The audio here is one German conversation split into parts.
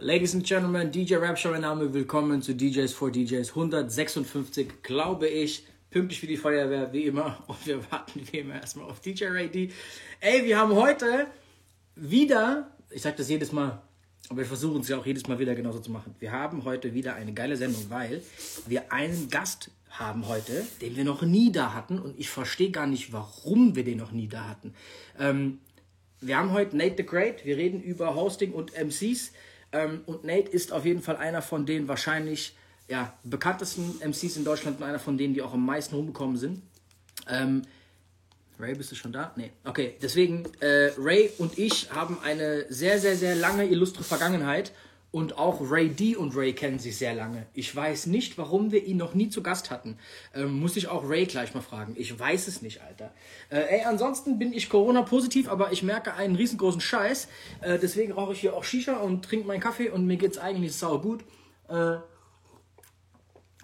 Ladies and Gentlemen, DJ Rapture, mein Name, willkommen zu DJs for DJs 156, glaube ich, pünktlich wie die Feuerwehr, wie immer. Und wir warten wie immer erstmal auf DJ Ray. Ey, wir haben heute wieder, ich sag das jedes Mal, aber wir versuchen es ja auch jedes Mal wieder genauso zu machen. Wir haben heute wieder eine geile Sendung, weil wir einen Gast haben heute, den wir noch nie da hatten und ich verstehe gar nicht, warum wir den noch nie da hatten. Ähm, wir haben heute Nate the Great, wir reden über Hosting und MCs ähm, und Nate ist auf jeden Fall einer von den wahrscheinlich ja, bekanntesten MCs in Deutschland und einer von denen, die auch am meisten rumgekommen sind. Ähm, Ray, bist du schon da? Nee. Okay, deswegen, äh, Ray und ich haben eine sehr, sehr, sehr lange illustre Vergangenheit und auch Ray D und Ray kennen sich sehr lange. Ich weiß nicht, warum wir ihn noch nie zu Gast hatten. Ähm, muss ich auch Ray gleich mal fragen. Ich weiß es nicht, Alter. Äh, ey, ansonsten bin ich Corona-positiv, aber ich merke einen riesengroßen Scheiß. Äh, deswegen rauche ich hier auch Shisha und trinke meinen Kaffee und mir geht's eigentlich sau gut. Äh,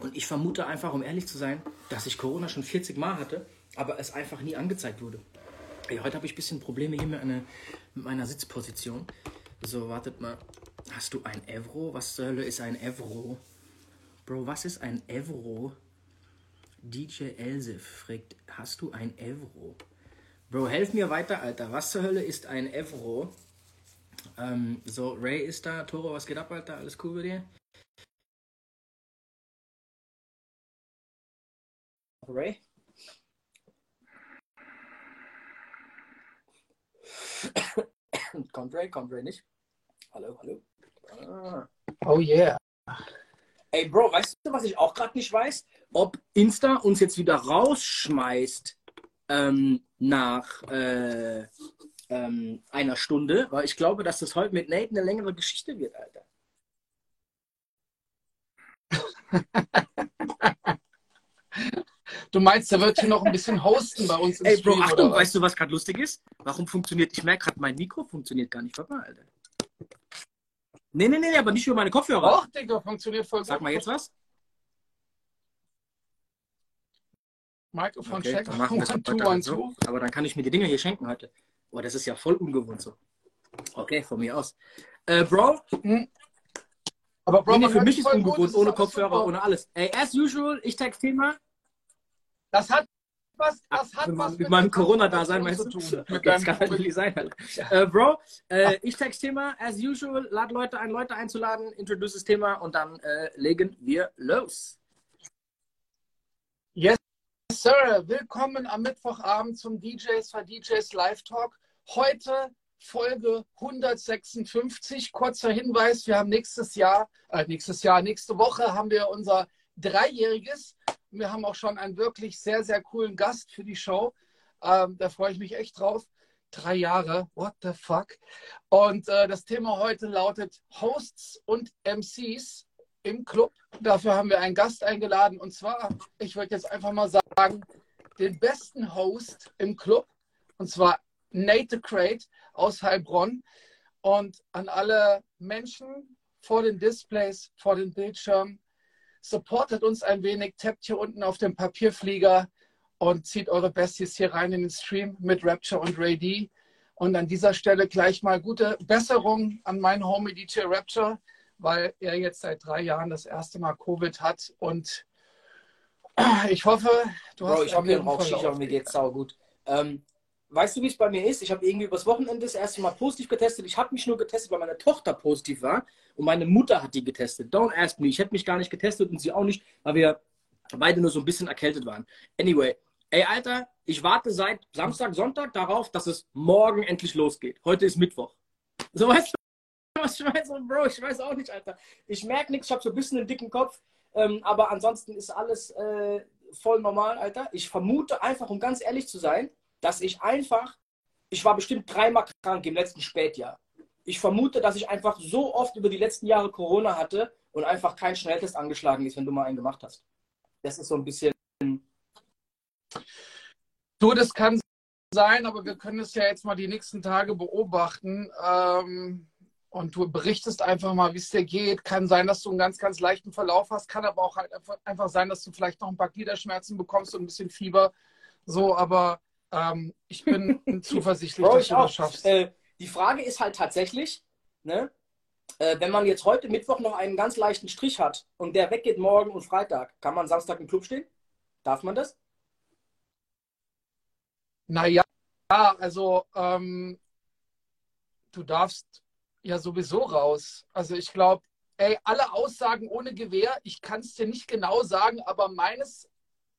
und ich vermute einfach, um ehrlich zu sein, dass ich Corona schon 40 Mal hatte aber es einfach nie angezeigt wurde. Ey, heute habe ich ein bisschen Probleme hier mit, eine, mit meiner Sitzposition. So, wartet mal. Hast du ein Evro? Was zur Hölle ist ein Evro? Bro, was ist ein Evro? DJ Elsif fragt, hast du ein Evro? Bro, helf mir weiter, Alter. Was zur Hölle ist ein Evro? Ähm, so, Ray ist da. Toro, was geht ab, Alter? Alles cool bei dir? Ray? kommt Ray, kommt Ray nicht. Hallo, hallo. Oh yeah. Ey, Bro, weißt du, was ich auch gerade nicht weiß? Ob Insta uns jetzt wieder rausschmeißt ähm, nach äh, ähm, einer Stunde, weil ich glaube, dass das heute mit Nate eine längere Geschichte wird, Alter. Du meinst, er wird hier noch ein bisschen hosten bei uns im Ey, Bro, Stream, Achtung, weißt du, was gerade lustig ist? Warum funktioniert, ich merke gerade, mein Mikro funktioniert gar nicht. Warte mal, Alter. Nee, nee, nee, aber nicht über meine Kopfhörer. Ach, Digga, funktioniert voll gut. Sag mal jetzt was. Mikrofon okay, check. Dann machen wir one, two, one, so. Aber dann kann ich mir die Dinger hier schenken heute. Boah, das ist ja voll ungewohnt so. Okay, von mir aus. Äh, Bro. Hm. Aber Bro, nee, nee, für mich ist ungewohnt, ohne Kopfhörer, super. ohne alles. Ey, as usual, ich tag Thema. Das hat was, das hat mit, was mit, meinem Corona-Dasein meinst du? Tun. Das kann natürlich sein. Halt. Äh, Bro, äh, ich text Thema, as usual, lad Leute ein, Leute einzuladen, introduce das Thema und dann äh, legen wir los. Yes, Sir. Willkommen am Mittwochabend zum DJs for DJs Live Talk. Heute Folge 156. Kurzer Hinweis, wir haben nächstes Jahr, äh, nächstes Jahr, nächste Woche haben wir unser dreijähriges wir haben auch schon einen wirklich sehr, sehr coolen Gast für die Show. Ähm, da freue ich mich echt drauf. Drei Jahre, what the fuck? Und äh, das Thema heute lautet Hosts und MCs im Club. Dafür haben wir einen Gast eingeladen. Und zwar, ich würde jetzt einfach mal sagen, den besten Host im Club. Und zwar Nate the Crate aus Heilbronn. Und an alle Menschen vor den Displays, vor den Bildschirmen, supportet uns ein wenig, tappt hier unten auf dem Papierflieger und zieht eure Besties hier rein in den Stream mit Rapture und Ray D. Und an dieser Stelle gleich mal gute Besserung an meinen Homie DJ Rapture, weil er jetzt seit drei Jahren das erste Mal Covid hat. Und ich hoffe, du Bro, hast ich habe auch Shisha und mir geht's sau gut. Ähm, weißt du, wie es bei mir ist? Ich habe irgendwie übers Wochenende das erste Mal positiv getestet. Ich habe mich nur getestet, weil meine Tochter positiv war und meine Mutter hat die getestet. Don't ask me. Ich hätte mich gar nicht getestet und sie auch nicht, weil wir beide nur so ein bisschen erkältet waren. Anyway, ey Alter, ich warte seit Samstag, Sonntag darauf, dass es morgen endlich losgeht. Heute ist Mittwoch. So weißt du, was ich weiß, Bro, ich weiß auch nicht, Alter. Ich merke nichts, ich habe so ein bisschen einen dicken Kopf, ähm, aber ansonsten ist alles äh, voll normal, Alter. Ich vermute einfach, um ganz ehrlich zu sein, dass ich einfach, ich war bestimmt dreimal krank im letzten Spätjahr. Ich vermute, dass ich einfach so oft über die letzten Jahre Corona hatte und einfach kein Schnelltest angeschlagen ist, wenn du mal einen gemacht hast. Das ist so ein bisschen. Du, das kann sein, aber wir können es ja jetzt mal die nächsten Tage beobachten. Ähm, und du berichtest einfach mal, wie es dir geht. Kann sein, dass du einen ganz, ganz leichten Verlauf hast. Kann aber auch halt einfach sein, dass du vielleicht noch ein paar Gliederschmerzen bekommst und ein bisschen Fieber. So, aber ähm, ich bin zuversichtlich, Bro, dass du das schaffst. Äh, die Frage ist halt tatsächlich, ne, äh, wenn man jetzt heute Mittwoch noch einen ganz leichten Strich hat und der weggeht morgen und Freitag, kann man Samstag im Club stehen? Darf man das? Naja, also ähm, du darfst ja sowieso raus. Also ich glaube, ey, alle Aussagen ohne Gewehr, ich kann es dir nicht genau sagen, aber meines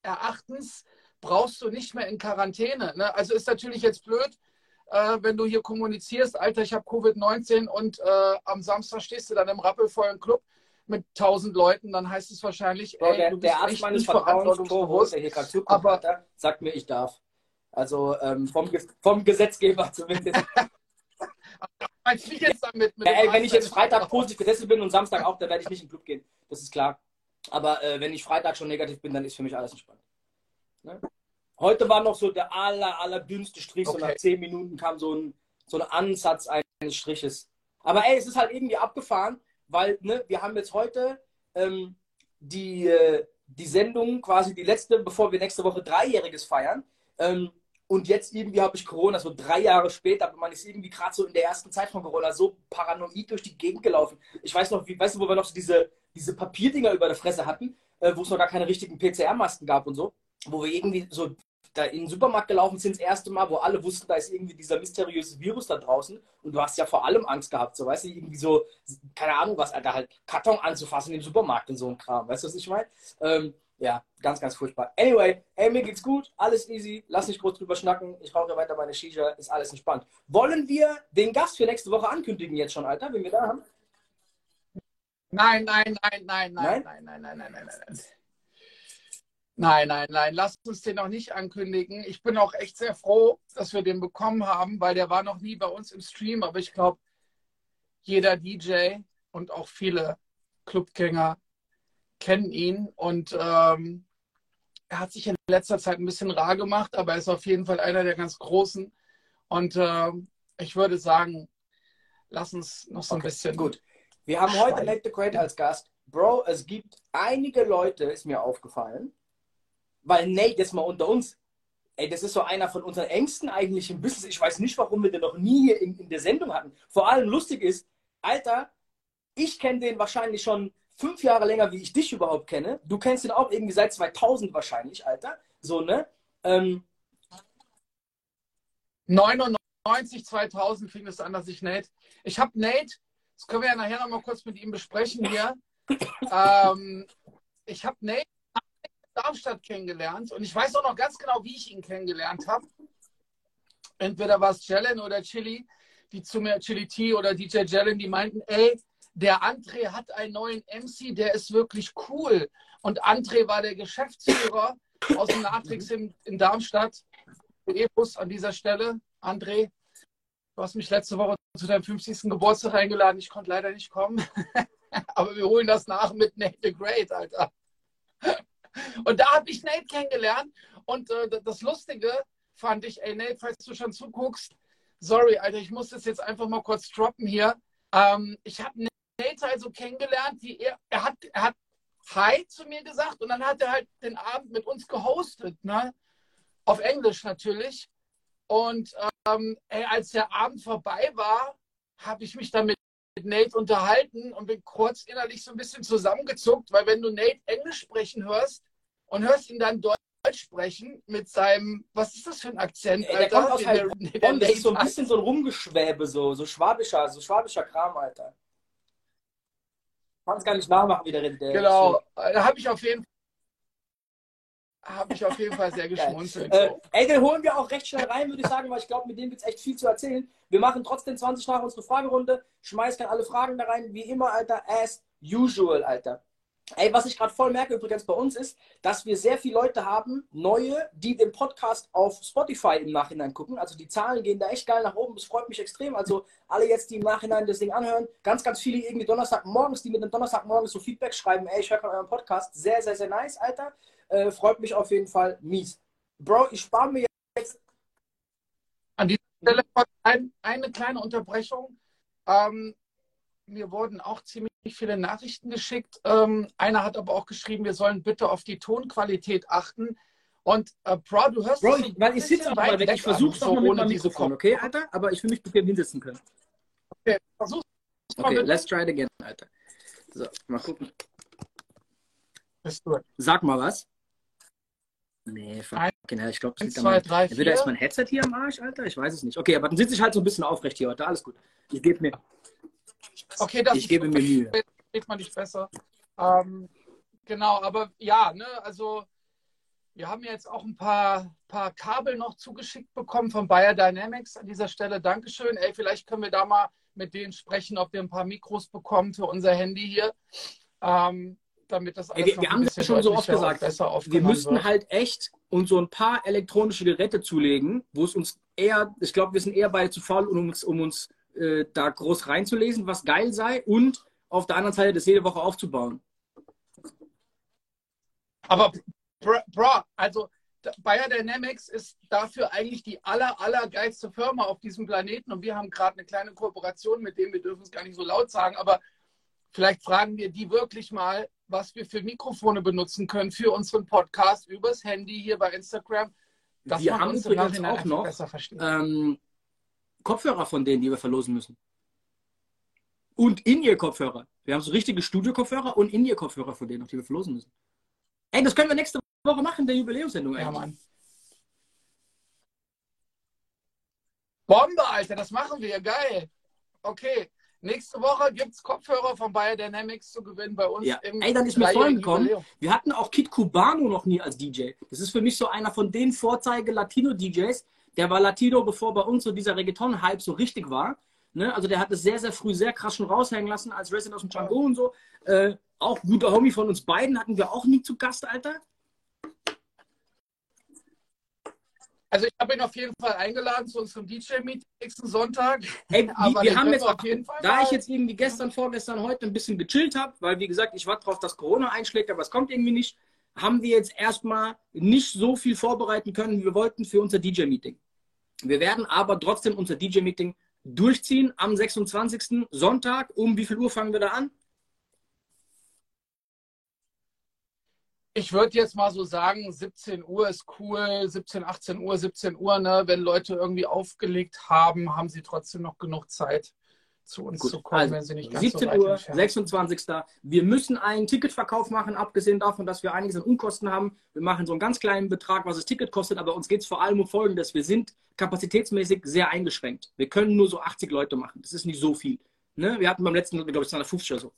Erachtens brauchst du nicht mehr in Quarantäne. Ne? Also ist natürlich jetzt blöd, äh, wenn du hier kommunizierst, Alter, ich habe Covid-19 und äh, am Samstag stehst du dann im rappelvollen Club mit tausend Leuten, dann heißt es wahrscheinlich, ey, der, du bist der Arzt meines Vertrauens, der hier gerade aber sagt mir, ich darf. Also ähm, vom, vom Gesetzgeber zumindest. Ich jetzt damit mit ja, ey, wenn ich jetzt Freitag positiv getestet bin und Samstag auch, dann werde ich nicht in den Club gehen. Das ist klar. Aber äh, wenn ich Freitag schon negativ bin, dann ist für mich alles entspannt. Ne? Heute war noch so der aller, aller dünnste Strich. Okay. So nach zehn Minuten kam so ein, so ein Ansatz eines Striches. Aber ey, es ist halt irgendwie abgefahren, weil ne, wir haben jetzt heute ähm, die, äh, die Sendung, quasi die letzte, bevor wir nächste Woche Dreijähriges feiern. Ähm, und jetzt irgendwie habe ich Corona, so drei Jahre später, man ist irgendwie gerade so in der ersten Zeit von Corona so paranoid durch die Gegend gelaufen. Ich weiß noch, wie, weißt du, wo wir noch so diese, diese Papierdinger über der Fresse hatten, äh, wo es noch gar keine richtigen PCR-Masken gab und so wo wir irgendwie so da in den Supermarkt gelaufen sind, das erste Mal, wo alle wussten, da ist irgendwie dieser mysteriöse Virus da draußen und du hast ja vor allem Angst gehabt, so weißt du, irgendwie so, keine Ahnung was, Alter, halt Karton anzufassen im Supermarkt und so ein Kram, weißt du, was ich meine? Ähm, ja, ganz, ganz furchtbar. Anyway, hey, mir geht's gut, alles easy, lass nicht groß drüber schnacken, ich rauche weiter meine Shisha, ist alles entspannt. Wollen wir den Gast für nächste Woche ankündigen jetzt schon, Alter, wenn wir da haben? Nein, nein, nein, nein, nein, nein, nein, nein, nein, nein, nein, nein. Nein, nein, nein, lasst uns den noch nicht ankündigen. Ich bin auch echt sehr froh, dass wir den bekommen haben, weil der war noch nie bei uns im Stream, aber ich glaube, jeder DJ und auch viele Clubgänger kennen ihn und ähm, er hat sich in letzter Zeit ein bisschen rar gemacht, aber er ist auf jeden Fall einer der ganz Großen und äh, ich würde sagen, lass uns noch so ein okay, bisschen. Gut. Wir haben heute Nate the Great als Gast. Bro, es gibt einige Leute, ist mir aufgefallen, weil Nate, jetzt mal unter uns, ey, das ist so einer von unseren Ängsten eigentlich im Business. Ich weiß nicht, warum wir den noch nie in, in der Sendung hatten. Vor allem lustig ist, Alter, ich kenne den wahrscheinlich schon fünf Jahre länger, wie ich dich überhaupt kenne. Du kennst ihn auch irgendwie seit 2000 wahrscheinlich, Alter. So, ne? Ähm, 99, 2000 fing es an, dass ich Nate. Ich habe Nate, das können wir ja nachher noch mal kurz mit ihm besprechen hier. ähm, ich habe Nate Darmstadt kennengelernt und ich weiß auch noch ganz genau, wie ich ihn kennengelernt habe. Entweder war es Jelen oder Chili, die zu mir, Chili T oder DJ Jelen, die meinten, ey, der André hat einen neuen MC, der ist wirklich cool. Und André war der Geschäftsführer aus dem Natrix in, in Darmstadt. E-Bus an dieser Stelle. André, du hast mich letzte Woche zu deinem 50. Geburtstag eingeladen. Ich konnte leider nicht kommen. Aber wir holen das nach mit Nate the Great, Alter. Und da habe ich Nate kennengelernt. Und äh, das Lustige fand ich, ey Nate, falls du schon zuguckst, sorry, Alter, ich muss das jetzt einfach mal kurz droppen hier. Ähm, ich habe Nate also kennengelernt, die er, er hat, er hat Hi zu mir gesagt und dann hat er halt den Abend mit uns gehostet, ne? Auf Englisch natürlich. Und ähm, ey, als der Abend vorbei war, habe ich mich dann mit Nate unterhalten und bin kurz innerlich so ein bisschen zusammengezuckt, weil wenn du Nate Englisch sprechen hörst und hörst ihn dann Deutsch sprechen mit seinem, was ist das für ein Akzent, Ey, der Kommt aus der, der, der, der ist so ein bisschen so ein Rumgeschwäbe, so, so schwabischer, so schwabischer Kram, Alter. Kann es gar nicht nachmachen, wie der redet. Genau, da habe ich auf jeden Fall habe ich auf jeden Fall sehr geschmunzelt. äh, ey, den holen wir auch recht schnell rein, würde ich sagen, weil ich glaube, mit dem gibt es echt viel zu erzählen. Wir machen trotzdem 20 nach unsere Fragerunde. Schmeiß gerne alle Fragen da rein, wie immer, Alter, as usual, Alter. Ey, was ich gerade voll merke übrigens bei uns ist, dass wir sehr viele Leute haben, neue, die den Podcast auf Spotify im Nachhinein gucken. Also die Zahlen gehen da echt geil nach oben. Das freut mich extrem. Also alle jetzt, die im Nachhinein das Ding anhören, ganz, ganz viele irgendwie Donnerstagmorgens, die mit dem Donnerstagmorgens so Feedback schreiben, ey, ich höre euren Podcast. Sehr, sehr, sehr nice, Alter. Äh, freut mich auf jeden Fall mies. Bro, ich spare mir jetzt. An dieser Stelle ein, eine kleine Unterbrechung. Ähm, mir wurden auch ziemlich viele Nachrichten geschickt. Ähm, einer hat aber auch geschrieben, wir sollen bitte auf die Tonqualität achten. Und äh, Bro, du hörst Bro, ich, weil ich sitze auch mal weg. Ich versuche es so ohne Mikrofon, okay, Alter? Aber ich will mich bequem hinsetzen können. Okay, versuch's Okay, let's try it again, Alter. So, mal gucken. Sag mal was. Nee, fucking hell, ich glaube, es liegt zwei, drei, Entweder ist mein Headset hier am Arsch, Alter, ich weiß es nicht. Okay, aber dann sitze ich halt so ein bisschen aufrecht hier heute, alles gut. Ich gebe mir. Okay, das ich gebe mir Mühe. Geht man nicht besser. Ähm, genau, aber ja, ne, also wir haben jetzt auch ein paar, paar Kabel noch zugeschickt bekommen von Bayer Dynamics. An dieser Stelle Dankeschön. Ey, vielleicht können wir da mal mit denen sprechen, ob wir ein paar Mikros bekommen für unser Handy hier. Ähm, damit das alles Ey, wir, wir haben es ja schon so oft gesagt. Wir müssten wird. halt echt uns so ein paar elektronische Geräte zulegen, wo es uns eher, ich glaube, wir sind eher beide zu faul, um uns, um uns äh, da groß reinzulesen, was geil sei und auf der anderen Seite das jede Woche aufzubauen. Aber Bro, also Bayer Dynamics ist dafür eigentlich die aller, aller geilste Firma auf diesem Planeten und wir haben gerade eine kleine Kooperation mit dem, wir dürfen es gar nicht so laut sagen, aber vielleicht fragen wir die wirklich mal, was wir für Mikrofone benutzen können für unseren Podcast übers Handy hier bei Instagram. Das wir haben übrigens auch noch ähm, Kopfhörer von denen, die wir verlosen müssen. Und In-Ear-Kopfhörer. Wir haben so richtige Studio-Kopfhörer und In-Ear-Kopfhörer von denen, die wir verlosen müssen. Ey, das können wir nächste Woche machen, der Jubiläumssendung eigentlich. Ja, Mann. Bombe, Alter, das machen wir. Geil. Okay. Nächste Woche gibt es Kopfhörer von Bayer Dynamics zu gewinnen bei uns. Ja. Ey, dann ist mir vorhin gekommen, wir hatten auch Kid Cubano noch nie als DJ. Das ist für mich so einer von den Vorzeige-Latino-DJs. Der war Latino, bevor bei uns so dieser Reggaeton-Hype so richtig war. Ne? Also der hat es sehr, sehr früh sehr krass schon raushängen lassen als Resident aus dem Django ja. und so. Äh, auch guter Homie von uns beiden hatten wir auch nie zu Gast, Alter. Also ich habe ihn auf jeden Fall eingeladen zu unserem DJ-Meeting nächsten Sonntag. Ey, wir, wir haben jetzt auf jeden Fall. Da ich jetzt irgendwie gestern, vorgestern, heute ein bisschen gechillt habe, weil wie gesagt, ich warte drauf, dass Corona einschlägt, aber es kommt irgendwie nicht, haben wir jetzt erstmal nicht so viel vorbereiten können, wie wir wollten für unser DJ-Meeting. Wir werden aber trotzdem unser DJ-Meeting durchziehen am 26. Sonntag. Um wie viel Uhr fangen wir da an? Ich würde jetzt mal so sagen, 17 Uhr ist cool, 17, 18 Uhr, 17 Uhr, ne? Wenn Leute irgendwie aufgelegt haben, haben sie trotzdem noch genug Zeit, zu uns Gut, zu kommen, also wenn sie nicht ganz 17 so Uhr, entfernt. 26. Wir müssen einen Ticketverkauf machen, abgesehen davon, dass wir einiges an Unkosten haben. Wir machen so einen ganz kleinen Betrag, was das Ticket kostet, aber uns geht es vor allem um Folgendes. Wir sind kapazitätsmäßig sehr eingeschränkt. Wir können nur so 80 Leute machen. Das ist nicht so viel. Ne? Wir hatten beim letzten, glaube ich, 250 oder so.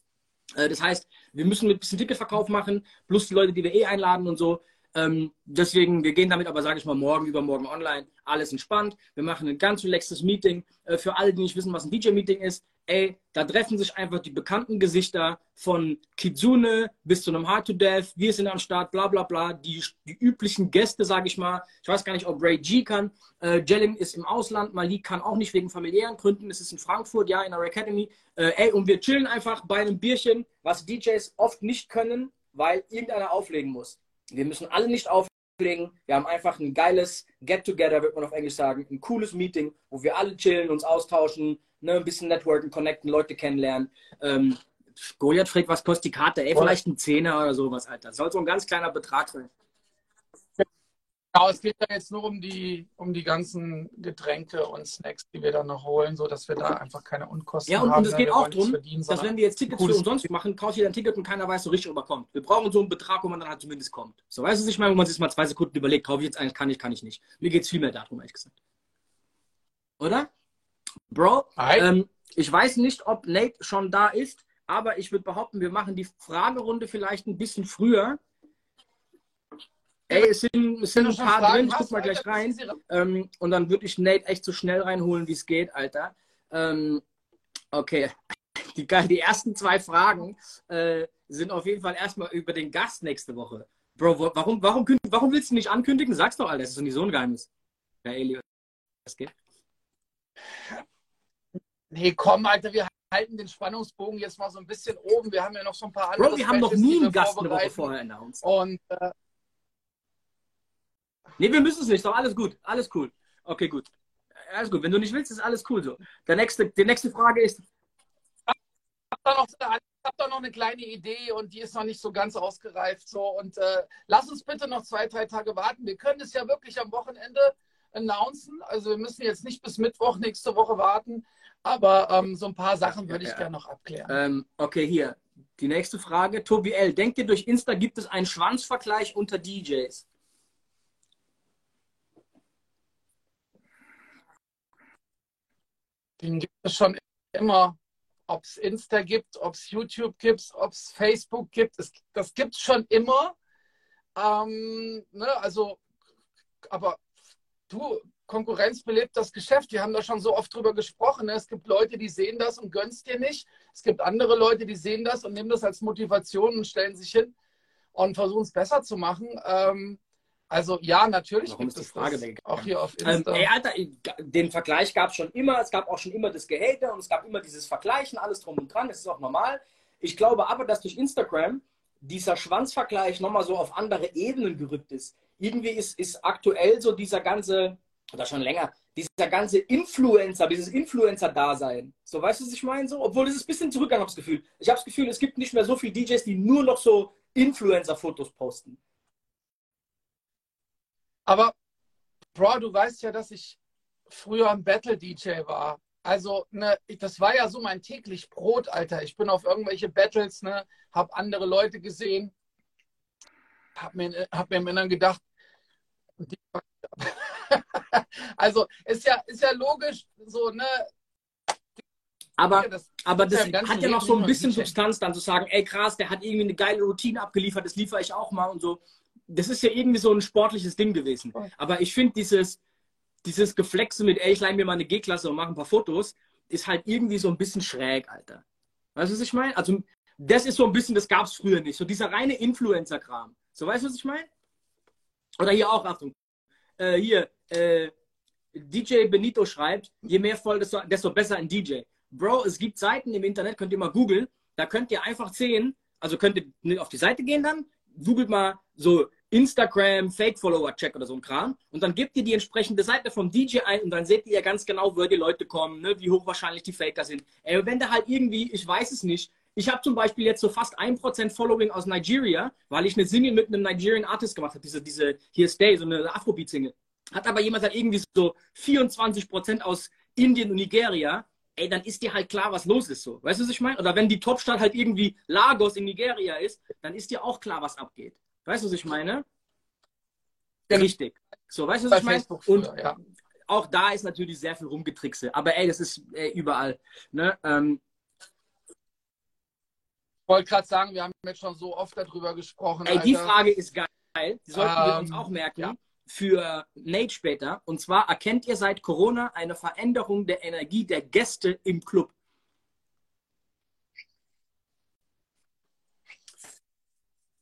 Äh, das heißt, wir müssen ein bisschen Ticketverkauf machen, plus die Leute, die wir eh einladen und so. Ähm, deswegen, wir gehen damit aber, sage ich mal, morgen, übermorgen online. Alles entspannt. Wir machen ein ganz relaxtes Meeting. Äh, für alle, die nicht wissen, was ein DJ-Meeting ist, ey, da treffen sich einfach die bekannten Gesichter von Kitsune bis zu einem Hard to Death. Wir sind am Start, bla bla bla. Die, die üblichen Gäste, sage ich mal. Ich weiß gar nicht, ob Ray G kann. Äh, Jelling ist im Ausland. Malik kann auch nicht wegen familiären Gründen. Es ist in Frankfurt, ja, in der Academy. Äh, ey, und wir chillen einfach bei einem Bierchen, was DJs oft nicht können, weil irgendeiner auflegen muss. Wir müssen alle nicht auflegen. Wir haben einfach ein geiles Get-Together, wird man auf Englisch sagen. Ein cooles Meeting, wo wir alle chillen, uns austauschen, ne, ein bisschen networken, connecten, Leute kennenlernen. Ähm, Goliath fragt, was kostet die Karte? Ey, vielleicht ein Zehner oder sowas, Alter. Soll so ein ganz kleiner Betrag sein. Genau, es geht ja jetzt nur um die, um die ganzen Getränke und Snacks, die wir dann noch holen, sodass wir da einfach keine Unkosten haben. Ja, und, haben, und es geht auch darum, dass wenn wir jetzt Tickets für umsonst machen, kauft jeder ein Ticket und keiner weiß so richtig, ob er kommt. Wir brauchen so einen Betrag, wo man dann halt zumindest kommt. So, weißt du, ich meine, wo man sich mal zwei Sekunden überlegt, kaufe ich jetzt eigentlich, kann ich, kann ich nicht. Mir geht es viel mehr darum, ehrlich gesagt. Oder? Bro, ähm, ich weiß nicht, ob Nate schon da ist, aber ich würde behaupten, wir machen die Fragerunde vielleicht ein bisschen früher. Ey, es sind, es sind ein paar Fragen, drin, ich guck mal gleich rein. Ähm, und dann würde ich Nate echt so schnell reinholen, wie es geht, Alter. Ähm, okay. Die, die ersten zwei Fragen äh, sind auf jeden Fall erstmal über den Gast nächste Woche. Bro, warum, warum, warum willst du nicht ankündigen? Sag's doch, Alter, das ist doch nicht so ein Geheimnis. Ja, Eli, was geht? Nee, komm, Alter, wir halten den Spannungsbogen jetzt mal so ein bisschen oben. Wir haben ja noch so ein paar andere. Bro, wir haben noch nie einen Gast eine Woche vorher announced. Und. Äh, nee, wir müssen es nicht. Doch alles gut. Alles cool. Okay, gut. Alles gut. Wenn du nicht willst, ist alles cool so. Der nächste, die nächste Frage ist. Ich habe da, hab da noch eine kleine Idee und die ist noch nicht so ganz ausgereift. So. Und äh, lass uns bitte noch zwei, drei Tage warten. Wir können es ja wirklich am Wochenende announcen. Also wir müssen jetzt nicht bis Mittwoch nächste Woche warten, aber ähm, so ein paar Sachen würde ich ja, gerne noch abklären. Ähm, okay, hier. Die nächste Frage. Tobi L. Denkt ihr, durch Insta gibt es einen Schwanzvergleich unter DJs? Den gibt es schon immer. Ob es Insta gibt, ob es YouTube gibt, ob es Facebook gibt. Es, das gibt es schon immer. Ähm, ne, also, aber du, Konkurrenz belebt das Geschäft. Wir haben da schon so oft drüber gesprochen. Ne? Es gibt Leute, die sehen das und gönnen es dir nicht. Es gibt andere Leute, die sehen das und nehmen das als Motivation und stellen sich hin und versuchen es besser zu machen. Ähm, also ja, natürlich Warum gibt es Frage das. Auch hier auf ähm, Insta. Ähm, ey, Alter, den Vergleich gab es schon immer. Es gab auch schon immer das Gehälter und es gab immer dieses Vergleichen, alles drum und dran. Das ist auch normal. Ich glaube aber, dass durch Instagram dieser Schwanzvergleich nochmal so auf andere Ebenen gerückt ist. Irgendwie ist, ist aktuell so dieser ganze oder schon länger, dieser ganze Influencer, dieses Influencer-Dasein. So, weißt du, was ich meine? So, obwohl es ist ein bisschen zurückgegangen, habe das Gefühl. Ich habe das Gefühl, es gibt nicht mehr so viele DJs, die nur noch so Influencer-Fotos posten. Aber, Bro, du weißt ja, dass ich früher ein Battle-DJ war. Also, ne, das war ja so mein täglich Brot, Alter. Ich bin auf irgendwelche Battles, ne, habe andere Leute gesehen, habe mir, hab mir im Inneren gedacht, also ist ja, ist ja logisch, so, ne? Aber das, aber das hat ja noch so ein bisschen Substanz, dann zu sagen, ey krass, der hat irgendwie eine geile Routine abgeliefert, das liefere ich auch mal und so. Das ist ja irgendwie so ein sportliches Ding gewesen. Aber ich finde dieses, dieses Geflexe mit, ey, ich leih mir mal eine G-Klasse und mache ein paar Fotos, ist halt irgendwie so ein bisschen schräg, Alter. Weißt du, was ich meine? Also, das ist so ein bisschen, das gab es früher nicht. So dieser reine Influencer-Kram. So, weißt du, was ich meine? Oder hier auch, Achtung, äh, hier, äh, DJ Benito schreibt, je mehr voll, desto, desto besser ein DJ. Bro, es gibt Seiten im Internet, könnt ihr mal googeln, da könnt ihr einfach sehen, also könnt ihr auf die Seite gehen dann, googelt mal so Instagram, Fake-Follower-Check oder so ein Kram und dann gebt ihr die entsprechende Seite vom DJ ein und dann seht ihr ja ganz genau, wo die Leute kommen, ne, wie hochwahrscheinlich die Faker sind. Ey, wenn da halt irgendwie, ich weiß es nicht, ich habe zum Beispiel jetzt so fast 1% Following aus Nigeria, weil ich eine Single mit einem Nigerian Artist gemacht habe, diese, diese Here Stay, so eine Afrobeat-Single. Hat aber jemand halt irgendwie so 24% aus Indien und Nigeria, ey, dann ist dir halt klar, was los ist so. Weißt du, was ich meine? Oder wenn die Topstadt halt irgendwie Lagos in Nigeria ist, dann ist dir auch klar, was abgeht. Weißt du, was ich meine? Richtig. So, weißt du, was ich meine? Und ja. auch da ist natürlich sehr viel rumgetrickse. Aber ey, das ist ey, überall. Ne? Ähm, wollte gerade sagen, wir haben jetzt schon so oft darüber gesprochen. Ey, die Frage ist geil. Die sollten ähm, wir uns auch merken. Ja. Für Nate später. Und zwar erkennt ihr seit Corona eine Veränderung der Energie der Gäste im Club?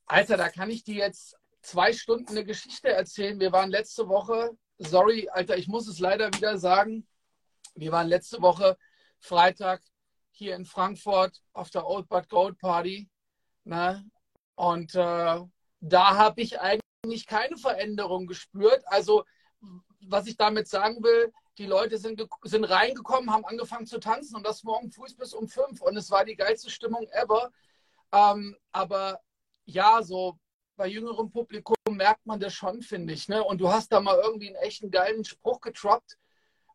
Alter, da kann ich dir jetzt zwei Stunden eine Geschichte erzählen. Wir waren letzte Woche, sorry, Alter, ich muss es leider wieder sagen, wir waren letzte Woche Freitag hier in Frankfurt auf der Old But Gold Party. Ne? Und äh, da habe ich eigentlich keine Veränderung gespürt. Also, was ich damit sagen will, die Leute sind, sind reingekommen, haben angefangen zu tanzen und das morgen früh bis um fünf. Und es war die geilste Stimmung ever. Ähm, aber ja, so bei jüngerem Publikum merkt man das schon, finde ich. Ne? Und du hast da mal irgendwie einen echten geilen Spruch getroppt.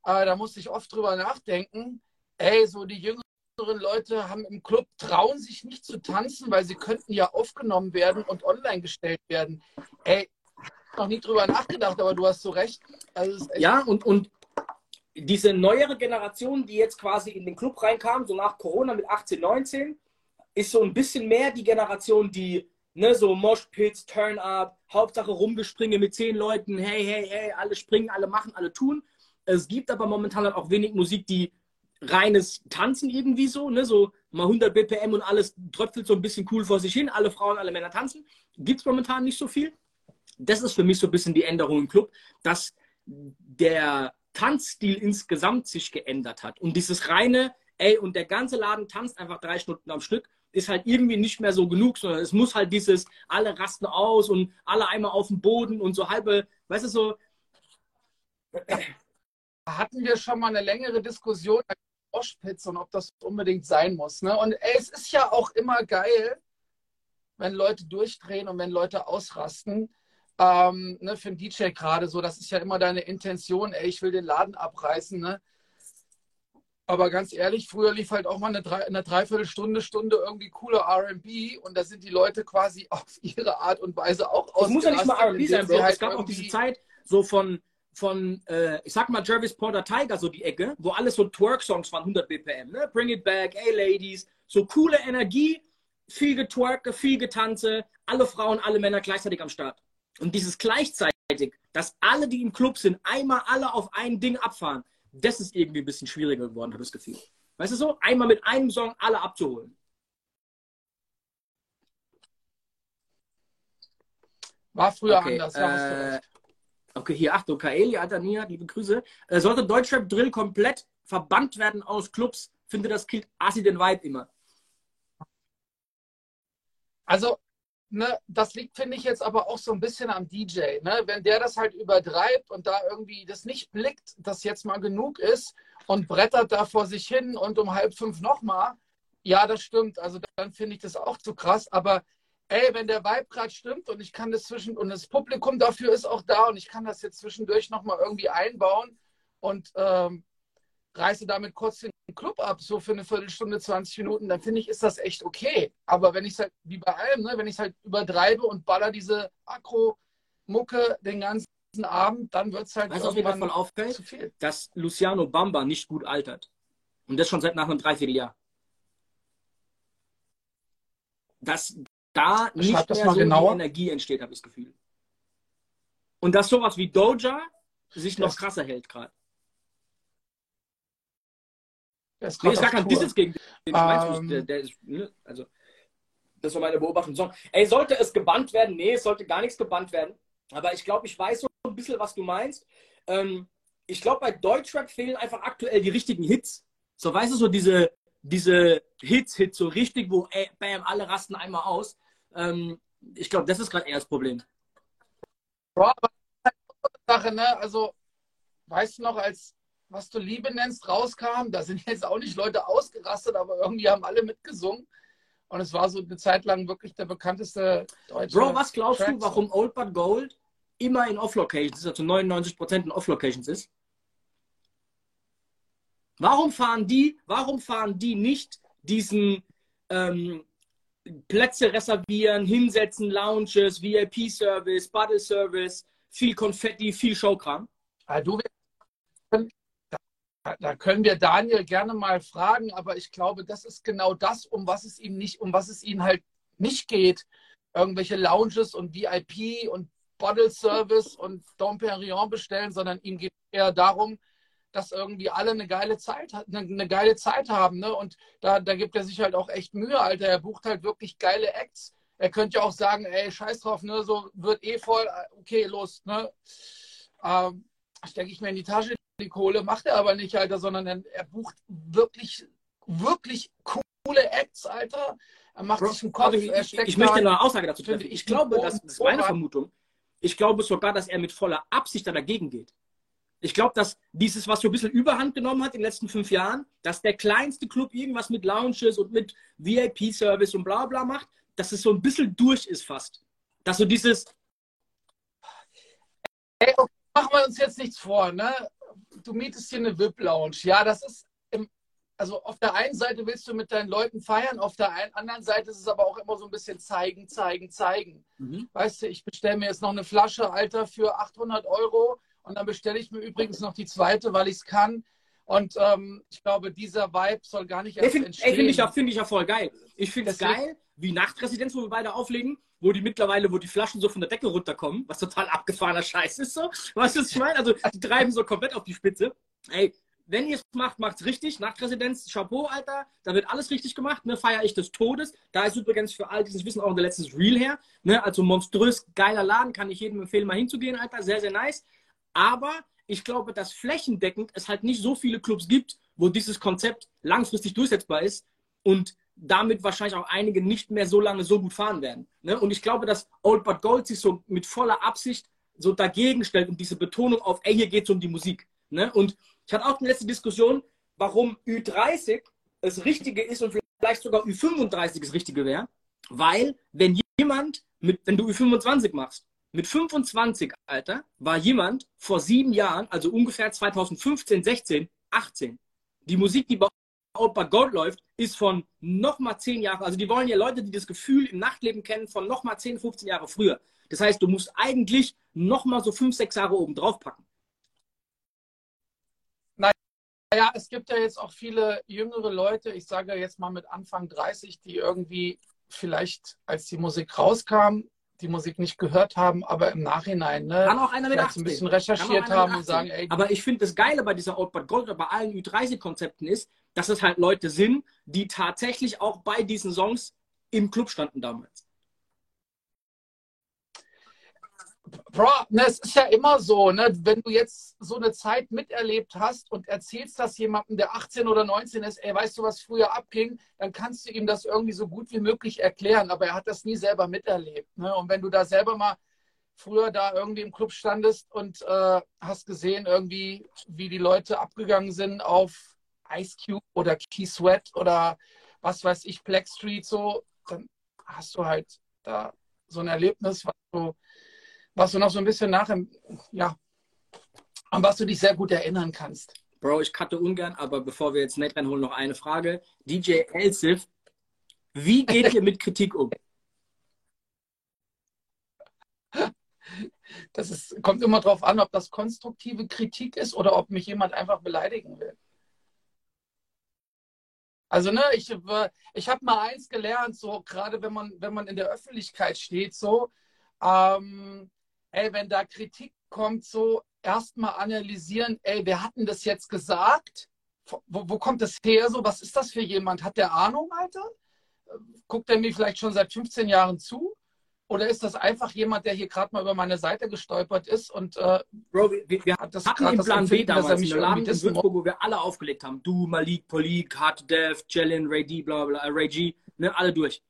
Äh, da musste ich oft drüber nachdenken. Ey, so die jüngeren Leute haben im Club, trauen sich nicht zu tanzen, weil sie könnten ja aufgenommen werden und online gestellt werden. Ey, noch nie drüber nachgedacht, aber du hast so recht. Also ja, und, und diese neuere Generation, die jetzt quasi in den Club reinkam, so nach Corona mit 18, 19, ist so ein bisschen mehr die Generation, die ne, so Moshpits, Turn-Up, Hauptsache Rumgespringe mit zehn Leuten, hey, hey, hey, alle springen, alle machen, alle tun. Es gibt aber momentan halt auch wenig Musik, die reines Tanzen irgendwie so, ne? so mal 100 BPM und alles tröpfelt so ein bisschen cool vor sich hin, alle Frauen, alle Männer tanzen. Gibt es momentan nicht so viel. Das ist für mich so ein bisschen die Änderung im Club, dass der Tanzstil insgesamt sich geändert hat. Und dieses reine, ey, und der ganze Laden tanzt einfach drei Stunden am Stück, ist halt irgendwie nicht mehr so genug, sondern es muss halt dieses, alle rasten aus und alle einmal auf dem Boden und so halbe, weißt du, so. Hatten wir schon mal eine längere Diskussion, Moshpits und ob das unbedingt sein muss. Ne? Und ey, es ist ja auch immer geil, wenn Leute durchdrehen und wenn Leute ausrasten. ähm, ne, für einen DJ gerade so, das ist ja immer deine Intention, ey, ich will den Laden abreißen, ne? Aber ganz ehrlich, früher lief halt auch mal eine, drei, eine Dreiviertelstunde, Stunde irgendwie cooler RB und da sind die Leute quasi auf ihre Art und Weise auch aus. Es muss ja nicht mal RB sein, Bro. Halt es gab auch diese Zeit so von, von äh, ich sag mal, Jarvis Porter Tiger, so die Ecke, wo alles so Twerk-Songs waren, 100 BPM, ne? Bring it back, hey Ladies, so coole Energie, viel Getwerke, viel Getanze, alle Frauen, alle Männer gleichzeitig am Start. Und dieses gleichzeitig, dass alle, die im Club sind, einmal alle auf ein Ding abfahren, das ist irgendwie ein bisschen schwieriger geworden, habe ich das Gefühl. Weißt du so? Einmal mit einem Song alle abzuholen. War früher okay, anders, ja, äh, Okay, hier, Achtung, Kaeli, Adania, liebe Grüße. Äh, sollte Deutschrap Drill komplett verbannt werden aus Clubs, finde das killt Asi den Vibe immer. Also, ne, das liegt, finde ich, jetzt aber auch so ein bisschen am DJ. Ne? Wenn der das halt übertreibt und da irgendwie das nicht blickt, dass jetzt mal genug ist und brettert da vor sich hin und um halb fünf nochmal, ja, das stimmt. Also dann finde ich das auch zu krass. Aber ey, wenn der Vibe gerade stimmt und ich kann das zwischen und das Publikum dafür ist auch da und ich kann das jetzt zwischendurch nochmal irgendwie einbauen und ähm, reiße damit kurz den Club ab, so für eine Viertelstunde, 20 Minuten, dann finde ich, ist das echt okay. Aber wenn ich es halt, wie bei allem, ne, wenn ich es halt übertreibe und baller diese Akro-Mucke den ganzen Abend, dann wird es halt weißt, irgendwann davon auffällt, zu viel. dass Luciano Bamba nicht gut altert. Und das schon seit nach einem Dreivierteljahr. Dass da nicht mehr so genauer. viel Energie entsteht, habe ich das Gefühl. Und dass sowas wie Doja sich noch krasser hält gerade. Das nee, ist gar kein Business gegen den. Ähm, der, der ist, ne? also, das war meine Beobachtung. Ey, sollte es gebannt werden? Nee, es sollte gar nichts gebannt werden. Aber ich glaube, ich weiß so ein bisschen, was du meinst. Ähm, ich glaube, bei Deutschrap fehlen einfach aktuell die richtigen Hits. So, weißt du, so diese, diese Hits, Hits, so richtig, wo, ey, bam, alle rasten einmal aus. Ähm, ich glaube, das ist gerade eher das Problem. Ja, aber das ist halt Sache, ne? Also, weißt du noch, als was du Liebe nennst, rauskam, da sind jetzt auch nicht Leute ausgerastet, aber irgendwie haben alle mitgesungen. Und es war so eine Zeit lang wirklich der bekannteste deutsche. Bro, was glaubst Track du, warum Old But Gold immer in Off-Locations, also 99% in Off-Locations ist? Warum fahren die, warum fahren die nicht diesen ähm, Plätze reservieren, hinsetzen, Lounges, VIP-Service, Bottle-Service, viel Konfetti, viel Showkram? Ja, du, da können wir Daniel gerne mal fragen, aber ich glaube, das ist genau das, um was es ihm nicht, um was es ihm halt nicht geht. Irgendwelche Lounges und VIP und Bottle Service und Dom Perignon bestellen, sondern ihm geht eher darum, dass irgendwie alle eine geile Zeit, eine, eine geile Zeit haben. Ne? Und da, da gibt er sich halt auch echt Mühe, Alter. Er bucht halt wirklich geile Acts. Er könnte ja auch sagen, ey, scheiß drauf, ne? so wird eh voll, okay, los. Ne? Ähm, stecke ich mir in die Tasche, die Kohle, macht er aber nicht, Alter, sondern er, er bucht wirklich, wirklich coole Acts, Alter. Er macht Bro, sich einen Kopf. Ich, ich, ich möchte eine Aussage dazu treffen. Ich, ich glaube, das, das ist meine Vermutung. Ich glaube sogar, dass er mit voller Absicht da dagegen geht. Ich glaube, dass dieses, was so ein bisschen Überhand genommen hat in den letzten fünf Jahren, dass der kleinste Club irgendwas mit Lounges und mit VIP-Service und bla bla macht, dass es so ein bisschen durch ist fast. Dass so dieses. Ey, okay, machen wir uns jetzt nichts vor, ne? du mietest hier eine VIP-Lounge. Ja, das ist im, also auf der einen Seite willst du mit deinen Leuten feiern, auf der einen, anderen Seite ist es aber auch immer so ein bisschen zeigen, zeigen, zeigen. Mhm. Weißt du, ich bestelle mir jetzt noch eine Flasche, Alter, für 800 Euro und dann bestelle ich mir übrigens noch die zweite, weil ich es kann. Und ähm, ich glaube, dieser Vibe soll gar nicht erst entstehen. Finde ich, ja, find ich ja voll geil. Ich finde es geil, wie Nachtresidenz, wo wir beide auflegen, wo die mittlerweile, wo die Flaschen so von der Decke runterkommen, was total abgefahrener Scheiß ist so. Weißt du, was ich meine? Also die treiben so komplett auf die Spitze. Ey, wenn ihr es macht, macht es richtig. Nachtresidenz, Chapeau, Alter. Da wird alles richtig gemacht. Ne? Feier ich des Todes. Da ist übrigens für all dieses Wissen auch der letzte Reel her. Ne? Also monströs geiler Laden. Kann ich jedem empfehlen, mal hinzugehen, Alter. Sehr, sehr nice. Aber ich glaube, dass flächendeckend es halt nicht so viele Clubs gibt, wo dieses Konzept langfristig durchsetzbar ist. Und damit wahrscheinlich auch einige nicht mehr so lange so gut fahren werden. Ne? Und ich glaube, dass Old But Gold sich so mit voller Absicht so dagegen stellt und diese Betonung auf, ey, hier geht es um die Musik. Ne? Und ich hatte auch eine letzte Diskussion, warum Ü30 das Richtige ist und vielleicht sogar Ü35 das Richtige wäre. Weil, wenn jemand mit, wenn du Ü25 machst Mit 25, Alter, war jemand vor sieben Jahren, also ungefähr 2015, 16, 18. Die Musik, die bei Outback Gold läuft, ist von nochmal zehn Jahre. Also die wollen ja Leute, die das Gefühl im Nachtleben kennen, von nochmal 10, 15 Jahre früher. Das heißt, du musst eigentlich nochmal so fünf, sechs Jahre oben drauf packen. Naja, es gibt ja jetzt auch viele jüngere Leute, ich sage jetzt mal mit Anfang 30, die irgendwie vielleicht, als die Musik rauskam, die Musik nicht gehört haben, aber im Nachhinein ne, Kann auch einer mit vielleicht 18. ein bisschen recherchiert haben und sagen, 18. ey, Aber ich finde das Geile bei dieser Outback Gold oder bei allen Ü30-Konzepten ist, dass es halt Leute sind, die tatsächlich auch bei diesen Songs im Club standen damals. Bro, ne, es ist ja immer so, ne, wenn du jetzt so eine Zeit miterlebt hast und erzählst das jemandem, der 18 oder 19 ist, ey, weißt du, was früher abging, dann kannst du ihm das irgendwie so gut wie möglich erklären, aber er hat das nie selber miterlebt. Ne? Und wenn du da selber mal früher da irgendwie im Club standest und äh, hast gesehen, irgendwie, wie die Leute abgegangen sind auf Ice Cube oder Key Sweat oder was weiß ich, Black Street, so, dann hast du halt da so ein Erlebnis, was du was du noch so ein bisschen nach, ja, an was du dich sehr gut erinnern kannst. Bro, ich cutte ungern, aber bevor wir jetzt Nate reinholen, noch eine Frage. DJ Elsif, wie geht ihr mit Kritik um? Das ist, kommt immer darauf an, ob das konstruktive Kritik ist oder ob mich jemand einfach beleidigen will. Also, ne, ich, ich habe mal eins gelernt, so gerade wenn man, wenn man in der Öffentlichkeit steht, so, ähm, ey, wenn da Kritik kommt, so erstmal analysieren, ey, wer hat denn das jetzt gesagt? Wo, wo kommt das her? So, was ist das für jemand? Hat der Ahnung, Alter? Guckt er mir vielleicht schon seit 15 Jahren zu? Oder ist das einfach jemand, der hier gerade mal über meine Seite gestolpert ist und äh, Bro, wir, wir hat das hatten den das Plan B dass damals, mich einen Laden in Würzburg, wo wir alle aufgelegt haben. Du, Malik, Polik, Hard Dev, Jalen, Ray D, bla bla, äh, Ray G, ne, alle durch.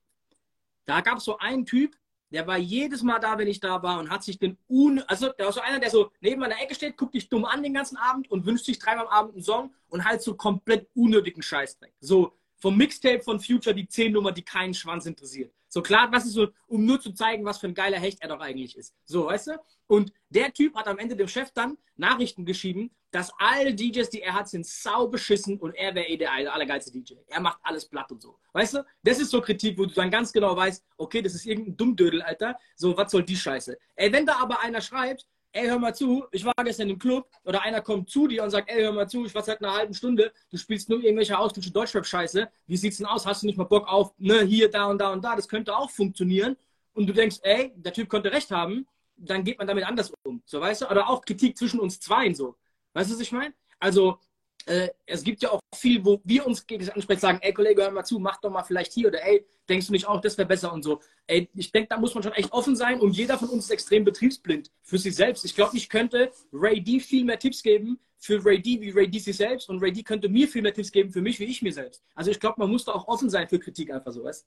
Da gab es so einen Typ, der war jedes Mal da, wenn ich da war und hat sich den un... Also, der war so einer, der so neben meiner Ecke steht, guckt dich dumm an den ganzen Abend und wünscht sich dreimal am Abend einen Song und halt so komplett unnötigen Scheißdreck. So vom Mixtape von Future die 10 Nummer, die keinen Schwanz interessiert. So klar, das ist so, um nur zu zeigen, was für ein geiler Hecht er doch eigentlich ist. So, weißt du? Und der Typ hat am Ende dem Chef dann Nachrichten geschrieben, dass alle DJs, die er hat, sind sau beschissen und er wäre eh der allergeilste DJ. Er macht alles platt und so. Weißt du? Das ist so Kritik, wo du dann ganz genau weißt, okay, das ist irgendein Dummdödel, Alter. So, was soll die Scheiße? Ey, wenn da aber einer schreibt, ey, hör mal zu, ich war gestern im Club oder einer kommt zu dir und sagt, ey, hör mal zu, ich war seit einer halben Stunde, du spielst nur irgendwelche ausländische Deutschrap-Scheiße, wie sieht's denn aus? Hast du nicht mal Bock auf, ne, hier, da und da und da, das könnte auch funktionieren und du denkst, ey, der Typ könnte recht haben, dann geht man damit anders um, so, weißt du? Oder auch Kritik zwischen uns zweien, so. Weißt du, was ich meine? Also, äh, es gibt ja auch viel, wo wir uns gegenseitig ansprechen, sagen, ey Kollege, hör mal zu, mach doch mal vielleicht hier oder ey, denkst du nicht auch, das wäre besser und so. Ey, ich denke, da muss man schon echt offen sein und jeder von uns ist extrem betriebsblind für sich selbst. Ich glaube, ich könnte Ray D viel mehr Tipps geben für Ray D wie Ray D sich selbst und Ray D könnte mir viel mehr Tipps geben für mich wie ich mir selbst. Also ich glaube, man muss da auch offen sein für Kritik einfach so, weißt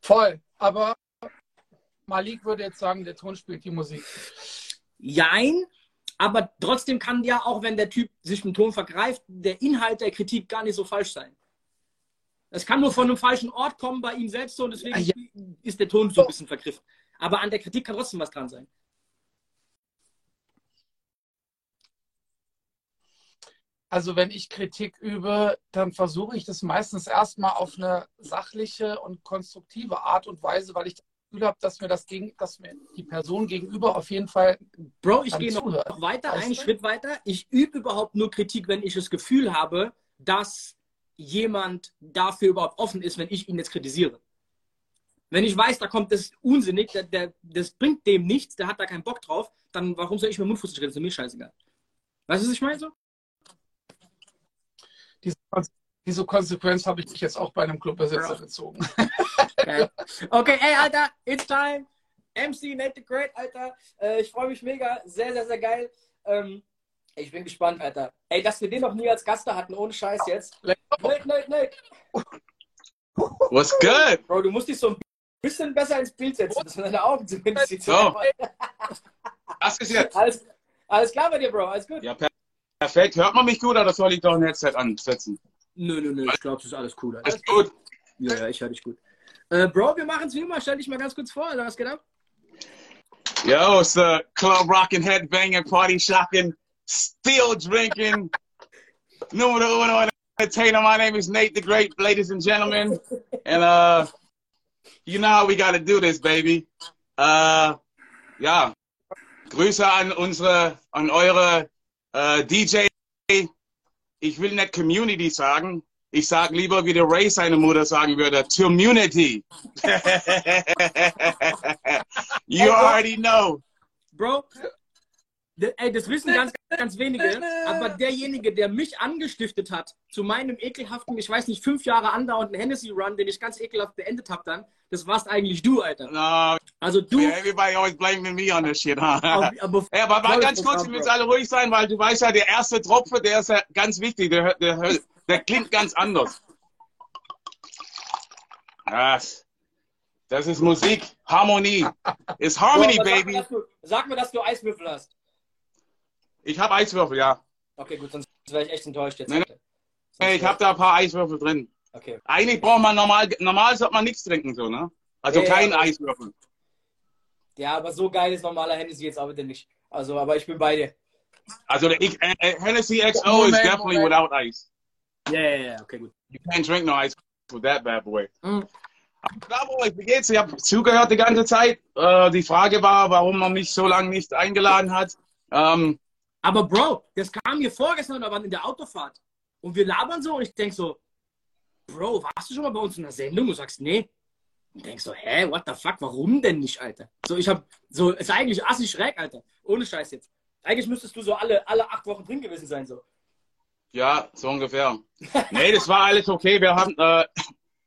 Voll. Aber Malik würde jetzt sagen, der Ton spielt die Musik. Jein, aber trotzdem kann ja auch, wenn der Typ sich mit dem Ton vergreift, der Inhalt der Kritik gar nicht so falsch sein. Es kann nur von einem falschen Ort kommen bei ihm selbst so und deswegen Ja. ist der Ton so ein bisschen vergriffen. Aber an der Kritik kann trotzdem was dran sein. Also wenn ich Kritik übe, dann versuche ich das meistens erstmal auf eine sachliche und konstruktive Art und Weise, weil ich Gefühl habe, dass mir das gegen, dass mir die Person gegenüber auf jeden Fall Bro, ich gehe noch, weiter, Weißt einen du? Schritt weiter. Ich übe überhaupt nur Kritik, wenn ich das Gefühl habe, dass jemand dafür überhaupt offen ist, wenn ich ihn jetzt kritisiere. Wenn ich weiß, da kommt das unsinnig, der, der, das bringt dem nichts, der hat da keinen Bock drauf, dann warum soll ich mir Mundfuß reden? Das ist mir scheißegal. Weißt du, was ich meine so? diese, diese Konsequenz habe ich jetzt auch bei einem Clubbesitzer gezogen. Okay, ey, Alter, it's time. MC Nate the Great, Alter. Äh, ich freue mich mega. Sehr, sehr, sehr geil. Ähm, ich bin gespannt, Alter. Ey, dass wir den noch nie als Gast da hatten, ohne Scheiß jetzt. Nate, Nate, Nate. What's good? Bro, du musst dich so ein bisschen besser ins Bild setzen, dass man deine Augen zumindest sieht. So. Was ist jetzt? Alles, alles klar bei dir, Bro. Alles gut? Ja, per perfekt. Hört man mich gut oder soll ich doch ein Headset ansetzen? Nö, nö, nö. Ich glaube, es ist alles cool. Alter. Alles gut. Ja, ja, ich höre dich gut. Äh, Bro, wir machen es wie immer. Stell dich mal ganz kurz vor, Alter. Was geht ab? Yo, it's the club rocking, headbanging, party shocking, still drinking. Numero uno entertainer. My name is Nate the Great, ladies and gentlemen. And uh, you know how we got to do this, baby. Äh, ja, Grüße an unsere, an eure äh, DJ. Ich will nicht Community sagen. Ich sage lieber, wie der Ray seine Mutter sagen würde, Community. you already know. Bro, d- ey, das wissen ganz, ganz wenige, aber derjenige, der mich angestiftet hat zu meinem ekelhaften, ich weiß nicht, fünf Jahre andauernden Hennessy-Run, den ich ganz ekelhaft beendet habe dann, das warst eigentlich du, Alter. No, Also du, everybody always blaming me on this shit, huh? auf, aber, Ja, aber mal ganz kurz, wir müssen alle ruhig sein, weil du weißt ja, der erste Tropfen, der ist ja ganz wichtig, der, der, der klingt ganz anders. Das, das ist Musik, Harmonie. Ist Harmony, sag, mir, baby. du, sag mir, dass du Eiswürfel hast. Ich habe Eiswürfel, ja. Okay, gut, sonst wäre ich echt enttäuscht jetzt. Nein. Sonst Ich habe da ein paar Eiswürfel drin. Okay. Eigentlich braucht man normal, normal sollte man nichts trinken, so, ne? Also Ja, ja, kein aber- Eiswürfel. Ja, aber so geil ist normaler Hennessy jetzt auch wieder nicht. Also, aber ich bin bei dir. Also der X- äh, äh, Hennessy XO is Moment, definitely Moment. without ice. Ja, ja, ja, okay, gut. You can't drink no ice with that bad boy. Mhm. Klar, Boy, wie geht's? Ich habe zugehört die ganze Zeit. Äh, die Frage war, warum man mich so lange nicht eingeladen hat. Ähm, Aber Bro, das kam mir vorgestern oder wann in der Autofahrt. Und wir labern so und ich denk so, Bro, warst du schon mal bei uns in der Sendung? Du sagst, nee. Und denkst so, hä, what the fuck, warum denn nicht, Alter? So, ich hab, so, ist eigentlich assig schräg, Alter. Ohne Scheiß jetzt. Eigentlich müsstest du so alle, alle acht Wochen drin gewesen sein, so. ja, so ungefähr. nee, das war alles okay. Wir haben, äh,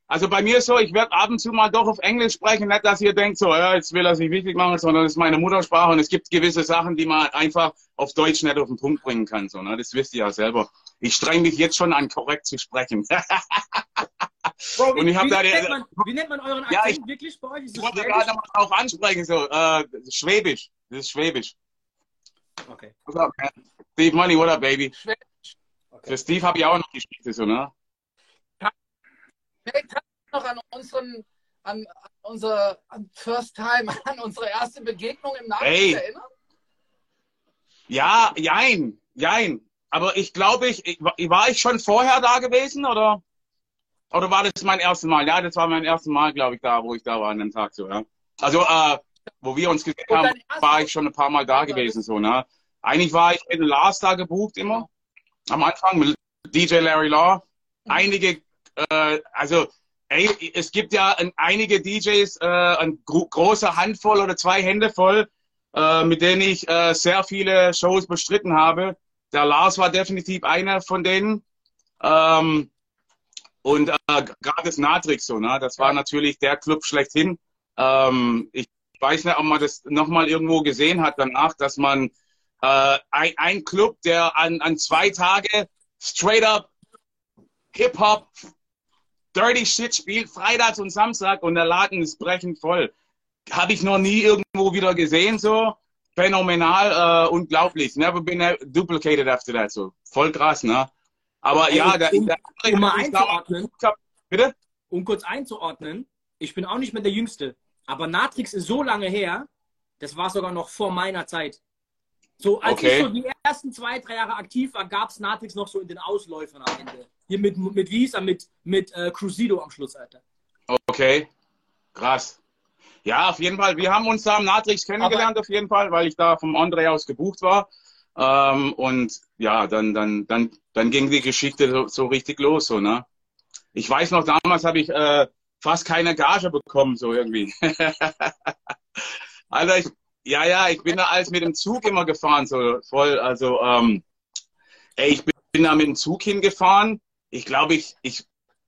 also bei mir ist so, ich werde ab und zu mal doch auf Englisch sprechen. Nicht, dass ihr denkt, so, ja, jetzt will er sich wichtig machen, sondern das ist meine Muttersprache und es gibt gewisse Sachen, die man einfach auf Deutsch nicht auf den Punkt bringen kann. So, ne? Das wisst ihr ja selber. Ich streng mich jetzt schon an, korrekt zu sprechen. Bro, Und ich hab wie, da die- nennt man, wie nennt man euren Ja, Akzent wirklich bei euch? Ist ich es wollte Schwäbisch? gerade mal drauf ansprechen, so, äh, Schwäbisch. Das ist Schwäbisch. Okay, What's up, man? Steve Money, what up, baby? okay. Für Steve habe ich auch noch Geschichte, so, ne? Hey, du noch an unseren, an, an unser an First Time, an unsere erste Begegnung im Nachhinein Ey. erinnern? Ja, jein, jein. Aber ich glaube, ich, ich, war ich schon vorher da gewesen, oder? Oder war das mein erstes Mal? Ja, das war mein erstes Mal, glaube ich, da, wo ich da war an dem Tag, so, ja. Also, äh, wo wir uns gesehen haben, war ich schon ein paar Mal da gewesen, so, ne? Eigentlich war ich mit Lars da gebucht immer. Am Anfang mit DJ Larry Law. Einige, äh, also, ey, es gibt ja ein, einige DJs, äh, eine gro große Handvoll oder zwei Hände voll, äh, mit denen ich äh, sehr viele Shows bestritten habe. Der Lars war definitiv einer von denen. Ähm, und äh, gerade das Natrix so, ne? Das war natürlich der Club schlechthin. Ähm, ich weiß nicht, ob man das nochmal irgendwo gesehen hat danach, dass man äh, ein, ein Club, der an, an zwei Tage straight up Hip-Hop, Dirty Shit spielt, freitags und Samstag und der Laden ist brechend voll. Habe ich noch nie irgendwo wieder gesehen, so. Phänomenal, äh, unglaublich. Never been duplicated after that, so. Voll krass, ne? Aber Ey, ja, der, um- der Um mal einzuordnen, hab- Bitte? um kurz einzuordnen, ich bin auch nicht mehr der Jüngste, aber Natrix ist so lange her, das war sogar noch vor meiner Zeit. So, als Okay. ich so die ersten zwei, drei Jahre aktiv war, gab es Natrix noch so in den Ausläufern am Ende. Hier mit, mit wie hieß er, mit, mit äh, Cruzido am Schluss, Alter. Okay, krass. Ja, auf jeden Fall. Wir haben uns da am Natrix kennengelernt, auf jeden Fall, weil ich da vom André aus gebucht war. Ähm, und ja, dann, dann, dann, dann ging die Geschichte so, so richtig los, so, ne? Ich weiß noch, damals habe ich äh, fast keine Gage bekommen, so irgendwie. Alter, ich, ja, ja, ich bin da als mit dem Zug immer gefahren, so voll. Also, ähm, ey, ich bin, bin da mit dem Zug hingefahren. Ich glaube, ich, ich,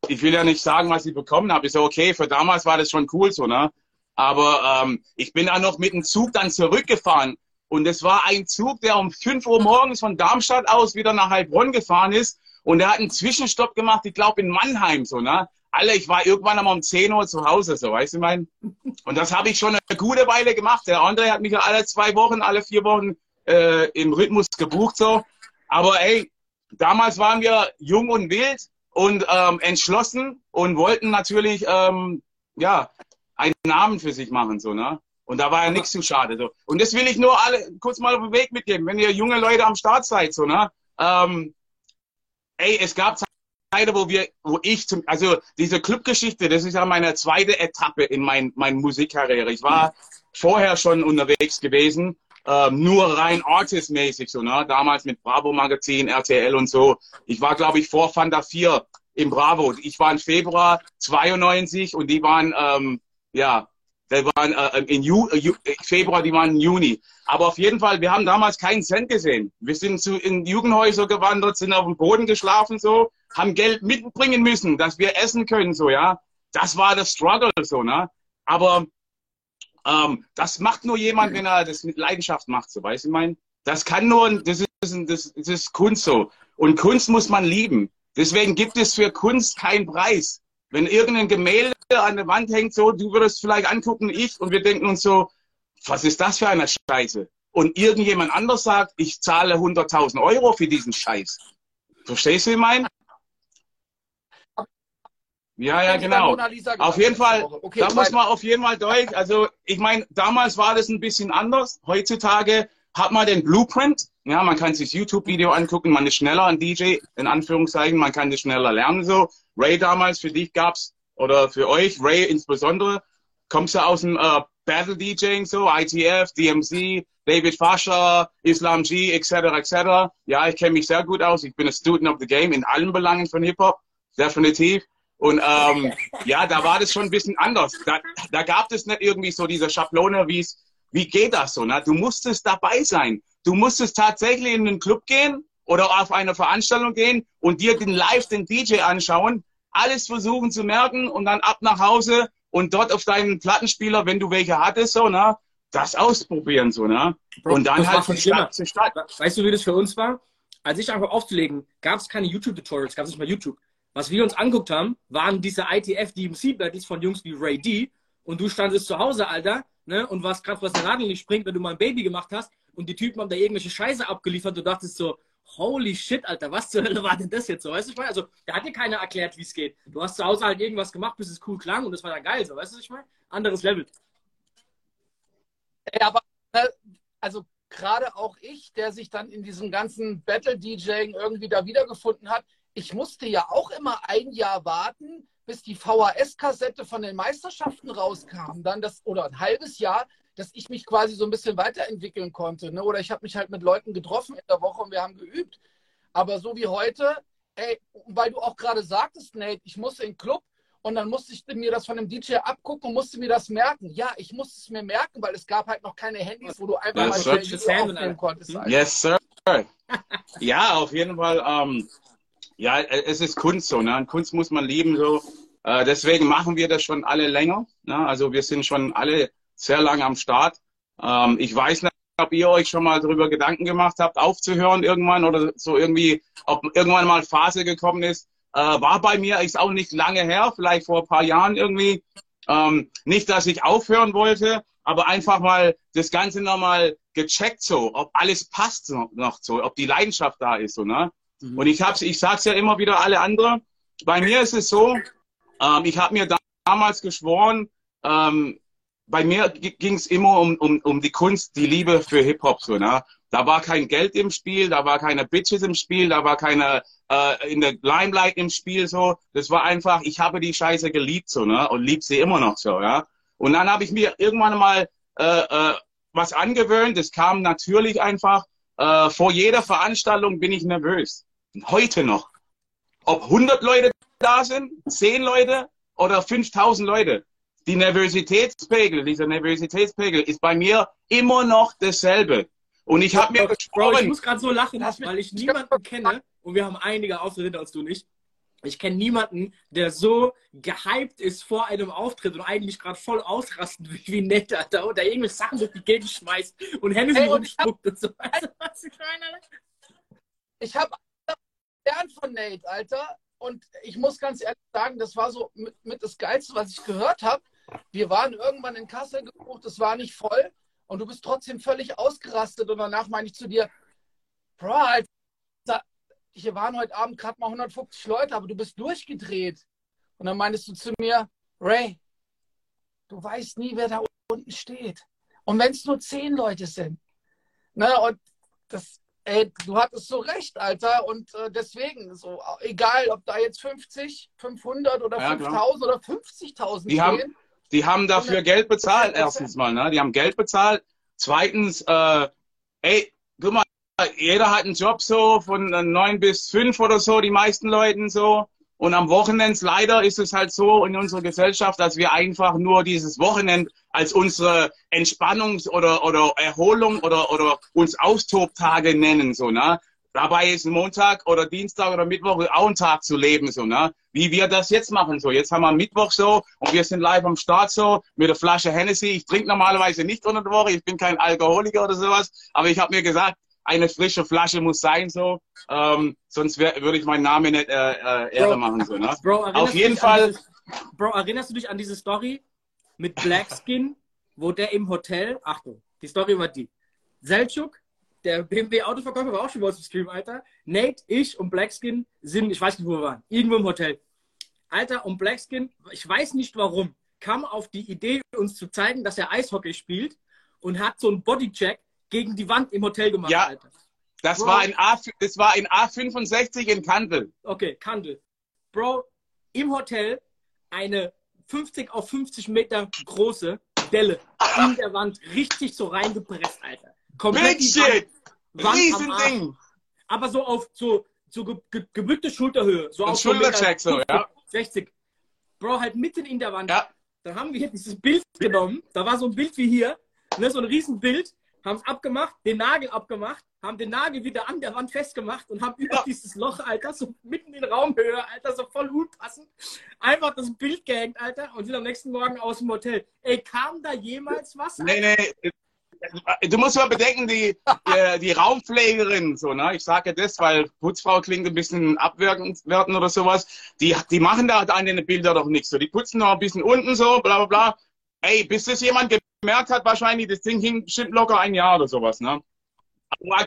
ich will ja nicht sagen, was ich bekommen habe. Ich so, okay, für damals war das schon cool so, ne? Aber ähm, ich bin da noch mit dem Zug dann zurückgefahren. Und es war ein Zug, der um 5 Uhr morgens von Darmstadt aus wieder nach Heilbronn gefahren ist. Und der hat einen Zwischenstopp gemacht, ich glaube in Mannheim, so, ne? Alle, ich war irgendwann einmal um 10 Uhr zu Hause, so, weißt du, mein? Und das habe ich schon eine gute Weile gemacht. Der André hat mich ja alle zwei Wochen, alle vier Wochen äh, im Rhythmus gebucht, so. Aber ey, damals waren wir jung und wild und ähm, entschlossen und wollten natürlich ähm, ja, einen Namen für sich machen, so, ne? Und da war ja nichts zu schade. So. Und das will ich nur alle kurz mal auf den Weg mitgeben, wenn ihr junge Leute am Start seid, so, ne? Ähm, ey, es gab Zeiten, wo wir, wo ich zum, also diese Clubgeschichte, das ist ja meine zweite Etappe in mein, mein Musikkarriere. Ich war vorher schon unterwegs gewesen, ähm, nur rein artistmäßig, so, ne? Damals mit Bravo Magazin, RTL und so. Ich war, glaube ich, vor Fanta 4 im Bravo. Ich war im Februar 92 und die waren, ähm, ja, die waren äh, in Ju, äh, Ju, Februar, die waren im Juni. Aber auf jeden Fall, wir haben damals keinen Cent gesehen. Wir sind zu, in Jugendhäuser gewandert, sind auf dem Boden geschlafen, so, haben Geld mitbringen müssen, dass wir essen können, so, ja. Das war das Struggle, so, ne. Aber ähm, das macht nur jemand, wenn er das mit Leidenschaft macht, so, weißt du, ich meine? Das kann nur, das ist, das, das ist Kunst so. Und Kunst muss man lieben. Deswegen gibt es für Kunst keinen Preis. Wenn irgendein Gemälde an der Wand hängt, so, du würdest vielleicht angucken, ich, und wir denken uns so, was ist das für eine Scheiße? Und irgendjemand anders sagt, ich zahle 100.000 Euro für diesen Scheiß. Verstehst du, wie ich meine? Ja, ja, genau. Auf jeden Fall, okay, da muss man auf jeden Fall durch. Also, ich meine, damals war das ein bisschen anders. Heutzutage hat man den Blueprint. Ja, man kann sich YouTube-Video angucken, man ist schneller ein DJ, in Anführungszeichen, man kann das schneller lernen. So, Ray damals, für dich gab's, oder für euch, Ray insbesondere, kommst du aus dem äh, Battle DJing, so, ITF, DMC, David Fascher, Islam G, etc., etc. Ja, ich kenne mich sehr gut aus. Ich bin ein Student of the Game in allen Belangen von Hip-Hop, definitiv. Und ähm, ja, da war das schon ein bisschen anders. Da, da gab es nicht irgendwie so diese Schablone, wie es, wie geht das so? Ne? Du musstest dabei sein. Du musstest tatsächlich in den Club gehen oder auf eine Veranstaltung gehen und dir den live den DJ anschauen, alles versuchen zu merken und dann ab nach Hause und dort auf deinen Plattenspieler, wenn du welche hattest, so, ne, das ausprobieren, so, ne? Bro, und dann halt von Stadt zu Stadt. Weißt du, wie das für uns war? Als ich einfach aufzulegen, gab es keine YouTube-Tutorials, gab es nicht mal YouTube. Was wir uns anguckt haben, waren diese ITF DMC Battles von Jungs wie Ray D. Und du standest zu Hause, Alter, ne, und warst gerade, was der Nadel nicht springt, wenn du mal ein Baby gemacht hast. Und die Typen haben da irgendwelche Scheiße abgeliefert. Du dachtest so, holy shit, Alter, was zur Hölle war denn das jetzt so? Weißt du, ich meine, also, da hat dir keiner erklärt, wie es geht. Du hast zu Hause halt irgendwas gemacht, bis es cool klang und das war dann geil, so, weißt du, ich meine? Anderes Level. Ja, aber, ne, also, gerade auch ich, der sich dann in diesem ganzen Battle-DJing irgendwie da wiedergefunden hat, ich musste ja auch immer ein Jahr warten, bis die VHS-Kassette von den Meisterschaften rauskam, dann das, oder ein halbes Jahr, dass ich mich quasi so ein bisschen weiterentwickeln konnte. Ne? Oder ich habe mich halt mit Leuten getroffen in der Woche und wir haben geübt. Aber so wie heute, ey, weil du auch gerade sagtest, Nate, ich musste in den Club und dann musste ich mir das von dem DJ abgucken und musste mir das merken. Ja, ich musste es mir merken, weil es gab halt noch keine Handys, wo du einfach mal schnell aufnehmen konntest. Alter. Yes, sir. ja, auf jeden Fall. Ähm, ja, es ist Kunst so. Ne? Kunst muss man lieben so. Äh, deswegen machen wir das schon alle länger. Ne? Also wir sind schon alle sehr lange am Start. Ähm, ich weiß nicht, ob ihr euch schon mal darüber Gedanken gemacht habt, aufzuhören irgendwann oder so irgendwie, ob irgendwann mal Phase gekommen ist. Äh, war bei mir, ist auch nicht lange her, vielleicht vor ein paar Jahren irgendwie. Ähm, nicht, dass ich aufhören wollte, aber einfach mal das Ganze nochmal gecheckt, so, ob alles passt noch, noch so, ob die Leidenschaft da ist, so, ne? Mhm. Und ich hab's, ich sag's ja immer wieder alle anderen. Bei mir ist es so, ähm, ich habe mir damals geschworen, ähm, bei mir ging es immer um, um, um die Kunst, die Liebe für Hip-Hop. So, ne? Da war kein Geld im Spiel, da war keine Bitches im Spiel, da war keine äh, in der Limelight im Spiel. so. Das war einfach, ich habe die Scheiße geliebt so, ne? und lieb sie immer noch so. ja. Und dann habe ich mir irgendwann mal äh, äh, was angewöhnt. Das kam natürlich einfach. Äh, vor jeder Veranstaltung bin ich nervös. Heute noch. Ob 100 Leute da sind, 10 Leute oder 5000 Leute die Nervositätspegel, dieser Nervositätspegel ist bei mir immer noch dasselbe. Und ich habe mir gesprochen. Ich muss gerade so lachen, weil ich niemanden kenne, und wir haben einige Auftritte hinter uns, du nicht. Ich kenne niemanden, der so gehypt ist vor einem Auftritt und eigentlich gerade voll ausrasten wie, wie nett, Alter, oder irgendwelche Sachen durch die Gegend schmeißt und Hände hey, rumspuckt und so. Weißt du, was ich meine? Ich habe gelernt von Nate, Alter. Und ich muss ganz ehrlich sagen, das war so mit, mit das Geilste, was ich gehört habe. Wir waren irgendwann in Kassel gebucht, es war nicht voll und du bist trotzdem völlig ausgerastet. Und danach meine ich zu dir, Bro, Alter, hier waren heute Abend gerade mal 150 Leute, aber du bist durchgedreht. Und dann meintest du zu mir, Ray, du weißt nie, wer da unten steht. Und wenn es nur zehn Leute sind. Ne, und das, ey, du hattest so recht, Alter. Und äh, deswegen, so, egal, ob da jetzt 50, 500 oder ja, 5000 oder 50.000 stehen. Haben, die haben dafür Geld bezahlt, erstens mal. Ne? Die haben Geld bezahlt. Zweitens, äh, ey, guck mal, jeder hat einen Job so von neun bis fünf oder so, die meisten Leuten so. Und am Wochenende, leider ist es halt so in unserer Gesellschaft, dass wir einfach nur dieses Wochenende als unsere Entspannungs- oder, oder Erholung oder, oder uns Austobtage nennen, so, ne? Dabei ist Montag oder Dienstag oder Mittwoch auch ein Tag zu leben, so, ne? Wie wir das jetzt machen, so. Jetzt haben wir Mittwoch so und wir sind live am Start so mit der Flasche Hennessy. Ich trinke normalerweise nicht unter der Woche, ich bin kein Alkoholiker oder sowas, aber ich habe mir gesagt, eine frische Flasche muss sein, so. Ähm, sonst würde ich meinen Namen nicht äh, äh, Ehre machen, so, ne? Bro, Auf jeden Fall. Dieses, Bro, erinnerst du dich an diese Story mit Blackskin, wo der im Hotel, Achtung, die Story war die. Selchuk, der BMW-Autoverkäufer war auch schon bei uns im Stream, Alter. Nate, ich und Blackskin sind, ich weiß nicht, wo wir waren, irgendwo im Hotel. Alter, und Blackskin, ich weiß nicht warum, kam auf die Idee, uns zu zeigen, dass er Eishockey spielt und hat so einen Bodycheck gegen die Wand im Hotel gemacht, ja, Alter. Das Bro. war, ein A, das war ein A65 in Kandel. Okay, Kandel. Bro, im Hotel eine 50 auf 50 Meter große Delle in der Wand richtig so reingepresst, Alter. Komplett Big shit! Riesending! Aber so auf so, so ge ge gebückte Schulterhöhe. So auf Schultercheck so, ja. 60. Bro, halt mitten in der Wand. Ja. Da haben wir dieses Bild genommen. Da war so ein Bild wie hier. Ne, so ein Riesenbild haben es abgemacht, den Nagel abgemacht, haben den Nagel wieder an der Wand festgemacht und haben über dieses Loch, Alter, so mitten in Raumhöhe, Alter, so voll unpassend, einfach das Bild gehängt, Alter, und sind am nächsten Morgen aus dem Hotel. Ey, kam da jemals was? Alter? Nee, nee. Du musst mal bedenken, die, die, die Raumpflegerin, so, ne? Ich sage das, weil Putzfrau klingt ein bisschen abwertend oder sowas. Die, die machen da an den Bildern doch nichts. So, die putzen noch ein bisschen unten so, bla bla bla. Ey, bis das jemand gemerkt hat, wahrscheinlich, das Ding hing bestimmt locker ein Jahr oder sowas, ne? Aber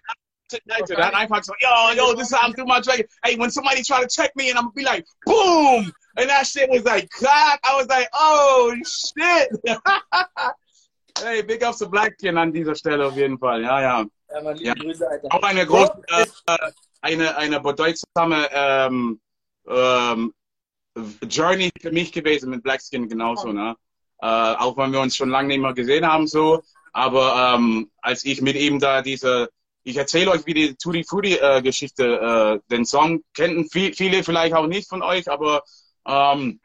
der hat einfach so, yo, yo, this is I'm doing my drag. Hey, when somebody try to check me and I'm gonna be like, boom! And that shit was like, clack. I was like, oh, shit! hey, big ups to Blackkin an dieser Stelle auf jeden Fall, ja, ja. Ja, man, ja. Grüße, Alter. Auch eine große, äh, eine, eine bedeutsame, ähm, ähm, Journey für mich gewesen mit Blackskin genauso, ne? Äh, auch wenn wir uns schon lange nicht mehr gesehen haben so. Aber ähm, als ich mit ihm da diese, ich erzähle euch wie die Tutti Frutti äh, Geschichte, äh, den Song kennen viel, viele vielleicht auch nicht von euch, aber ähm,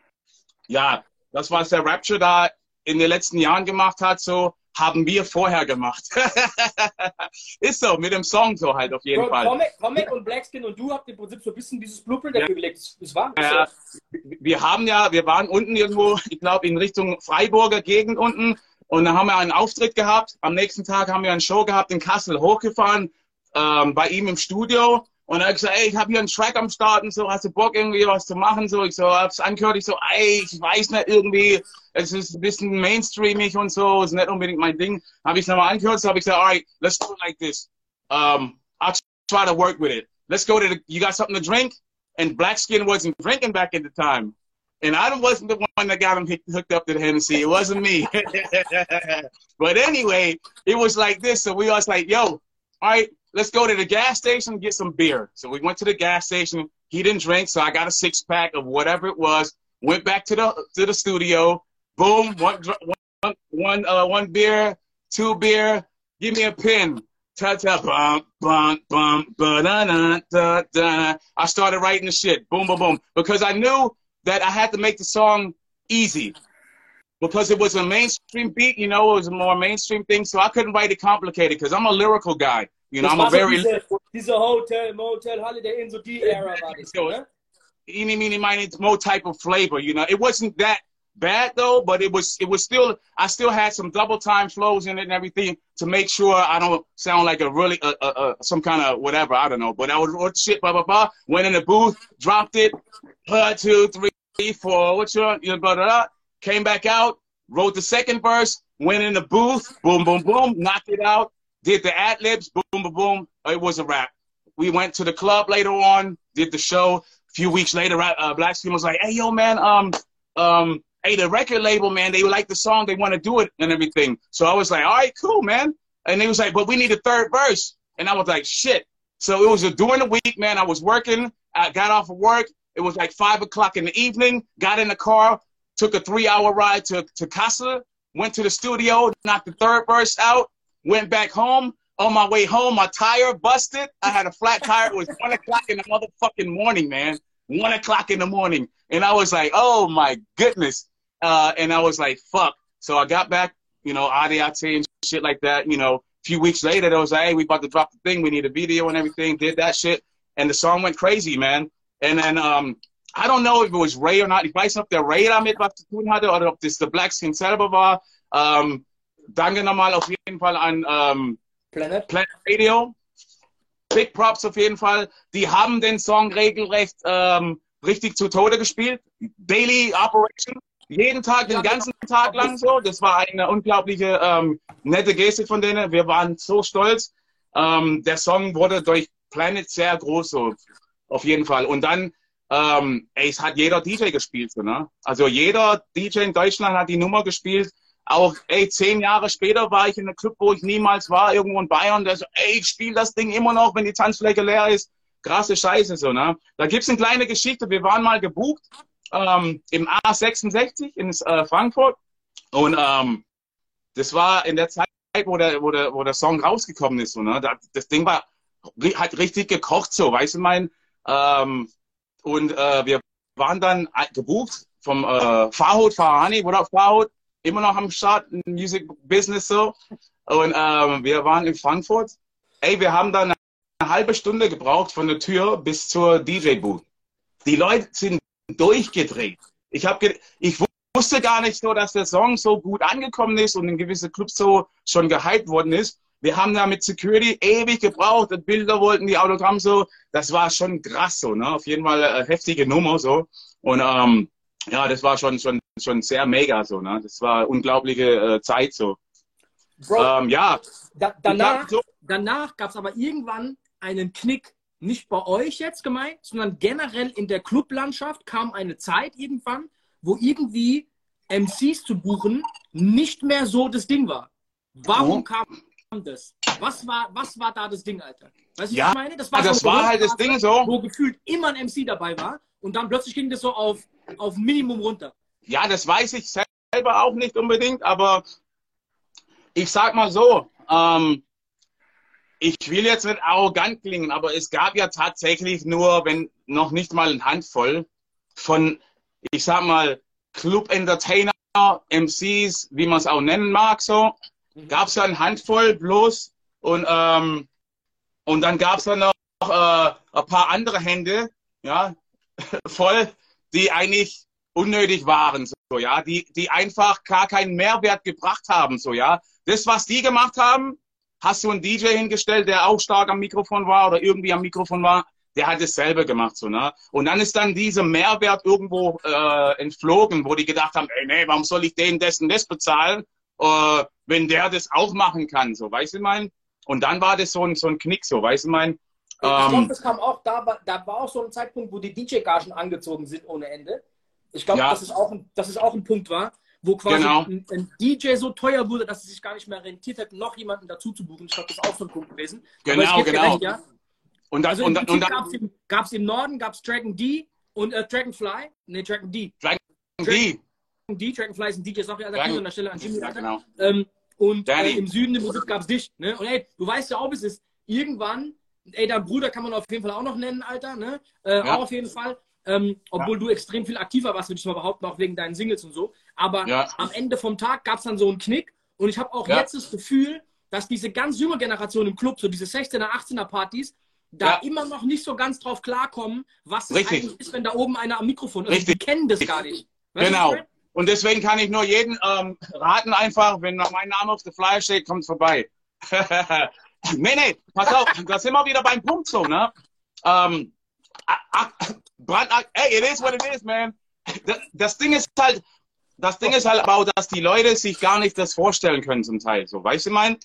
ja, das was der Rapture da in den letzten Jahren gemacht hat, so haben wir vorher gemacht. ist so, mit dem Song so halt auf jeden Fall. Comic, Comic und Blackskin und du habt im Prinzip so ein bisschen dieses Blueprint dafür ja. gelegt. Das war ja, Wir haben ja, wir waren unten irgendwo, ich glaube in Richtung Freiburger Gegend unten und da haben wir einen Auftritt gehabt. Am nächsten Tag haben wir eine Show gehabt in Kassel hochgefahren, ähm, bei ihm im Studio und er hat gesagt, ey, ich habe hier einen Track am Start und so, hast du Bock irgendwie was zu machen? So, ich so, hab's angehört, ich so, ey, ich weiß nicht irgendwie, es ist ein bisschen mainstreamig und so, ist nicht unbedingt mein Ding. Habe ich nochmal angehört, so habe ich gesagt, alright, let's do it like this. Um, I'll try to work with it. Let's go to the, you got something to drink? And Blackskin wasn't drinking back at the time. And I wasn't the one that got him hooked up to the Hennessy. It wasn't me. but anyway, it was like this. So we was like, yo, all right, let's go to the gas station and get some beer. So we went to the gas station. He didn't drink, so I got a six pack of whatever it was. Went back to the to the studio. Boom, one one one uh, one beer, two beer. Give me a pin. Ta ta bum bum bum ba da da da da. I started writing the shit. Boom boom boom because I knew that I had to make the song easy because it was a mainstream beat. You know, it was a more mainstream thing, so I couldn't write it complicated because I'm a lyrical guy. You know, I'm a very. Diese, a Hotel, Motel, Holiday so die Era so, ne? Eeny, meeny, miny, more type of flavor. You know, it wasn't that bad though, but it was it was still I still had some double time flows in it and everything to make sure I don't sound like a really uh, uh, uh, some kind of whatever I don't know. But I was what shit blah blah blah. Went in the booth, dropped it, one, two, three, four. What's your you know, blah, blah, blah. Came back out, wrote the second verse, went in the booth, boom boom boom, knocked it out did the ad libs, boom, boom, boom. It was a wrap. We went to the club later on, did the show. A few weeks later, uh, Black Skin was like, "Hey, yo, man, um, um, hey, the record label, man, they like the song, they want to do it and everything. So I was like, all right, cool, man. And they was like, but we need a third verse. And I was like, shit. So it was a, during the week, man. I was working. I got off of work. It was like five o'clock in the evening. Got in the car, took a three-hour ride to to Casa. Went to the studio, knocked the third verse out. Went back home. On my way home, my tire busted. I had a flat tire. It was one o'clock in the motherfucking morning, man. One o'clock in the morning, and I was like, "Oh my goodness!" Uh, and I was like, "Fuck!" So I got back, you know, Adiate and shit like that. You know, a few weeks later, they was like, "Hey, we about to drop the thing. We need a video and everything." Did that shit, and the song went crazy, man. And then um, I don't know if it was Ray or not. Weiß nicht, ob der Ray zu tun hatte oder ob das der Black Skin selber war. Danke nochmal auf jeden Fall an ähm, Planet. Planet Radio. Big Props auf jeden Fall. Die haben den Song regelrecht ähm, richtig zu Tode gespielt. Daily Operation. Jeden Tag, den ganzen Tag lang so. Das war eine unglaubliche ähm, nette Geste von denen. Wir waren so stolz. Ähm, der Song wurde durch Planet sehr groß, so auf jeden Fall. Und dann, ähm, ey, es hat jeder DJ gespielt, so, ne? Also jeder DJ in Deutschland hat die Nummer gespielt. Auch, ey, zehn Jahre später war ich in einem Club, wo ich niemals war, irgendwo in Bayern, der so, ey, ich spiele das Ding immer noch, wenn die Tanzfläche leer ist. Krasse Scheiße, so, ne? Da gibt's eine kleine Geschichte. Wir waren mal gebucht ähm, im A66 in äh, Frankfurt. Und ähm, das war in der Zeit, wo der, wo der, wo der Song rausgekommen ist. So, ne? das, Ding war hat richtig gekocht, so, weißt du, mein. Ähm, und äh, wir waren dann gebucht vom äh, Farhut Farhani, auf Farhut, immer noch am Start, Music Business so. Und ähm, wir waren in Frankfurt. Ey, wir haben dann eine halbe Stunde gebraucht von der Tür bis zur DJ-Booth. Die Leute sind durchgedreht. Ich habe, ich wusste gar nicht so, dass der Song so gut angekommen ist und in gewisse Clubs so schon gehypt worden ist. Wir haben da mit Security ewig gebraucht, Bilder wollten, die Autogramm so. Das war schon krass so, ne? Auf jeden Fall eine heftige Nummer so. Und ähm, ja, das war schon, schon, schon sehr mega so, ne? Das war unglaubliche äh, Zeit so. Bro, ähm, ja. Da, danach so, danach gab es aber irgendwann einen Knick, nicht bei euch jetzt gemeint, sondern generell in der Clublandschaft kam eine Zeit irgendwann, wo irgendwie MCs zu buchen nicht mehr so das Ding war. Warum oh. kam das? Was war, was war da das Ding, Alter? Weißt du, ja, was ich meine? Das war, das so war halt das Ding so. Wo gefühlt immer ein MC dabei war und dann plötzlich ging das so auf, auf Minimum runter. Ja, das weiß ich selber auch nicht unbedingt, aber ich sag mal so, ähm, ich will jetzt nicht arrogant klingen, aber es gab ja tatsächlich nur, wenn noch nicht mal eine Handvoll von, ich sag mal, Club Entertainer, MCs, wie man es auch nennen mag, so, gab es ja eine Handvoll bloß und, ähm, und dann gab es dann noch äh, ein paar andere Hände, ja, voll, die eigentlich unnötig waren, so, ja, die, die einfach gar keinen Mehrwert gebracht haben, so, ja. Das, was die gemacht haben, hast du einen DJ hingestellt, der auch stark am Mikrofon war oder irgendwie am Mikrofon war, der hat dasselbe gemacht, so, ne? Und dann ist dann dieser Mehrwert irgendwo äh, entflogen, wo die gedacht haben, ey, nee, warum soll ich den dessen das bezahlen, äh, wenn der das auch machen kann, so, weißt du, mein? Und dann war das so ein, so ein Knick, so, weißt du, mein? Ich ähm, glaube, das kam auch, da war, da war auch so ein Zeitpunkt, wo die DJ-Gagen angezogen sind ohne Ende. Ich glaube, ja. dass, es auch ein, dass es auch ein Punkt war, wo quasi Genau. ein, ein DJ so teuer wurde, dass es sich gar nicht mehr rentiert hat, noch jemanden dazu zu buchen. Ich glaube, das ist auch so ein Punkt gewesen. Ich Genau, genau. Recht, ja? Und dann, Also und und gab es im, im Norden gab's Dragon D und äh, Dragonfly. Nee, Dragon D. die, Dragon D, Dragonfly ist ein DJ, sag ich Dragon- an der Stelle an Jimmy. ja, genau. Ähm, und äh, im Süden im Musik gab es dich. Ne? Und ey, du weißt ja auch, es ist. Irgendwann, ey, dein Bruder kann man auf jeden Fall auch noch nennen, Alter. Ne? Äh, Ja. Auch auf jeden Fall. Ähm, obwohl du extrem viel aktiver warst, würde ich mal behaupten, auch wegen deinen Singles und so. Aber Ja. am Ende vom Tag gab es dann so einen Knick. Und ich habe auch Ja. jetzt das Gefühl, dass diese ganz junge Generation im Club, so diese 16er, 18er Partys, da Ja. immer noch nicht so ganz drauf klarkommen, was es Richtig. eigentlich ist, wenn da oben einer am Mikrofon ist. Richtig. Die kennen das gar nicht. Weißt Genau. Und deswegen kann ich nur jeden ähm, raten einfach, wenn noch mein Name auf der Flyer steht, kommt vorbei. nee, nee, pass auf, da sind wir wieder beim Punkt so, ne? Ähm, Brand, hey, it is what it is, man. Das, das Ding ist halt, das Ding ist halt aber, dass die Leute sich gar nicht das vorstellen können zum Teil, so, weißt du, mein?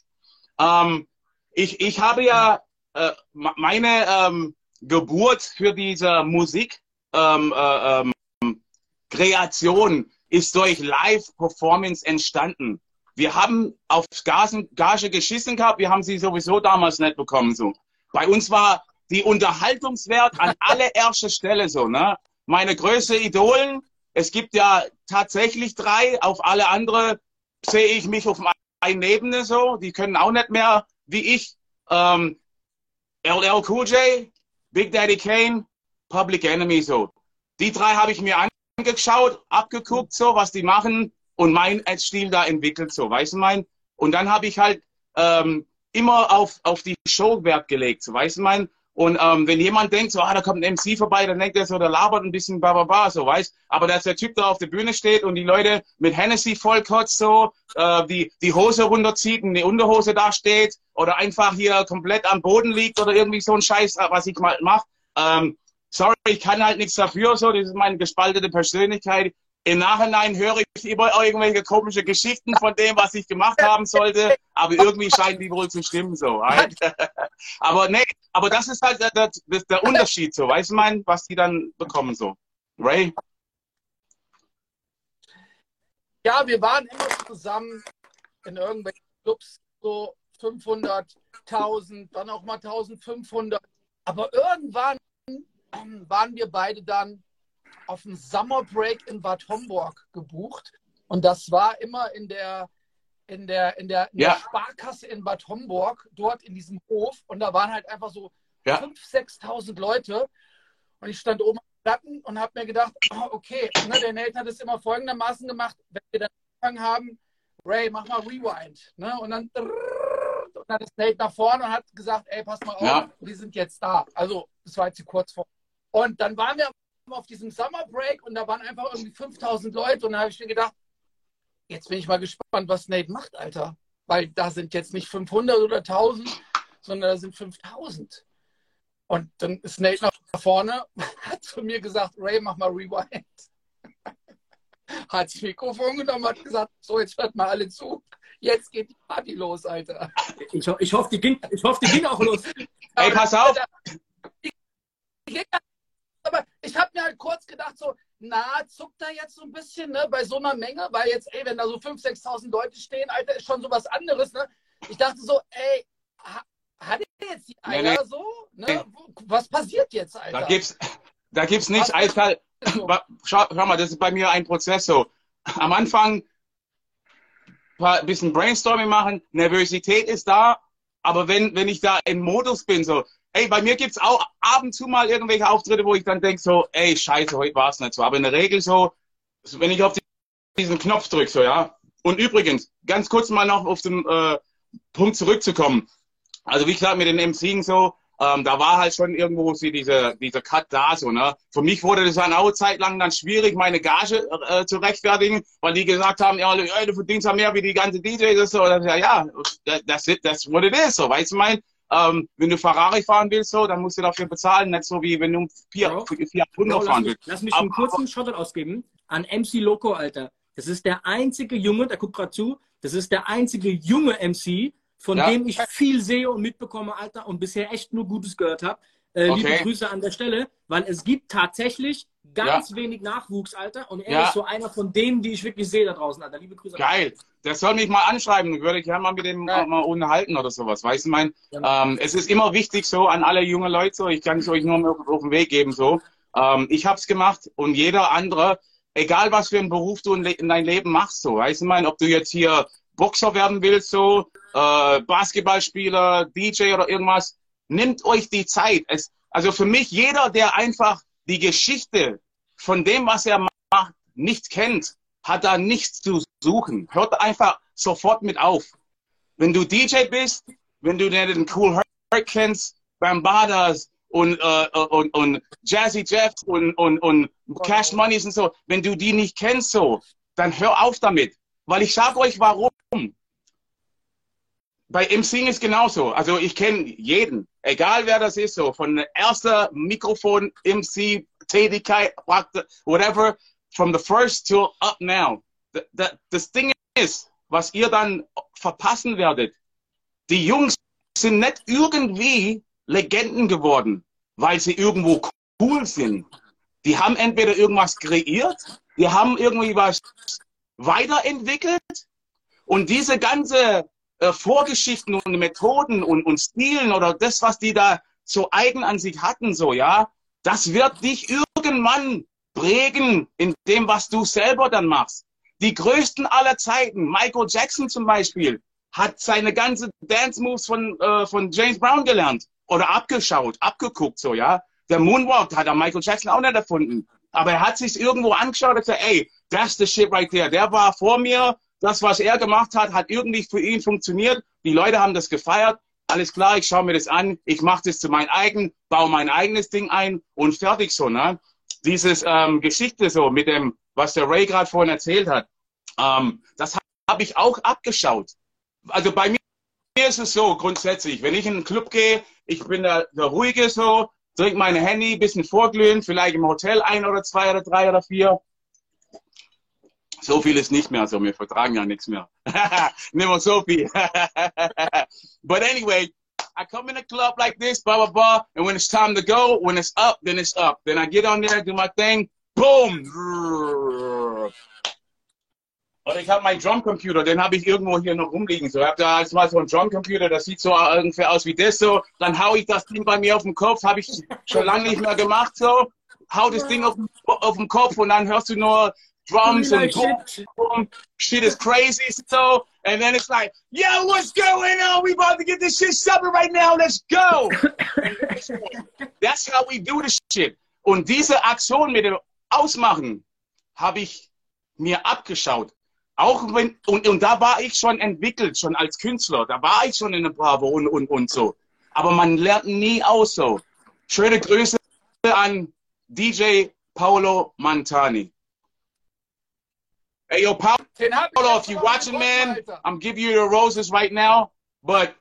Ähm, ich, ich habe ja äh, meine ähm, Geburt für diese Musik ähm, äh, ähm, Kreation ist durch Live-Performance entstanden. Wir haben auf Gasen, Gage geschissen gehabt, wir haben sie sowieso damals nicht bekommen. So. Bei uns war die Unterhaltungswert an allererster Stelle so. Ne? Meine größte Idolen, es gibt ja tatsächlich drei, auf alle andere sehe ich mich auf einer Ebene so, die können auch nicht mehr wie ich. Ähm, LL Cool J, Big Daddy Kane, Public Enemy so. Die drei habe ich mir angeschaut, abgeguckt so, was die machen und mein Stil da entwickelt so, weißt du mein? Und dann habe ich halt ähm, immer auf, auf die Show Wert gelegt, so, weißt du mein? Und ähm, wenn jemand denkt, so, ah, da kommt ein MC vorbei, dann denkt er so, der labert ein bisschen ba, ba, ba, so, weißt Aber dass der Typ da auf der Bühne steht und die Leute mit Hennessy vollkotzt, so, äh, die, die Hose runterzieht und die Unterhose da steht oder einfach hier komplett am Boden liegt oder irgendwie so ein Scheiß, äh, was ich mal mache. Ähm, sorry, ich kann halt nichts dafür, so, das ist meine gespaltete Persönlichkeit. Im Nachhinein höre ich immer irgendwelche komische Geschichten von dem, was ich gemacht haben sollte, aber irgendwie scheinen die wohl zu stimmen so. Aber nee, aber das ist halt der, der, der Unterschied so, weißt du mein, was die dann bekommen so. Ray? Ja, wir waren immer zusammen in irgendwelchen Clubs, so 500, 1000, dann auch mal 1500. Aber irgendwann ähm, waren wir beide dann auf dem Summer Break in Bad Homburg gebucht. Und das war immer in der, in der, in der, in ja. der Sparkasse in Bad Homburg, dort in diesem Hof. Und da waren halt einfach so ja. 5.000, 6.000 Leute. Und ich stand oben am Platten und habe mir gedacht, oh, okay, ne, der Nate hat es immer folgendermaßen gemacht, wenn wir dann angefangen haben, Ray, mach mal Rewind. Ne? Und dann, und dann ist Nate nach vorne und hat gesagt, ey, pass mal auf, ja. wir sind jetzt da. Also, das war jetzt kurz vor. Und dann waren wir auf diesem Summer Break und da waren einfach irgendwie 5000 Leute und da habe ich mir gedacht, jetzt bin ich mal gespannt, was Nate macht, Alter. Weil da sind jetzt nicht 500 oder 1000, sondern da sind 5000. Und dann ist Nate nach vorne, hat zu mir gesagt, Ray, mach mal Rewind. Hat das Mikrofon genommen, hat gesagt, so, jetzt hört mal alle zu. Jetzt geht die Party los, Alter. Ich, ich hoffe, die ging, ich hoffe, die ging auch los. Ey, pass auf! Die, die aber ich habe mir halt kurz gedacht, so, na, zuckt er jetzt so ein bisschen, ne, bei so einer Menge, weil jetzt, ey, wenn da so 5.000, 6.000 Leute stehen, Alter, ist schon so was anderes, ne? Ich dachte so, ey, ha, hat er jetzt die Eier nee, nee. so? Ne? Was passiert jetzt, Alter? Da gibt's, da gibt's nichts eiskalt. Schau, schau mal, das ist bei mir ein Prozess so. Am Anfang ein bisschen Brainstorming machen, Nervosität ist da, aber wenn, wenn ich da im Modus bin, so, ey, bei mir gibt's auch ab und zu mal irgendwelche Auftritte, wo ich dann denke so, ey, scheiße, heute war's nicht so. Aber in der Regel so, wenn ich auf diesen Knopf drücke, so, ja. Und übrigens, ganz kurz mal noch auf den äh, Punkt zurückzukommen. Also wie gesagt, mit den MCing so, ähm, da war halt schon irgendwo so dieser, dieser Cut da, so, ne. Für mich wurde das dann auch zeitlang dann schwierig, meine Gage äh, zu rechtfertigen, weil die gesagt haben, ja, du verdienst ja mehr wie die ganze DJs, so. Und dann, ja, das, das, das so, weißt du, mein, ähm, wenn du Ferrari fahren willst, so, dann musst du dafür bezahlen. Nicht so wie wenn du Fiat, Fiat Bro, fahren willst. Lass mich einen kurzen Shoutout ausgeben an MC Loco, Alter. Das ist der einzige Junge, der guckt gerade zu, das ist der einzige junge MC, von ja. dem ich viel sehe und mitbekomme, Alter, und bisher echt nur Gutes gehört habe. Äh, okay. Liebe Grüße an der Stelle, weil es gibt tatsächlich ganz ja. wenig Nachwuchs, Alter. Und er ja. ist so einer von denen, die ich wirklich sehe da draußen, Alter. Liebe Grüße. Geil. Der soll mich mal anschreiben. Würde ich gerne mal mit dem ja. mal unterhalten oder sowas. Weißt du, mein, ähm, es ist immer wichtig so an alle junge Leute so. Ich kann es euch nur auf, auf den Weg geben so. Ähm, ich hab's gemacht und jeder andere, egal was für einen Beruf du in, in dein Leben machst so. Weißt du, mein, ob du jetzt hier Boxer werden willst so, äh, Basketballspieler, DJ oder irgendwas Nimmt euch die Zeit. Es, also für mich, jeder, der einfach die Geschichte von dem, was er macht, nicht kennt, hat da nichts zu suchen. Hört einfach sofort mit auf. Wenn du DJ bist, wenn du den Cool Herc kennst, Bambadas und, äh, und, und Jazzy Jeff und, und, und Cash Moneys und so, wenn du die nicht kennst so, dann hör auf damit. Weil ich sage euch warum bei MCing ist genauso. Also ich kenne jeden, egal wer das ist, so von erster Mikrofon, MC, Tätigkeit, whatever, from the first till up now. Das Ding ist, was ihr dann verpassen werdet, die Jungs sind nicht irgendwie Legenden geworden, weil sie irgendwo cool sind. Die haben entweder irgendwas kreiert die haben irgendwie was weiterentwickelt und diese ganze äh, Vorgeschichten und Methoden und, und Stilen oder das, was die da so eigen an sich hatten, so, ja, das wird dich irgendwann prägen in dem, was du selber dann machst. Die größten aller Zeiten, Michael Jackson zum Beispiel, hat seine ganze Dance Moves von, äh, von James Brown gelernt oder abgeschaut, abgeguckt, so, ja. Der Moonwalk hat er Michael Jackson auch nicht erfunden. Aber er hat sich irgendwo angeschaut und gesagt, ey, that's the shit right there. Der war vor mir, das, was er gemacht hat, hat irgendwie für ihn funktioniert. Die Leute haben das gefeiert. Alles klar, ich schaue mir das an, ich mache das zu meinem eigenen, baue mein eigenes Ding ein und fertig so. Ne? Dieses ähm, Geschichte so mit dem, was der Ray gerade vorhin erzählt hat, ähm, das habe ich auch abgeschaut. Also bei mir ist es so grundsätzlich, wenn ich in einen Club gehe, ich bin der, der Ruhige so, trinke meine Handy, bisschen vorglühen, vielleicht im Hotel ein oder zwei oder drei oder vier. So viel ist nicht mehr so, wir vertragen ja nichts mehr. nicht mehr so viel. But anyway, I come in a club like this, blah, blah, blah, and when it's time to go, when it's up, then it's up. Then I get on there, do my thing, boom! Oder ich habe meinen Drumcomputer, den habe ich irgendwo hier noch rumliegen. So, ich habe da mal so einen Drumcomputer, das sieht so ungefähr aus wie das so. Dann hau ich das Ding bei mir auf den Kopf, habe ich schon lange nicht mehr gemacht so. Hau das Ding auf, auf den Kopf und dann hörst du nur drums and boom, boom, shit is crazy so. And then it's like, yo, what's going on? We about to get this shit started right now. Let's go. That's how we do this shit. Und diese Aktion mit dem Ausmachen habe ich mir abgeschaut. Auch wenn, und, und da war ich schon entwickelt, schon als Künstler. Da war ich schon in der Bravo und, und, und so. Aber man lernt nie aus so. Schöne Grüße an DJ Paolo Mantani. Hey, yo, Paolo, if you're watching, man, I'm giving you the roses right now. But,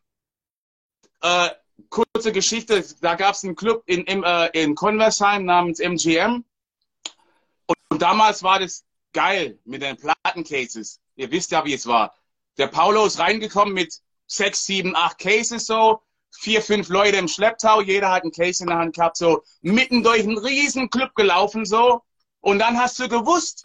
äh, kurze Geschichte, da gab es einen Club in, in, äh, in Conversheim namens MGM. Und, und damals war das geil mit den Plattencases. Ihr wisst ja, wie es war. Der Paulo ist reingekommen mit sechs, sieben, acht Cases so, vier, fünf Leute im Schlepptau, jeder hat einen Case in der Hand gehabt, so mitten durch einen riesen Club gelaufen so. Und dann hast du gewusst,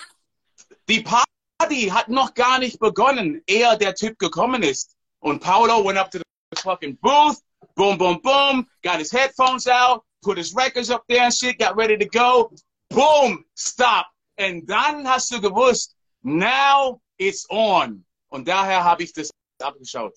die Party hat noch gar nicht begonnen, ehe der Typ gekommen ist. Und Paulo went up to the fucking booth, boom, boom, boom, got his headphones out, put his records up there and shit, got ready to go. Boom, stop. Und dann hast du gewusst, now it's on. Und daher habe ich das abgeschaut.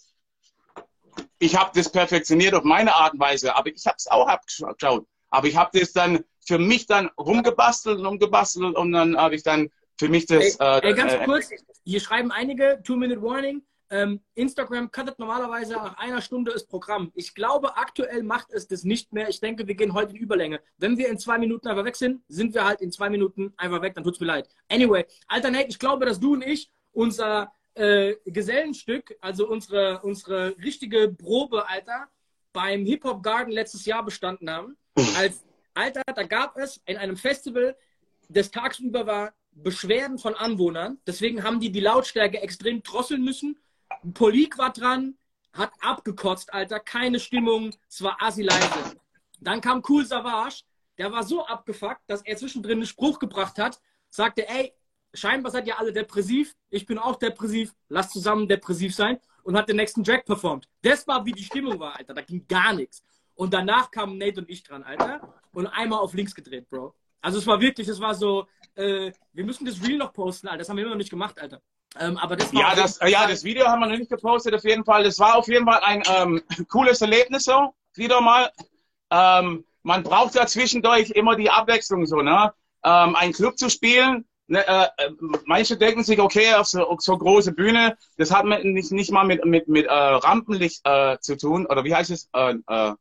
Ich habe das perfektioniert auf meine Art und Weise, aber ich habe es auch abgeschaut. Aber ich habe das dann für mich dann rumgebastelt und rumgebastelt und dann habe ich dann für mich das. Ey, äh, ey ganz äh, kurz, hier schreiben einige Two-Minute Warning. Ähm, Instagram cuttet normalerweise nach einer Stunde das Programm. Ich glaube, aktuell macht es das nicht mehr. Ich denke, wir gehen heute in Überlänge. Wenn wir in zwei Minuten einfach weg sind, sind wir halt in zwei Minuten einfach weg. Dann tut's mir leid. Anyway, Alter Nate, ich glaube, dass du und ich unser äh, Gesellenstück, also unsere, unsere richtige Probe, Alter, beim Hip Hop Garden letztes Jahr bestanden haben. Als Alter, da gab es in einem Festival, das tagsüber war, Beschwerden von Anwohnern. Deswegen haben die die Lautstärke extrem drosseln müssen Polik war dran, hat abgekotzt, Alter. Keine Stimmung, es war assi leise. Dann kam Cool Savage, der war so abgefuckt, dass er zwischendrin einen Spruch gebracht hat, sagte, ey, scheinbar seid ihr alle depressiv, ich bin auch depressiv, lasst zusammen depressiv sein und hat den nächsten Track performt. Das war, wie die Stimmung war, Alter. Da ging gar nichts. Und danach kamen Nate und ich dran, Alter, und einmal auf links gedreht, Bro. Also es war wirklich, es war so, äh, wir müssen das Reel noch posten, Alter. Das haben wir immer noch nicht gemacht, Alter. Ähm, aber das ja, das, ja, das Video haben wir noch nicht gepostet, auf jeden Fall. Das war auf jeden Fall ein ähm, cooles Erlebnis so, wieder mal. Ähm, man braucht ja zwischendurch immer die Abwechslung so, ne? Ähm, einen Club zu spielen, ne, äh, äh, manche denken sich, okay, auf so, auf so große Bühne, das hat mit, nicht, nicht mal mit, mit, mit äh, Rampenlicht äh, zu tun, oder wie heißt es? Äh, äh,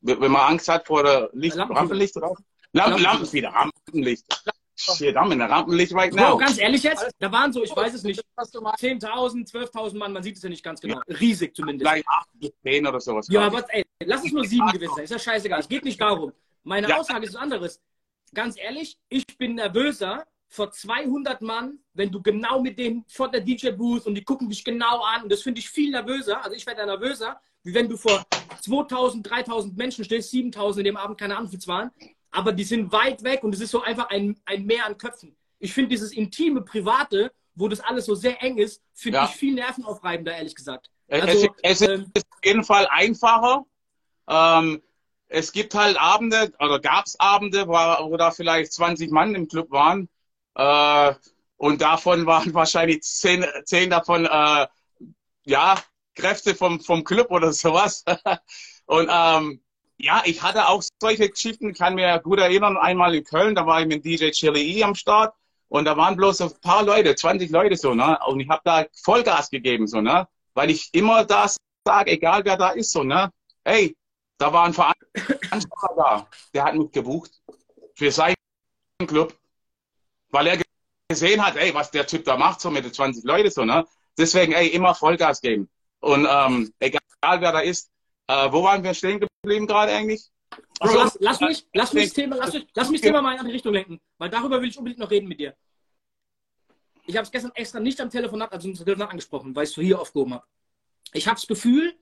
wenn man Angst hat vor der Licht, Rampenlicht oder? Lampen, Lampenfeder, Rampenlicht. Shit, I'm in the Rampenlicht right now. Bro, ganz ehrlich jetzt, da waren so, ich weiß es nicht, 10.000, 12.000 Mann, man sieht es ja nicht ganz genau. Riesig zumindest. Vielleicht 8 bis 10 oder sowas. Ja, aber ey, lass es nur 7 gewesen sein, ist ja scheißegal. Es geht nicht darum. Meine ja. Aussage ist was anderes. Ganz ehrlich, ich bin nervöser vor 200 Mann, wenn du genau mit denen vor der DJ-Booth und die gucken dich genau an und das finde ich viel nervöser, also ich werde nervöser, wie wenn du vor 2000, 3000 Menschen stehst, 7000 in dem Abend, keine Ahnung, wie es waren aber die sind weit weg und es ist so einfach ein, ein Meer an Köpfen. Ich finde dieses intime, private, wo das alles so sehr eng ist, finde Ja. ich viel nervenaufreibender, ehrlich gesagt. Es, Also, es ist ähm, auf jeden Fall einfacher. Ähm, es gibt halt Abende, oder gab es Abende, wo, wo da vielleicht 20 Mann im Club waren. Äh, und davon waren wahrscheinlich 10, 10 davon, äh, ja, Kräfte vom, vom Club oder sowas. und ähm, ja, ich hatte auch solche Geschichten, Ich kann mir gut erinnern, einmal in Köln, da war ich mit DJ Chili E am Start. Und da waren bloß ein paar Leute, 20 Leute so, ne? Und ich habe da Vollgas gegeben, so, ne? Weil ich immer das sage, egal wer da ist, so, ne? Hey, da war ein Veranstalter da, der hat mich gebucht für seinen Club, weil er gesehen hat, ey, was der Typ da macht, so mit den 20 Leute, so, ne? Deswegen, ey, immer Vollgas geben. Und ähm, egal wer da ist, äh, wo waren wir stehen geblieben gerade eigentlich? Bro, so, lass, lass mich, lass mich das Thema, lass mich, lass mich. Thema mal in eine Richtung lenken, weil darüber will ich unbedingt noch reden mit dir. Ich habe es gestern extra nicht am Telefonat, also im Telefonat angesprochen, weil ich es so hier aufgehoben habe. Ich habe das Gefühl,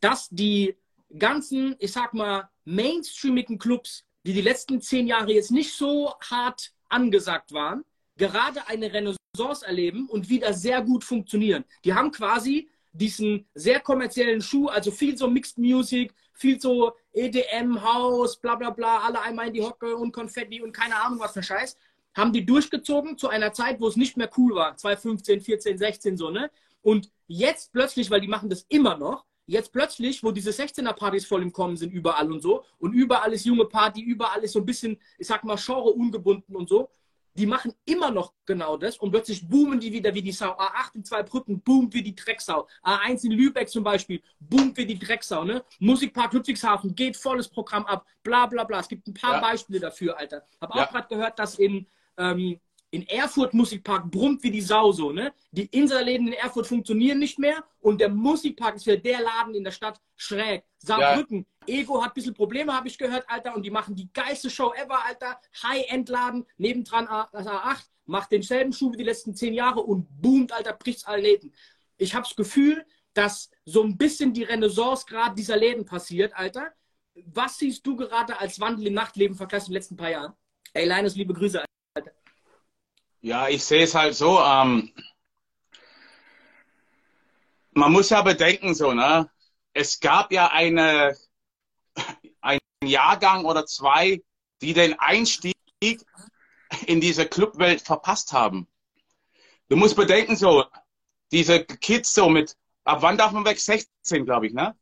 dass die ganzen, ich sag mal, mainstreamigen Clubs, die die letzten zehn Jahre jetzt nicht so hart angesagt waren, gerade eine Renaissance erleben und wieder sehr gut funktionieren. Die haben quasi diesen sehr kommerziellen Schuh, also viel so Mixed Music, viel so EDM, House, bla bla bla, alle einmal in die Hocke und Konfetti und keine Ahnung was für Scheiß, haben die durchgezogen zu einer Zeit, wo es nicht mehr cool war, 2015, 14, 16 so, ne? Und jetzt plötzlich, weil die machen das immer noch, jetzt plötzlich, wo diese 16er-Partys voll im Kommen sind, überall und so, und überall ist junge Party, überall ist so ein bisschen, ich sag mal, Genre ungebunden und so, die machen immer noch genau das und plötzlich boomen die wieder wie die Sau. A8 in zwei Brücken boomt wie die Drecksau. A1 in Lübeck zum Beispiel boomt wie die Drecksau. Ne? Musikpark Ludwigshafen geht volles Programm ab. Bla bla bla. Es gibt ein paar Ja. Beispiele dafür, Alter. Hab auch Ja. gerade gehört, dass in, ähm, in Erfurt Musikpark brummt wie die Sau so. Ne? Die Inselläden in Erfurt funktionieren nicht mehr und der Musikpark ist wieder der Laden in der Stadt schräg. Saarbrücken. Ego hat ein bisschen Probleme, habe ich gehört, Alter, und die machen die geilste Show ever, Alter. High-End-Laden, nebendran das A8, macht denselben Schuh wie die letzten zehn Jahre und boomt, Alter, bricht's allen Läden. Ich habe das Gefühl, dass so ein bisschen die Renaissance gerade dieser Läden passiert, Alter. Was siehst du gerade als Wandel im Nachtleben vergleicht in den letzten paar Jahren? Ey, Linus, liebe Grüße. Ja, ich sehe es halt so. Ähm, man muss ja bedenken, so, ne? Es gab ja eine, einen Jahrgang oder zwei, die den Einstieg in diese Clubwelt verpasst haben. Du musst bedenken, so, diese Kids so mit, ab wann darf man weg? 16, glaube ich, ne?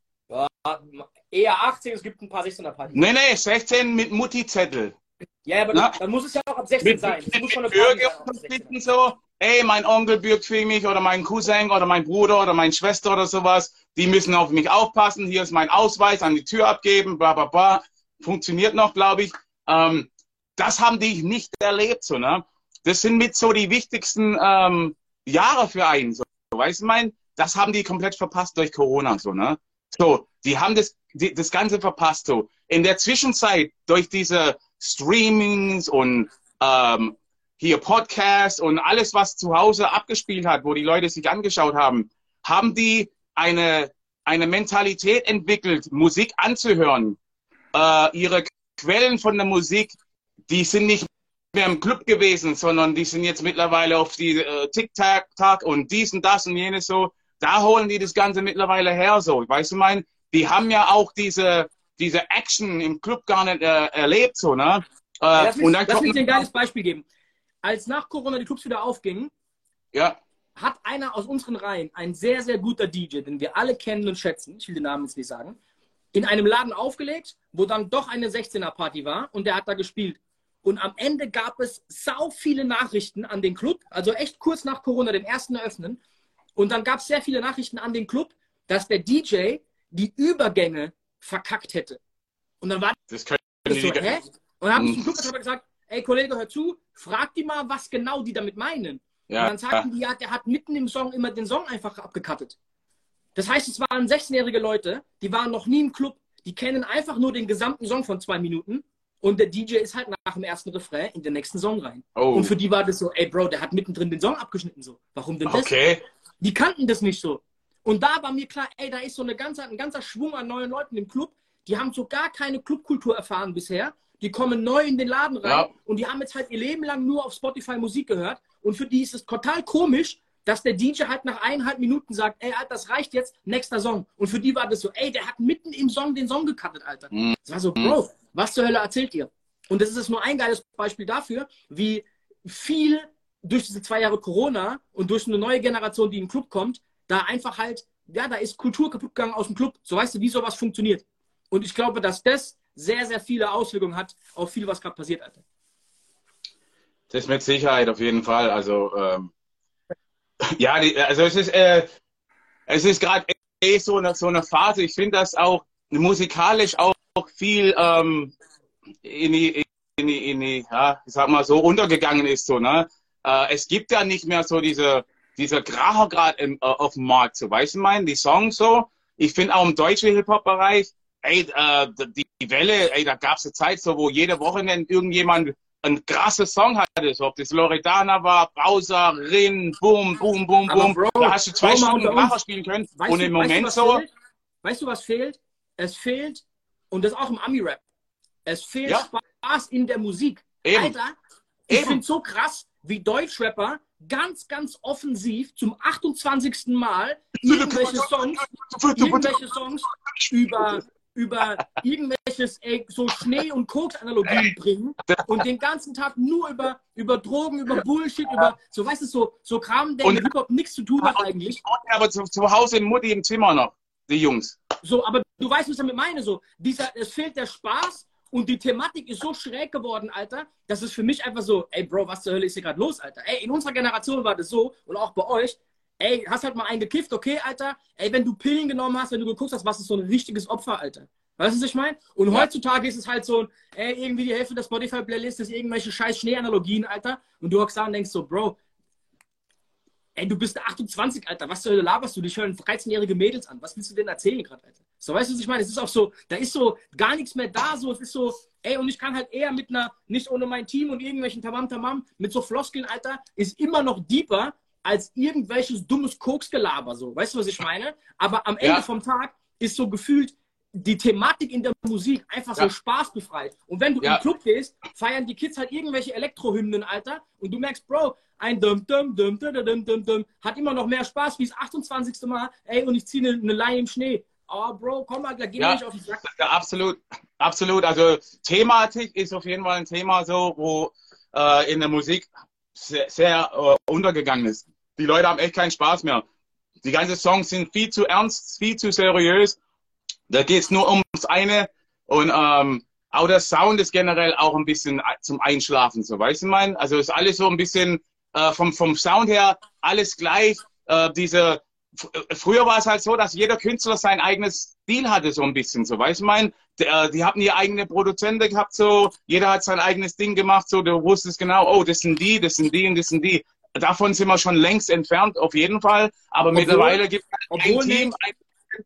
Eher 18, es gibt ein paar 16er Partys. Nee, nee, 16 mit Mutti-Zettel. Ja, aber Na? dann muss es ja auch ab 16 mit, sein. Es muss schon eine Party sein. ab 16er. Bürgerkonflikten so, ey, mein Onkel bürgt für mich oder mein Cousin oder mein Bruder oder meine Schwester oder sowas, die müssen auf mich aufpassen, hier ist mein Ausweis, an die Tür abgeben, bla bla bla. Funktioniert noch, glaube ich. Ähm, das haben die nicht erlebt, so, ne? Das sind mit so die wichtigsten ähm, Jahre für einen, so, weißt du, mein, das haben die komplett verpasst durch Corona, so, ne? So, die haben das, die, das Ganze verpasst, so. In der Zwischenzeit, durch diese Streamings und ähm, hier Podcasts und alles, was zu Hause abgespielt hat, wo die Leute sich angeschaut haben, haben die eine, eine Mentalität entwickelt, Musik anzuhören. Äh, ihre Quellen von der Musik, die sind nicht mehr im Club gewesen, sondern die sind jetzt mittlerweile auf die äh, TikTok und dies und das und jenes so. Da holen die das Ganze mittlerweile her, so. Weißt du, mein, die haben ja auch diese, diese Action im Club gar nicht äh, erlebt, so, ne? Äh, Lass mich, und dann lass mich dir ein geiles Beispiel geben. Als nach Corona die Clubs wieder aufgingen, ja, hat einer aus unseren Reihen, ein sehr, sehr guter DJ, den wir alle kennen und schätzen, ich will den Namen jetzt nicht sagen, in einem Laden aufgelegt, wo dann doch eine 16er-Party war und der hat da gespielt. Und am Ende gab es sau viele Nachrichten an den Club, also echt kurz nach Corona, dem ersten Eröffnen. Und dann gab es sehr viele Nachrichten an den Club, dass der DJ die Übergänge verkackt hätte. Und dann war das das so, hä? Und dann habe ich Mhm. zum Clubbetreuer gesagt, ey Kollege, hör zu, frag die mal, was genau die damit meinen. Ja, und dann sagten die, ja, der hat mitten im Song immer den Song einfach abgekattet. Das heißt, es waren 16-jährige Leute, die waren noch nie im Club, die kennen einfach nur den gesamten Song von zwei Minuten und der DJ ist halt nach dem ersten Refrain in den nächsten Song rein. Oh, Und für die war das so, ey Bro, der hat mittendrin den Song abgeschnitten so. Warum denn das? okay. Die kannten das nicht so. Und da war mir klar, ey, da ist so eine ganze, ein ganzer Schwung an neuen Leuten im Club. Die haben so gar keine Clubkultur erfahren bisher. die kommen neu in den Laden rein Ja. und die haben jetzt halt ihr Leben lang nur auf Spotify Musik gehört und für die ist es total komisch, dass der DJ halt nach eineinhalb Minuten sagt, ey, Alter, das reicht jetzt, nächster Song. Und für die war das so, ey, der hat mitten im Song den Song gecuttet, Alter. Mhm. Das war so, Bro, was zur Hölle erzählt ihr? Und das ist jetzt nur ein geiles Beispiel dafür, wie viel durch diese zwei Jahre Corona und durch eine neue Generation, die in den Club kommt, da einfach halt, ja, da ist Kultur kaputt gegangen aus dem Club. So weißt du, wie sowas funktioniert. Und ich glaube, dass das sehr, sehr viele Auswirkungen hat auf viel, was gerade passiert, Alter. Das mit Sicherheit auf jeden Fall. Also ähm, ja, die, also es ist äh, es ist gerade eh so eine so eine Phase. Ich finde das auch musikalisch auch viel ähm, in die in die, in die ja, ich sag mal so untergegangen ist so ne. Äh, es gibt ja nicht mehr so diese dieser Kracher gerade im, äh, auf dem Markt so, weißt du mein? Die Songs so. Ich finde auch im deutschen Hip Hop Bereich, ey, äh, die, die Welle, ey, da gab es eine Zeit so, wo jede Wochenende irgendjemand ein krasses Song hatte, so ob das Loredana war, Bowser, Rin, boom, boom, boom, boom. Bro, da hast du zwei Bro, Stunden. Kracher spielen können. Weißt und du, im weißt Moment du, was so, Fehlt? Weißt du, was fehlt? Es fehlt, und das auch im Ami-Rap, es fehlt Ja. Spaß in der Musik. Eben. Alter, ich finde so krass, wie Deutschrapper ganz, ganz offensiv zum 28. Mal irgendwelche Songs, irgendwelche Songs über, über irgendwelches ey, so Schnee- und Koks-Analogien bringen und den ganzen Tag nur über, über Drogen, über Bullshit, über so, weißt du, so, so Kram, der mit Hip-Hop nichts zu tun hat eigentlich. aber zu, zu Hause in Mutti im Zimmer noch, die Jungs. So, aber du weißt, was ich damit meine. So, dieser, es fehlt der Spaß und die Thematik ist so schräg geworden, Alter, dass es für mich einfach so, ey Bro, was zur Hölle ist hier gerade los, Alter? Ey, in unserer Generation war das so und auch bei euch, ey, hast halt mal einen gekifft, okay, Alter? Ey, wenn du Pillen genommen hast, wenn du geguckt hast, was ist so ein richtiges Opfer, Alter? Weißt du, was ich meine? Und Ja. heutzutage ist es halt so, ey, irgendwie die Hälfte der Spotify-Playlist ist irgendwelche scheiß Schneeanalogien, Alter. Und du hockst da und denkst so, Bro, ey, du bist 28, Alter, was Hölle laberst du? Dich hören 13-jährige Mädels an. Was willst du denn erzählen gerade, Alter? So, weißt du, was ich meine? Es ist auch so, da ist so gar nichts mehr da, so, es ist so, ey, und ich kann halt eher mit einer, nicht ohne mein Team und irgendwelchen Tamam-Tamam, mit so Floskeln, Alter, ist immer noch deeper als irgendwelches dummes Koksgelaber, so. Weißt du, was ich meine? Aber am Ende Ja. vom Tag ist so gefühlt die Thematik in der Musik einfach so Ja. spaßbefreit. Und wenn du Ja. im Club gehst, feiern die Kids halt irgendwelche Elektrohymnen, Alter, und du merkst, Bro, ein Dum Dum Dum Dum Dum Dum Dum hat immer noch mehr Spaß wie das 28. Mal, ey, und ich ziehe eine, eine Leine im Schnee. Oh, Bro, komm mal, geh mir Ja. nicht auf den Sack. Ja, absolut, absolut. Also Thematik ist auf jeden Fall ein Thema so, wo äh, in der Musik sehr, sehr äh, untergegangen ist. Die Leute haben echt keinen Spaß mehr. Die ganzen Songs sind viel zu ernst, viel zu seriös. Da geht's nur ums eine und ähm, auch der Sound ist generell auch ein bisschen zum Einschlafen, so weißt du mein? Also ist alles so ein bisschen äh, vom vom Sound her alles gleich. Äh, diese äh, früher war es halt so, dass jeder Künstler sein eigenes Stil hatte, so ein bisschen, so weißt du mein? Die, äh, die hatten ihre eigene Produzente gehabt, so jeder hat sein eigenes Ding gemacht, so du wusstest genau, oh, das sind die, das sind die und das sind die. Davon sind wir schon längst entfernt, auf jeden Fall. Aber Obwohl- mittlerweile gibt es ein obwohl, Team, ein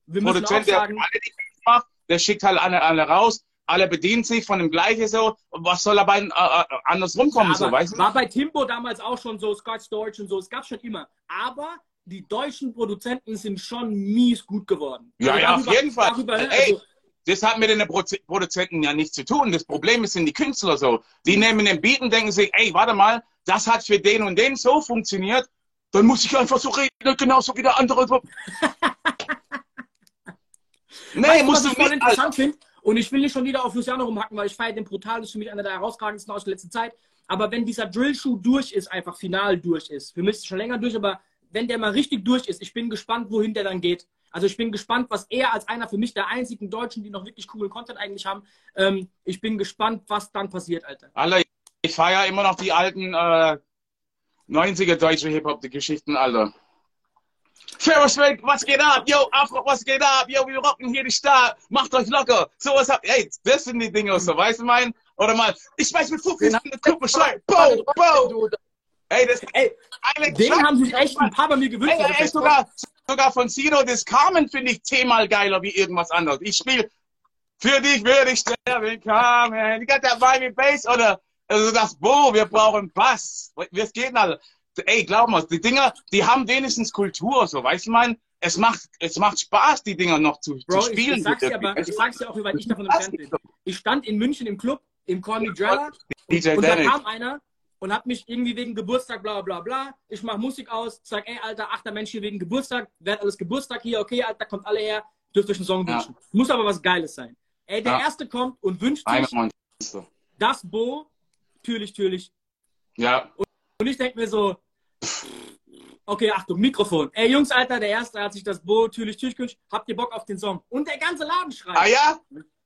Wir Produzent, der alle die macht, der schickt halt alle, alle raus, alle bedienen sich von dem Gleichen so. Was soll dabei äh, äh, anders rumkommen, aber so, weißt du? war bei Timbo damals auch schon so, Scotch Deutsch und so, es gab schon immer. Aber die deutschen Produzenten sind schon mies gut geworden. Ja, Also ja, auf darüber- jeden Fall. Darüber, ne? Ey, also, Das hat mit den Proz- Produzenten ja nichts zu tun. Das Problem sind die Künstler so. Die nehmen den Beat und denken sich, ey, warte mal, das hat für den und den so funktioniert, dann muss ich einfach so reden, genauso wie der andere. nee, weißt du, was musst ich voll interessant finde? Und ich will nicht schon wieder auf Luciano rumhacken, weil ich feiere den brutal, das ist für mich einer der herausragendsten aus der letzten Zeit. Aber wenn dieser Drill-Schuh durch ist, einfach final durch ist, für mich ist es schon länger durch, aber wenn der mal richtig durch ist, ich bin gespannt, wohin der dann geht. Also ich bin gespannt, was er als einer für mich der einzigen Deutschen, die noch wirklich coolen Content eigentlich haben, ähm, ich bin gespannt, was dann passiert, Alter. Alter, ich feiere immer noch die alten äh, 90er deutsche Hip-Hop-Geschichten, Alter. Ferris was geht ab? Yo, Afro, was geht ab? Yo, wir rocken hier die Stadt. Macht euch locker. Sowas habt Ey, das sind die Dinge, so, weißt du mein? Oder mal, ich weiß mit Fuchs in der schreien. Bow, bow. Du, Ey, das Ey, den haben sich echt ein paar bei mir gewünscht. Ey, ey, das sogar, sogar von Sido des Carmen finde ich zehnmal geiler wie irgendwas anderes. Ich spiele für dich würde ich sterben, Carmen. You got that Vibe Bass oder also das Bo, wir brauchen Bass. Was geht denn alle? Ey, glaub mal, die Dinger, die haben wenigstens Kultur, so weißt du mein? Es macht, es macht Spaß, die Dinger noch zu, Bro, zu ich, spielen. ich sag's dir aber, ich sag's dir auch, wie weit ich davon entfernt bin. Ich stand in München im Club im Me Drella. DJ Und da kam einer und hat mich irgendwie wegen Geburtstag, bla bla bla. Ich mach Musik aus, sag, ey, Alter, achter Mensch hier wegen Geburtstag, wer hat alles Geburtstag hier, okay, Alter, kommt alle her, dürft euch einen Song Ja. wünschen. Muss aber was Geiles sein. Ey, der Ja. Erste kommt und wünscht sich das Bo, natürlich, natürlich. Ja, Und ich denke mir so, okay, Achtung, Mikrofon. Ey, Jungs, Alter, der Erste hat sich das Bo, natürlich, natürlich gewünscht. Habt ihr Bock auf den Song? Und der ganze Laden schreit. ah ja,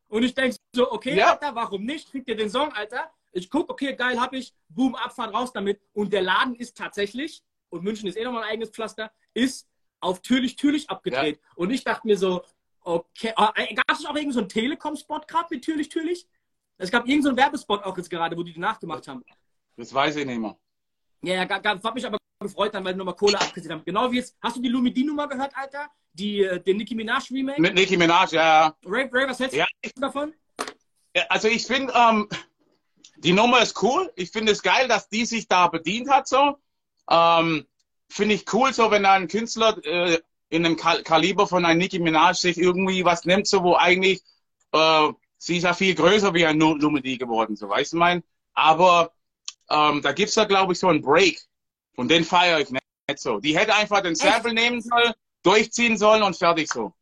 Und ich denke so, okay, Ja. Alter, warum nicht? Kriegt ihr den Song, Alter? Ich guck, okay, geil, hab ich. Boom, Abfahrt raus damit. Und der Laden ist tatsächlich, und München ist eh nochmal ein eigenes Pflaster, ist auf Türlich, Türlich abgedreht. Und ich dachte mir so, okay, äh, gab es auch irgendeinen so einen Telekom-Spot gerade mit Türlich, Türlich? Es gab irgendeinen so einen Werbespot auch jetzt gerade, wo die die nachgemacht haben. das weiß ich nicht mehr. Ja, ja, ga- ga- hat mich aber gefreut dann, weil die nochmal Kohle abgesehen haben. Genau wie jetzt, hast du die Lumidi-Nummer gehört, Alter? Die, äh, den Nicki Minaj-Remake? Mit Nicki Minaj, ja. Ray, Ray, was hältst Ja. du davon? Ja, Also ich finde, ähm, die Nummer ist cool. Ich finde es geil, dass die sich da bedient hat so. Ähm, finde ich cool, so wenn ein Künstler äh, in dem Kal Kaliber von einem Nicki Minaj sich irgendwie was nimmt, so wo eigentlich äh, sie ist ja viel größer wie ein Numedi geworden, so weißt du mein. Aber ähm, da gibt's da glaube ich so einen Break und den feiere ich nicht, nicht so. Die hätte einfach den Sample nehmen sollen, durchziehen sollen und fertig so.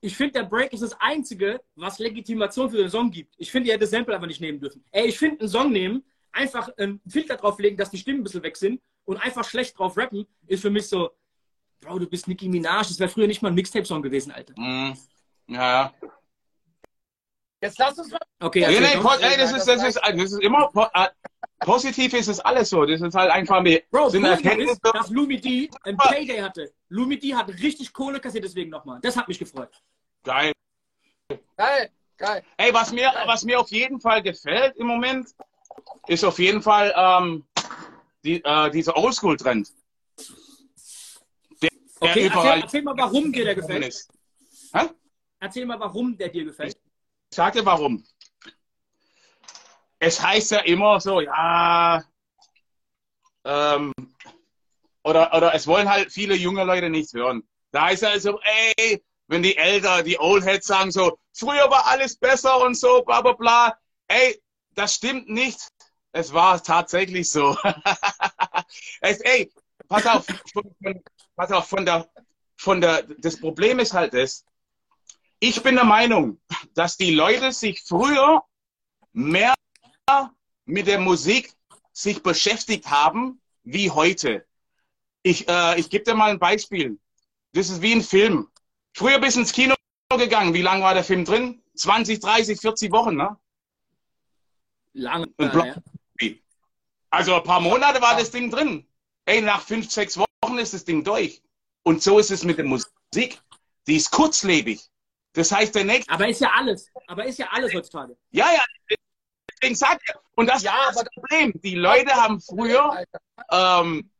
Ich finde, der Break ist das Einzige, was Legitimation für den Song gibt. Ich finde, ihr hättet das Sample einfach nicht nehmen dürfen. Ey, ich finde, einen Song nehmen, einfach einen Filter drauflegen, dass die Stimmen ein bisschen weg sind und einfach schlecht drauf rappen, ist für mich so, Bro, du bist Nicki Minaj. Das wäre früher nicht mal ein Mixtape-Song gewesen, Alter. Mm, ja. Jetzt lass uns mal. Okay, Nee, nee, ey, das, ist, das, ist, das ist immer po äh, positiv ist es alles so. Das ist halt einfach eine, Bro, sind Erkenntnisse. ist, dass Lumi D ein Payday hatte. Lumi D hat richtig Kohle kassiert deswegen nochmal. Das hat mich gefreut. Geil. Geil, geil. Ey, was mir, was mir auf jeden Fall gefällt im Moment, ist auf jeden Fall ähm, die, äh, dieser Oldschool-Trend. Der, der Okay, erzähl, erzähl mal, warum dir der gefällt. ist. Hä? Erzähl mal, warum der dir gefällt. Ich sag dir warum. Es heißt ja immer so, ja, ähm, oder, oder es wollen halt viele junge Leute nichts hören. Da heißt ja also, ey, wenn die Eltern, die Oldheads sagen so, früher war alles besser und so, bla bla bla. Ey, das stimmt nicht. Es war tatsächlich so. es, ey, pass auf, von, pass auf, von der, von der, das Problem ist halt das, ich bin der Meinung, dass die Leute sich früher mehr mit der Musik sich beschäftigt haben wie heute. Ich, äh, ich gebe dir mal ein Beispiel. Das ist wie ein Film. Früher bist du ins Kino gegangen. Wie lange war der Film drin? 20, 30, 40 Wochen, ne? Lange. Ja, ja. Also ein paar Monate war das Ding drin. Ey, nach fünf, sechs Wochen ist das Ding durch. Und so ist es mit der Musik. Die ist kurzlebig. Das heißt, der nächste Aber ist ja alles. Aber ist ja alles heutzutage. Ja, ja, deswegen sagt er. Und das Ja, ist das Problem. Die Leute haben früher ähm,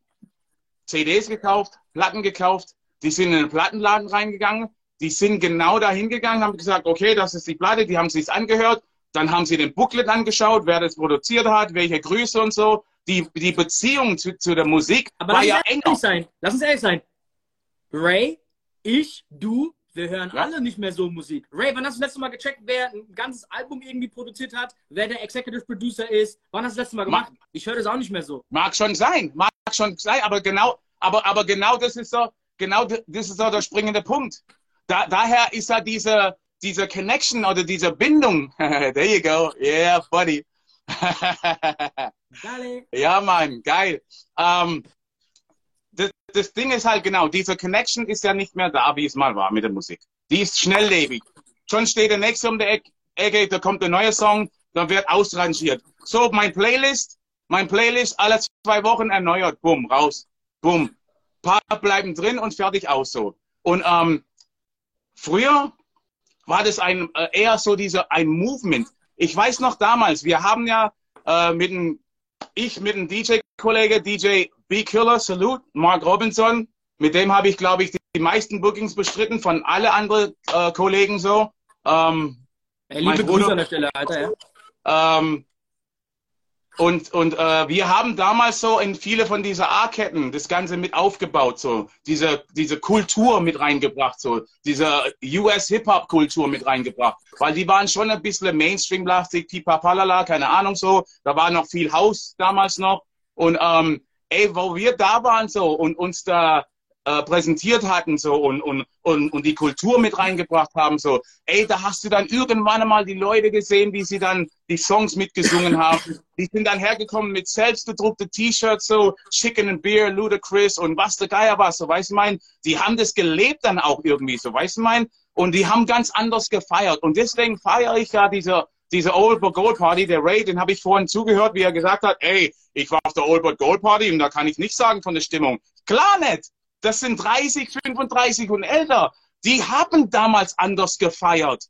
CDs gekauft, Platten gekauft, die sind in den Plattenladen reingegangen, die sind genau dahin gegangen, haben gesagt, okay, das ist die Platte, die haben sich's angehört, dann haben sie den Booklet angeschaut, wer das produziert hat, welche Grüße und so. Die, die Beziehung zu, zu der Musik Aber war lass ja uns enger. ehrlich sein. Lass uns ehrlich sein. Ray, ich, du, wir hören Ja. alle nicht mehr so Musik. Ray, wann hast du das letzte Mal gecheckt, wer ein ganzes Album irgendwie produziert hat, wer der Executive Producer ist? Wann hast du das letzte Mal gemacht? Ich höre das auch nicht mehr so. Mag schon sein, mag schon sein, aber genau, aber, aber genau das ist so, genau das ist so der springende Punkt. Da, daher ist ja diese, diese Connection oder diese Bindung. There you go. Yeah, buddy. Ja, Mann, geil. Ähm, das, Ding ist halt genau, diese Connection ist ja nicht mehr da, wie es mal war mit der Musik. Die ist schnelllebig. Schon steht der nächste um der Eck- Ecke, da kommt ein neuer Song, dann wird ausrangiert. So, mein Playlist, mein Playlist alle zwei Wochen erneuert, bumm, raus, bumm. Paar bleiben drin und fertig aus so. Und ähm, früher war das ein äh, eher so dieser ein Movement. Ich weiß noch damals, wir haben ja äh, mit dem ich mit einem DJ-Kollege, DJ B Killer, Salute, Mark Robinson, mit dem habe ich, glaube ich, die, die meisten Bookings bestritten von alle anderen äh, Kollegen so. Ähm, Ey, Mein liebe Bruder- Grüße an der Stelle, Alter. Ja. ähm, Und, und äh, wir haben damals so in viele von dieser A-Ketten das Ganze mit aufgebaut, so diese, diese Kultur mit reingebracht, so diese US-Hip-Hop-Kultur mit reingebracht. Weil die waren schon ein bisschen Mainstream-lastig, pipapalala, keine Ahnung so. Da war noch viel Haus damals noch. Und ähm, ey, wo wir da waren so und uns da äh, präsentiert hatten so und, und, und, und die Kultur mit reingebracht haben, so, ey, da hast du dann irgendwann einmal die Leute gesehen, wie sie dann die Songs mitgesungen haben. Die sind dann hergekommen mit selbstgedruckte T-Shirts, so Chicken and Beer, Ludacris und was der Geier war, so, weißt du mein, die haben das gelebt dann auch irgendwie, so, weißt du mein, und die haben ganz anders gefeiert und deswegen feiere ich ja diese diese Old But Gold Party, der Ray, den habe ich vorhin zugehört, wie er gesagt hat, ey, ich war auf der Old But Gold Party und da kann ich nicht sagen von der Stimmung. Klar nicht das sind 30, 35 und älter. Die haben damals anders gefeiert.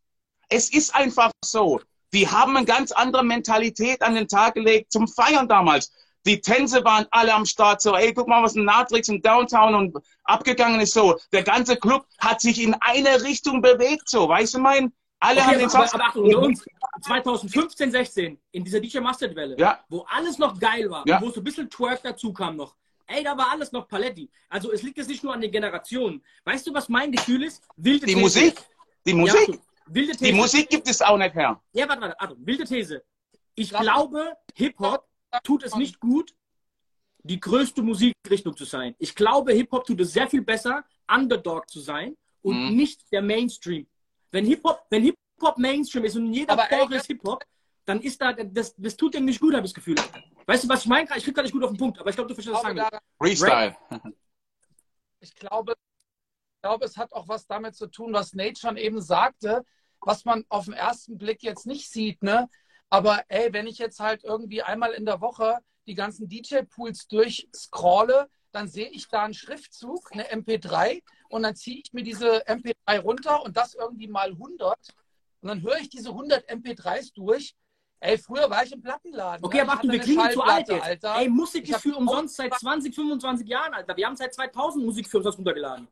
Es ist einfach so. Die haben eine ganz andere Mentalität an den Tag gelegt zum Feiern damals. Die Tänze waren alle am Start so, ey, guck mal, was in Natrix im Downtown und abgegangen ist so. Der ganze Club hat sich in eine Richtung bewegt so, weißt du mein? Alle Okay, haben den aber, Song. aber Achtung, unter uns, 2015, 16, in dieser DJ Mustard Welle, Ja. wo alles noch geil war, Ja. wo so ein bisschen Twerk dazu kam noch. Ey, da war alles noch Paletti. Also es liegt jetzt nicht nur an den Generationen. Weißt du, was mein Gefühl ist? Wilde Die These. Musik, die Ja, Musik, Achtung, wilde These. die Musik gibt es auch nicht her. Ja, warte, warte, Achtung, wilde These. Ich Lass- glaube, Hip-Hop tut es nicht gut, die größte Musikrichtung zu sein. Ich glaube, Hip-Hop tut es sehr viel besser, Underdog zu sein und Mhm. nicht der Mainstream. Wenn Hip-Hop wenn Hip-Hop Mainstream ist und jeder Aber, ey, Genre ist Hip-Hop, dann ist da, das, das tut dem nicht gut, habe ich das Gefühl. Weißt du, was ich meine? Ich krieg gar nicht gut auf den Punkt, aber ich glaube, du verstehst, was ich glaube, sagen. Freestyle. ich glaube, ich glaube, es hat auch was damit zu tun, was Nate schon eben sagte, was man auf den ersten Blick jetzt nicht sieht, ne? Aber ey, wenn ich jetzt halt irgendwie einmal in der Woche die ganzen DJ-Pools durchscrolle, dann sehe ich da einen Schriftzug, eine MP3, und dann ziehe ich mir diese MP3 runter und das irgendwie mal 100. Und dann höre ich diese 100 MP3s durch. Ey, früher war ich im Plattenladen. Okay, ne? aber Achtung, wir klingen zu alt jetzt. Alter. Ey, Musik ist für umsonst seit 20, 25 Jahren, Alter. Wir haben seit 2000 Musik für umsonst runtergeladen.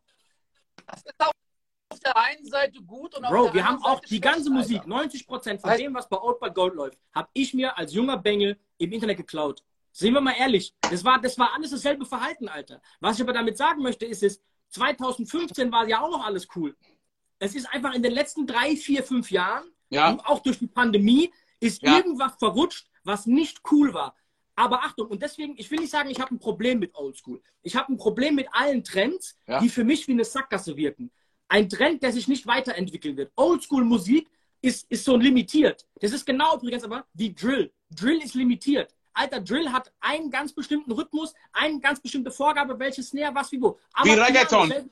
Das ist auf der einen Seite gut und auf Bro, wir haben anderen auch Seite die ganze Musik, Alter. 90 Prozent von Weißt- dem, was bei But Gold läuft, habe ich mir als junger Bengel im Internet geklaut. Sehen wir mal ehrlich, das war, das war alles dasselbe Verhalten, Alter. Was ich aber damit sagen möchte, ist es, 2015 war ja auch noch alles cool. Es ist einfach in den letzten drei, vier, fünf Jahren, Ja. auch durch die Pandemie, ist Ja. irgendwas verrutscht, was nicht cool war. Aber Achtung, und deswegen, ich will nicht sagen, ich habe ein Problem mit Oldschool. Ich habe ein Problem mit allen Trends, Ja. die für mich wie eine Sackgasse wirken. Ein Trend, der sich nicht weiterentwickeln wird. Oldschool-Musik ist, ist so limitiert. Das ist genau übrigens aber wie Drill. Drill ist limitiert. Alter, Drill hat einen ganz bestimmten Rhythmus, eine ganz bestimmte Vorgabe, welches Snare, was, wie, wo. Wie Amapiano, Reggaeton. selbst-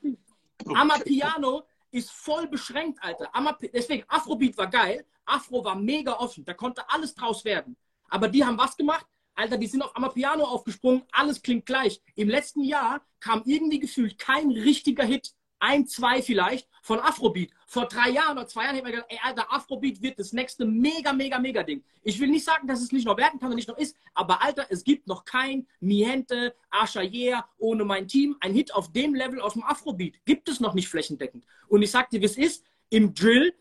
Amapiano ist voll beschränkt, Alter. Amap Deswegen, Afrobeat war geil, Afro war mega offen, da konnte alles draus werden. Aber die haben was gemacht? Alter, die sind auf Amapiano aufgesprungen, alles klingt gleich. Im letzten Jahr kam irgendwie gefühlt kein richtiger Hit, ein, zwei vielleicht, von Afrobeat. Vor drei Jahren oder zwei Jahren hätte man gedacht, ey, Alter, Afrobeat wird das nächste mega, mega, mega Ding. Ich will nicht sagen, dass es nicht noch werden kann und nicht noch ist, aber Alter, es gibt noch kein Miente, Asha Yeah, ohne mein Team, ein Hit auf dem Level aus dem Afrobeat. Gibt es noch nicht flächendeckend. Und ich sag dir, wie es ist, im Drill,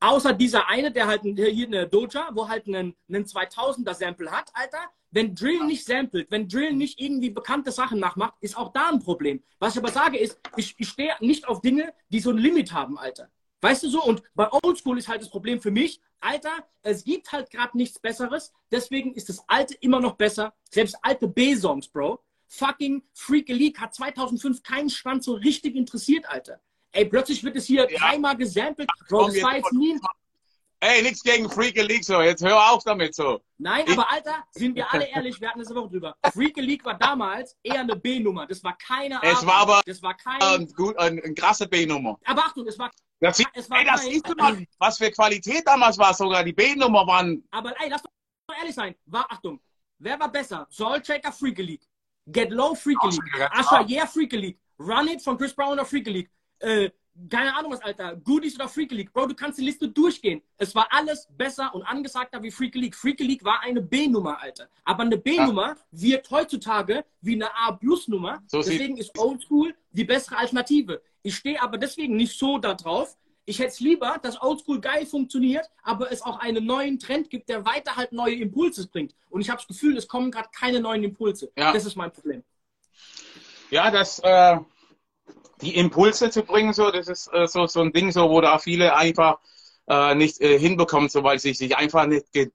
außer dieser eine, der halt hier eine Doja, wo halt einen, einen 2000er Sample hat, Alter, wenn Drill nicht samplet, wenn Drill nicht irgendwie bekannte Sachen nachmacht, ist auch da ein Problem. Was ich aber sage ist, ich, ich stehe nicht auf Dinge, die so ein Limit haben, Alter. Weißt du so? Und bei Oldschool ist halt das Problem für mich, Alter, es gibt halt gerade nichts Besseres, deswegen ist das Alte immer noch besser. Selbst alte B-Songs, Bro. Fucking Freak League hat 2005 keinen Schwanz so richtig interessiert, Alter. Ey, plötzlich wird es hier Ja. dreimal gesampelt. Bro, Komm, das war jetzt nie ein Ey, nichts gegen Freaky League so. Jetzt hör auf damit so. Nein, Ich- aber Alter, sind wir alle ehrlich, wir hatten das Woche drüber. Freak League war damals eher eine B-Nummer. Das war keine Es A- war aber, Das war kein. Ähm, gut, ein, ein krasse B-Nummer. aber Achtung, es war. Das, sieht- Es war ey, das kein- siehst du mal, was für Qualität damals war. Sogar die B-Nummer waren. Aber ey, lass doch mal ehrlich sein. War, Achtung, wer war besser? Soul Checker Freak League. Get Low Freak League. Klar. Yeah Freak League. Run It von Chris Brown oder Freak League. Äh, keine Ahnung was, Alter. Goodies oder Freak League. Bro, du kannst die Liste durchgehen. Es war alles besser und angesagter wie Freak League. Freak League war eine B-Nummer, Alter. Aber eine B-Nummer wird heutzutage wie eine A-Plus-Nummer. So deswegen ist Oldschool die bessere Alternative. Ich stehe aber deswegen nicht so da drauf. Ich hätte es lieber, dass Oldschool geil funktioniert, aber es auch einen neuen Trend gibt, der weiter halt neue Impulse bringt. Und ich habe das Gefühl, es kommen gerade keine neuen Impulse. Ja. Das ist mein Problem. Ja, das, äh, die Impulse zu bringen, so, das ist äh, so, so ein Ding, so, wo da viele einfach äh, nicht äh, hinbekommen, so, weil sie sich einfach nicht ge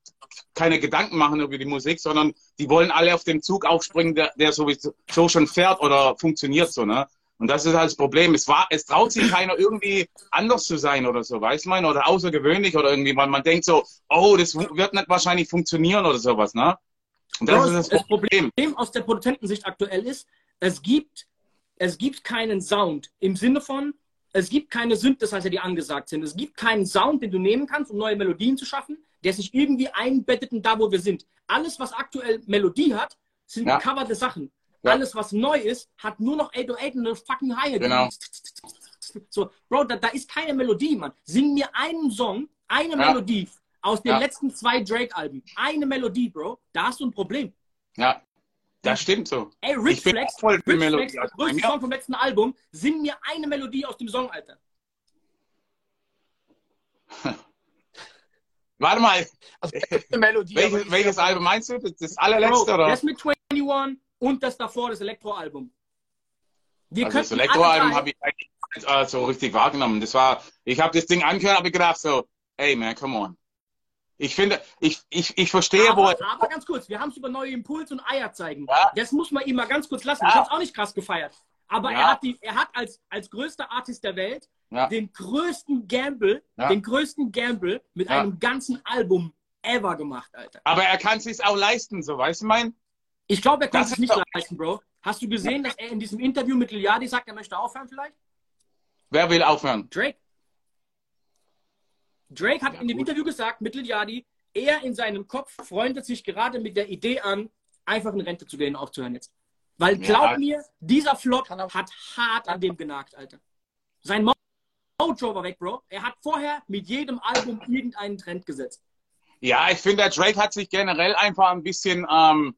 keine Gedanken machen über die Musik, sondern die wollen alle auf den Zug aufspringen, der, der sowieso so schon fährt oder funktioniert so, ne? Und das ist halt das Problem. Es war, es traut sich keiner irgendwie anders zu sein oder so, weiß man, oder außergewöhnlich oder irgendwie, weil man denkt so, oh, das wird nicht wahrscheinlich funktionieren oder sowas, ne? Und das Bro, ist das das Problem. Problem aus der Produzentensicht aktuell ist, es gibt, es gibt keinen Sound im Sinne von, es gibt keine Synthesizer, die angesagt sind. Es gibt keinen Sound, den du nehmen kannst, um neue Melodien zu schaffen, der sich irgendwie einbettet in da, wo wir sind. Alles, was aktuell Melodie hat, sind Ja. gecoverte Sachen. Ja. Alles, was neu ist, hat nur noch 808 und eine fucking High. Genau. So, Bro, da, da ist keine Melodie, Mann. Sing mir einen Song, eine Ja. Melodie aus den letzten zwei Drake-Alben. Eine Melodie, Bro. Da hast du ein Problem. Ja, das stimmt so. Ey, Rich Ich bin Flex, voll Rich Melodie. Flex, der größte Song vom letzten Album, sing mir eine Melodie aus dem Song, Alter. Warte mal, Also, Melodie. welches, welches Album meinst du? Das, das allerletzte, Bro, oder? das mit 21 und das davor, das Elektro-Album. Wir Also das Elektroalbum habe ich eigentlich äh, so richtig wahrgenommen. Das war, ich habe das Ding angehört, habe gedacht so, hey man, come on. Ich finde, ich, ich, ich verstehe, wo aber, aber ganz kurz, wir haben es über neue Impulse und Eier zeigen. Ja. Das muss man ihm mal ganz kurz lassen. Ja. Ich habe es auch nicht krass gefeiert. Aber Ja. er hat, die, er hat als, als größter Artist der Welt den größten Gamble, den größten Gamble mit einem ganzen Album ever gemacht, Alter. aber er kann es auch leisten, so, weißt du mein? Ich glaube, er kann es ist nicht doch- leisten, Bro. Hast du gesehen, dass er in diesem Interview mit Liliadi sagt, er möchte aufhören vielleicht? Wer will aufhören? Drake. Drake hat Ja, in dem gut. Interview gesagt, mit Liliadi, er in seinem Kopf freundet sich gerade mit der Idee an, einfach in Rente zu gehen, aufzuhören jetzt. Weil Ja. glaub mir, dieser Flop hat hart an dem genagt, Alter. Sein Mo- Mojo war weg, Bro. Er hat vorher mit jedem Album irgendeinen Trend gesetzt. Ja, ich finde, der Drake hat sich generell einfach ein bisschen, ähm,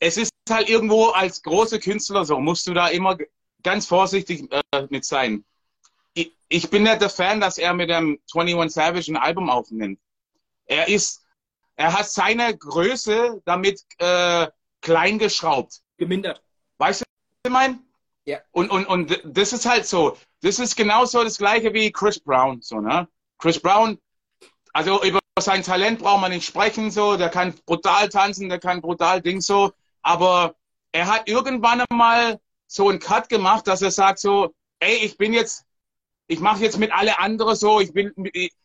es ist halt irgendwo als große Künstler so, musst du da immer ganz vorsichtig äh, mit sein. Ich, ich bin nicht der Fan, dass er mit dem 21 Savage ein Album aufnimmt. Er ist, er hat seine Größe damit äh, klein geschraubt. Gemindert. Weißt du, was ich meine? Ja. Und, und, und das ist halt so. Das ist genauso das gleiche wie Chris Brown, so, ne? Chris Brown, also über sein Talent braucht man nicht sprechen, so. Der kann brutal tanzen, der kann brutal Ding, so. Aber er hat irgendwann einmal so einen Cut gemacht, dass er sagt so, ey, ich bin jetzt, ich mache jetzt mit alle anderen so, ich bin,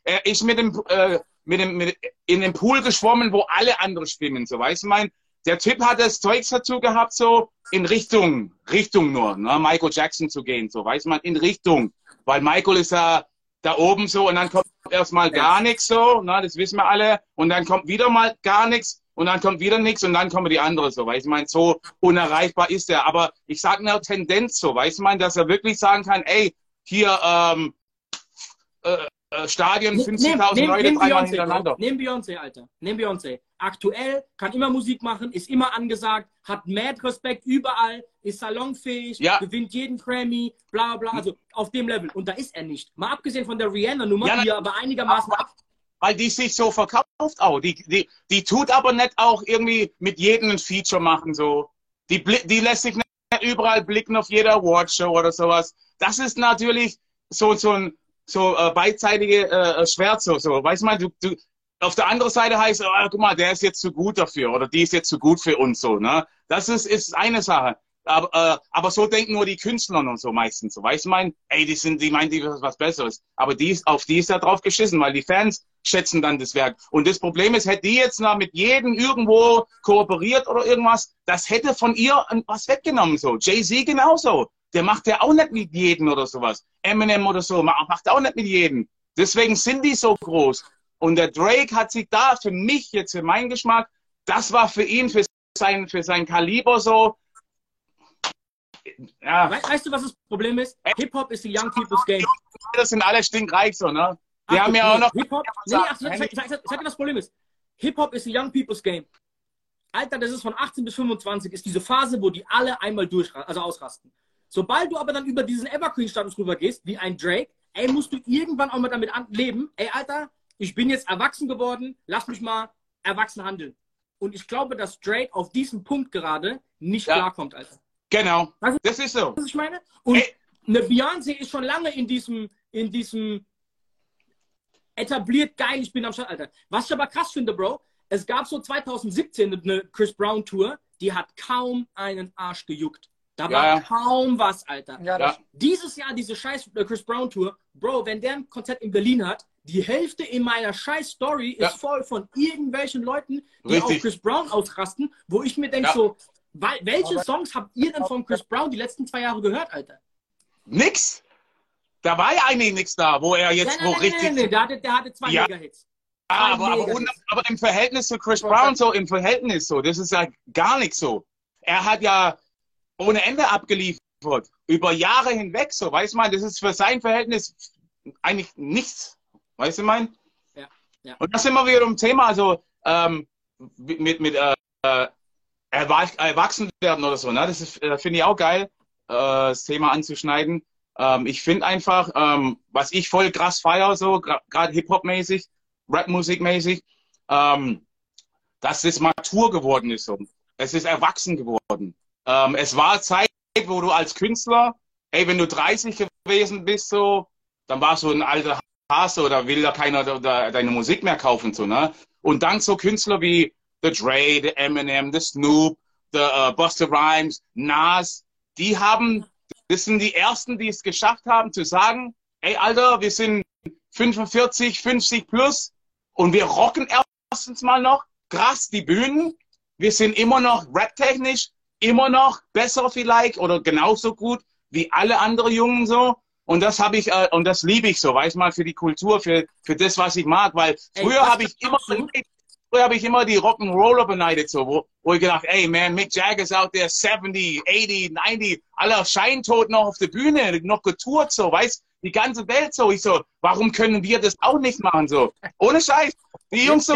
er ist mit dem, äh, mit dem, mit, in dem Pool geschwommen, wo alle anderen schwimmen, so, weißt du, mein, der Typ hat das Zeugs dazu gehabt, so in Richtung, Richtung nur, ne, Michael Jackson zu gehen, so, weiß man, in Richtung, weil Michael ist ja da oben so und dann kommt erstmal gar nichts so, ne, das wissen wir alle, und dann kommt wieder mal gar nichts und dann kommt wieder nichts und dann kommen die anderen so, weiß man, so unerreichbar ist er, aber ich sage eine Tendenz so, weiß man, dass er wirklich sagen kann, ey, hier, ähm, äh, äh, Stadion, 50.000 Leute dreimal Beyoncé, hintereinander. Bro. Nehm Beyoncé, Alter. Nehm Beyoncé. Aktuell, kann immer Musik machen, ist immer angesagt, hat mad Respekt überall, ist salonfähig, Ja. gewinnt jeden Grammy, bla bla, also auf dem Level. Und da ist er nicht. Mal abgesehen von der Rihanna-Nummer, Ja, die er aber einigermaßen ab weil die sich so verkauft auch. Die, die, die tut aber nicht auch irgendwie mit jedem ein Feature machen so. Die, die lässt sich nicht überall blicken auf jeder Awardshow oder sowas. Das ist natürlich so, so ein so äh, beidseitige äh, Schwert so, so. Weißt mal, du, du, auf der anderen Seite heißt, oh, guck mal, der ist jetzt zu gut dafür oder die ist jetzt zu gut für uns so, ne? Das ist, ist eine Sache. Aber, äh, aber so denken nur die Künstler und so meistens so. Weißt du, mein, ey, die sind, die meinen, die was, Besseres. Aber die auf die ist da drauf geschissen, weil die Fans schätzen dann das Werk. Und das Problem ist, hätte die jetzt noch mit jedem irgendwo kooperiert oder irgendwas, das hätte von ihr was weggenommen so. Jay-Z genauso. Der macht ja auch nicht mit jedem oder sowas. Eminem oder so, ma- macht auch nicht mit jedem. Deswegen sind die so groß. Und der Drake hat sich da für mich jetzt, für meinen Geschmack, das war für ihn, für sein, für sein Kaliber so, ja, We weißt du, was das Problem ist? Hip-Hop ist the young people's game. das sind alle stinkreich so, ne? Ach, haben ja auch noch. Hip-Hop, nee, ach, sag, sag, sag, sag dir, das Problem ist. Hip-Hop ist the young people's game. Alter, das ist von 18 bis 25, ist diese Phase, wo die alle einmal durch, also ausrasten. Sobald du aber dann über diesen Evergreen-Status rübergehst, wie ein Drake, ey, musst du irgendwann auch mal damit leben, ey, Alter, ich bin jetzt erwachsen geworden, lass mich mal erwachsen handeln. Und ich glaube, dass Drake auf diesen Punkt gerade nicht ja. klarkommt, Alter. Genau. Weißt das ist so. Was ich meine? Und ey. eine Beyoncé ist schon lange in diesem, in diesem etabliert, geil, ich bin am Start, Alter. Was ich aber krass finde, Bro, es gab so 2017 eine Chris Brown Tour, die hat kaum einen Arsch gejuckt. Da war ja. kaum was, Alter. Ja, Dieses Jahr, diese scheiß äh, Chris Brown Tour, Bro, wenn der ein Konzert in Berlin hat, die Hälfte in meiner scheiß Story ist voll von irgendwelchen Leuten, die Richtig. auf Chris Brown ausrasten, wo ich mir denke so, welche Songs habt ihr denn von Chris Brown die letzten zwei Jahre gehört, Alter? Nix. Da war ja eigentlich nichts da, wo er jetzt nein, nein, wo nein, richtig. Nein, nein, der hatte, der hatte zwei ja. Mega-Hits. Aber, aber, aber, im Verhältnis zu Chris Brown, so im Verhältnis so, das ist ja gar nicht so. Er hat ja ohne Ende abgeliefert, über Jahre hinweg so, weißt du, das ist für sein Verhältnis eigentlich nichts, weißt du, mein? Ja, ja. Und das sind wir wieder im Thema, also ähm, mit, mit äh, äh erwachsen werden oder so, ne? das äh, finde ich auch geil, äh, das Thema anzuschneiden. Ähm, ich finde einfach, ähm, was ich voll krass feier, so gerade Hip-Hop-mäßig, Rap-Musik-mäßig, ähm, dass das matur geworden ist. So. Es ist erwachsen geworden. Ähm, es war Zeit, wo du als Künstler, ey, wenn du 30 gewesen bist, so, dann warst du ein alter Hase oder will da keiner da, da, deine Musik mehr kaufen, so, ne? Und dann so Künstler wie The Dre, The Eminem, The Snoop, The uh, Buster Rhymes, Nas, die haben das sind die Ersten, die es geschafft haben zu sagen, ey Alter, wir sind 45, 50 plus und wir rocken erstens mal noch krass die Bühnen. Wir sind immer noch raptechnisch, immer noch besser vielleicht oder genauso gut wie alle anderen Jungen so. Und das habe ich äh, und das liebe ich so, weiß mal für die Kultur, für für das, was ich mag, weil früher habe ich immer früher habe ich immer die Rock'n'Roller beneidet, so, wo, wo ich gedacht, ey man, Mick Jagger's out there, 70, 80, 90, alle scheintot noch auf der Bühne, noch getourt, so, weißt, die ganze Welt so. Ich so, warum können wir das auch nicht machen, so? Ohne Scheiß. Die Jungs so,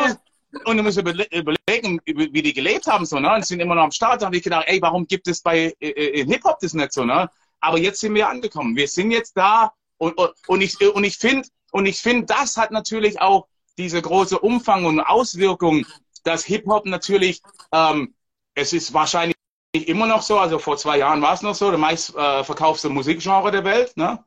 und du musst überlegen, wie die gelebt haben, so, ne, und sind immer noch am Start, da habe ich gedacht, ey, warum gibt es bei äh, äh Hip-Hop das nicht so, ne? Aber jetzt sind wir angekommen. Wir sind jetzt da und, und, und ich, und ich finde, und ich finde, das hat natürlich auch diese große Umfang und Auswirkung, dass Hip-Hop natürlich, ähm, es ist wahrscheinlich immer noch so, also vor zwei Jahren war es noch so, der meistverkaufte äh, Musikgenre der Welt, ne?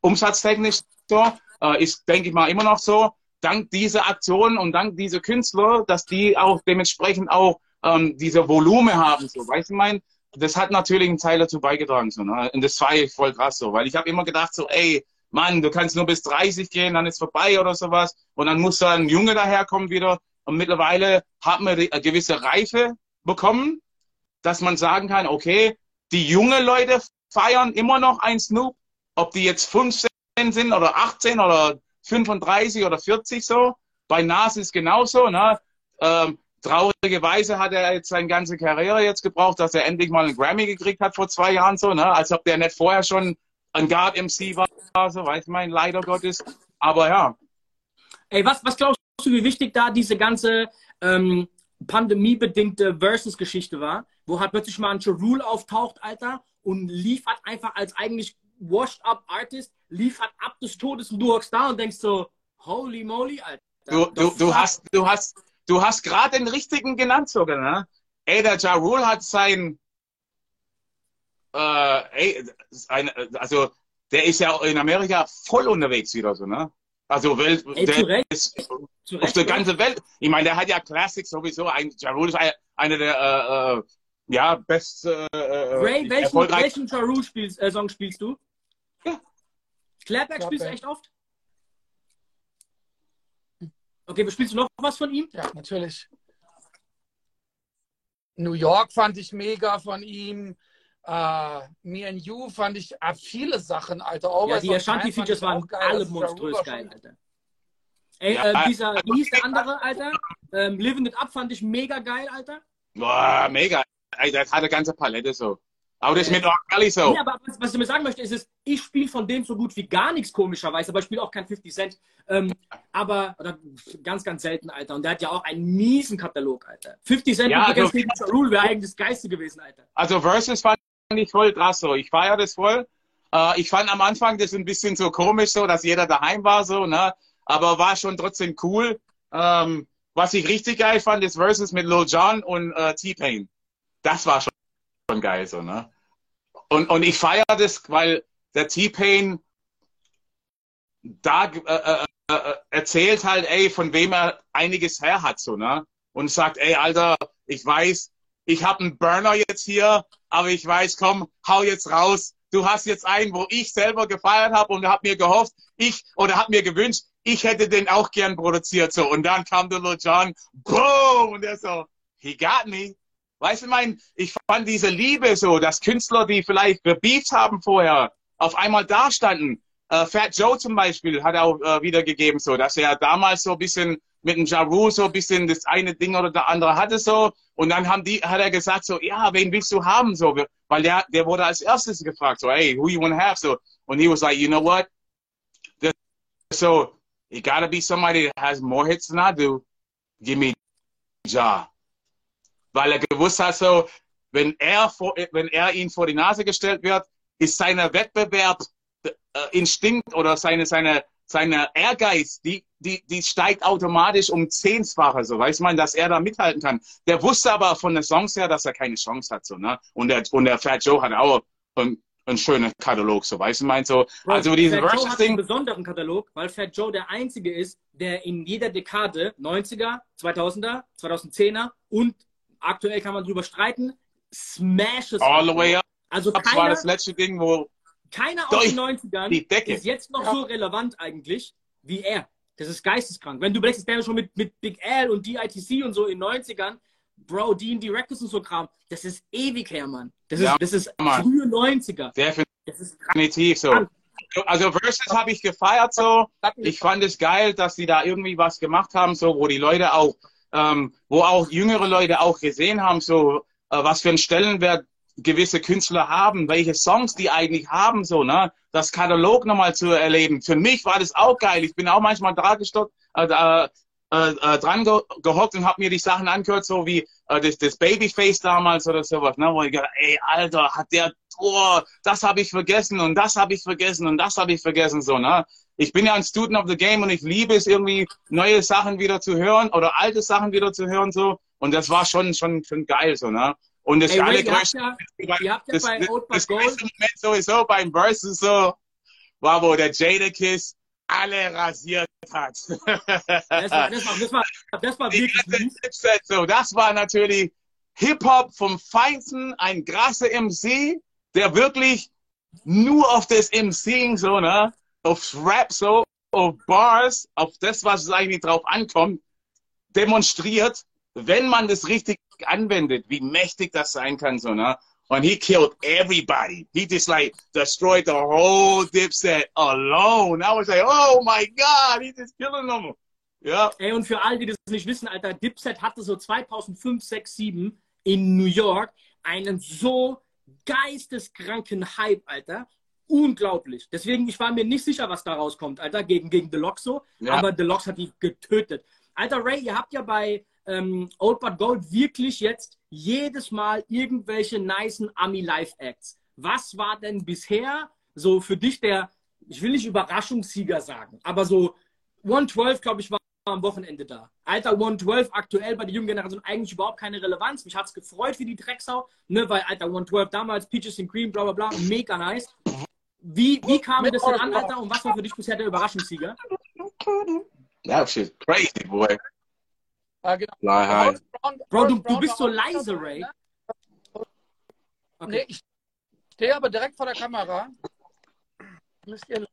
umsatztechnisch so, äh, ist, denke ich mal, immer noch so. Dank dieser Aktionen und dank dieser Künstler, dass die auch dementsprechend auch ähm, diese Volumen haben, so, weißt du, mein, das hat natürlich einen Teil dazu beigetragen, so, ne? und das war ich voll krass so, weil ich habe immer gedacht so, ey, Mann, du kannst nur bis 30 gehen, dann ist vorbei oder sowas. Und dann muss da ein Junge daherkommen wieder. Und mittlerweile haben wir eine gewisse Reife bekommen, dass man sagen kann, okay, die junge Leute feiern immer noch ein Snoop, ob die jetzt 15 sind oder 18 oder 35 oder 40 so. Bei Nas ist genauso. Ne? Ähm, traurigerweise hat er jetzt seine ganze Karriere jetzt gebraucht, dass er endlich mal einen Grammy gekriegt hat vor zwei Jahren so, ne? als ob der nicht vorher schon ein Guard MC war, so weiß man leider Gottes. Aber ja. Ey, was, was glaubst du, wie wichtig da diese ganze ähm, pandemiebedingte Versus-Geschichte war, wo halt plötzlich mal ein Rule auftaucht, Alter, und liefert einfach als eigentlich washed-up Artist, liefert ab des Todes und du hockst da und denkst so, holy moly, Alter. Du, du, du hast, du hast, du hast gerade den richtigen genannt sogar, ne? Ey, der Ja Rule hat sein, äh, ey, eine, also der ist ja in Amerika voll unterwegs wieder so, ne? Also Welt, ey, der ist zu auf der ganzen Welt. Ich meine, der hat ja Classics sowieso. Ein, ja Rule ist einer der äh, äh, ja best äh, äh Ray, welchen, welchen Ja Rule spielst, äh, Song spielst du? Ja. Clapback spielst du echt oft? Okay, spielst du noch was von ihm? Ja, natürlich. New York fand ich mega von ihm. Uh, Me and You fand ich uh, viele Sachen, Alter. Always ja, die Ashanti-Features waren geil, alle monströs geil, Alter. Ey, ja. äh, dieser, wie hieß der andere, Alter? Ähm, Living It Up fand ich mega geil, Alter. Boah, mega. Ey, das hat eine ganze Palette so. Aber das ist mir doch gar nicht so. Ja, aber was, was ich mir sagen möchte, ist, ist ich spiele von dem so gut wie gar nichts komischerweise, aber ich spiele auch kein 50 Cent. Ähm, aber, oder ganz, ganz selten, Alter. Und der hat ja auch einen miesen Katalog, Alter. 50 Cent ja, also, Rule wäre eigentlich das Geiste gewesen, Alter. Also Versus fand ich voll krass so. Ich feiere das voll. Äh, ich fand am Anfang das ein bisschen so komisch, so, dass jeder daheim war, so, ne? Aber war schon trotzdem cool. Ähm, was ich richtig geil fand, ist Versus mit Lil Jon und äh, T-Pain. Das war schon, schon geil, so, ne? Und, und ich feiere das, weil der T-Pain da äh, äh, äh, erzählt halt, ey, von wem er einiges her hat, so, ne? Und sagt, ey, Alter, ich weiß, ich habe einen Burner jetzt hier, aber ich weiß, komm, hau jetzt raus. Du hast jetzt einen, wo ich selber gefeiert habe und hab mir gehofft, ich oder hab mir gewünscht, ich hätte den auch gern produziert so. Und dann kam der Lil Jon, boom, und er so, he got me. Weißt du, mein, ich fand diese Liebe so, dass Künstler, die vielleicht gebieft haben vorher, auf einmal dastanden. Äh, Fat Joe zum Beispiel hat auch äh, wiedergegeben, so, dass er damals so ein bisschen mit dem Jaru so ein bisschen das eine Ding oder der andere hatte so. Und dann haben die, hat er gesagt so, ja, wen willst du haben so? Weil der, der wurde als erstes gefragt so, hey, who you want to have so? Und he was like, you know what? So, it gotta be somebody that has more hits than I do. Give me Ja. Weil er gewusst hat so, wenn er vor, wenn er ihn vor die Nase gestellt wird, ist seine Wettbewerb äh, Instinkt oder seine, seine, seine Ehrgeiz, die, die, die steigt automatisch um Zehnsfache, so weiß man, dass er da mithalten kann. Der wusste aber von den Songs her, dass er keine Chance hat, so, ne? Und der, und der Fat Joe hat auch einen, einen schönen Katalog, so, weißt du, meinst so. Bro, also diese Fat Joe hat einen besonderen Katalog, weil Fat Joe der einzige ist, der in jeder Dekade, 90er, 2000er, 2010er und aktuell kann man drüber streiten, Smashes. all the way up, Also das war keiner, das letzte Ding, wo, keiner aus den 90ern die Decke. ist jetzt noch so relevant eigentlich wie er. Das ist geisteskrank. Wenn du überlegst, der schon mit, mit Big L und DITC und so in den 90ern, Bro, D&D Records und so Kram, das ist ewig her, Mann. Das ist, Ja, das ist Mann. frühe 90er. Das ist krank. definitiv so. Also Versus habe ich gefeiert so. Ich fand es geil, dass sie da irgendwie was gemacht haben, so wo die Leute auch, ähm, wo auch jüngere Leute auch gesehen haben, so äh, was für einen Stellenwert gewisse Künstler haben, welche Songs die eigentlich haben, so ne, das Katalog nochmal zu erleben. Für mich war das auch geil. Ich bin auch manchmal dran gestockt, äh, äh, äh, dran ge gehockt und habe mir die Sachen angehört, so wie äh, das, das Babyface damals oder sowas, ne, wo ich gedacht, ey Alter, hat der oh, das habe ich vergessen und das habe ich vergessen und das habe ich vergessen, so, ne? Ich bin ja ein Student of the Game und ich liebe es irgendwie, neue Sachen wieder zu hören oder alte Sachen wieder zu hören, so. Und das war schon, schon, schon geil, so, ne? Und das Ey, Ray, ihr habt allergrößte, ja, ihr habt ja das, bei das, Old das größte Moment sowieso beim Versus so, war, wo der Jadakiss alle rasiert hat. Das war, das war, das war, das war wirklich so, das war natürlich Hip-Hop vom Feinsten, ein krasser MC, der wirklich nur auf das MCing so, ne, aufs Rap so, auf Bars, auf das, was es eigentlich drauf ankommt, demonstriert, wenn man das richtig anwendet, wie mächtig das sein kann, so, ne. And he killed everybody. He just like destroyed the whole dipset alone. I was like, oh my God, he's just killing them. Ja. Ey, und für alle, die das nicht wissen, Alter, Dipset hatte so 2005, 6, 7 in New York einen so geisteskranken Hype, Alter. Unglaublich. Deswegen, ich war mir nicht sicher, was da rauskommt, Alter, gegen, gegen Deluxo. Ja. Aber Deluxe hat die getötet. Alter, Ray, ihr habt ja bei ähm, Old But Gold wirklich jetzt jedes Mal irgendwelche nicen Ami-Live-Acts. Was war denn bisher so für dich der, ich will nicht Überraschungssieger sagen, aber so 112, glaube ich, war am Wochenende da. Alter, 112 aktuell bei der jungen Generation eigentlich überhaupt keine Relevanz. Mich hat es gefreut für die Drecksau, ne, weil Alter, 112 damals, Peaches and Cream, bla bla bla, mega nice. Wie, wie kam das denn an, Alter, und was war für dich bisher der Überraschungssieger? That shit's crazy, boy. Ja, genau. Fly Brown- Bro, du, du bist so leise, Ray. ne? Okay. Nee, ich stehe aber direkt vor der Kamera. Müsst ihr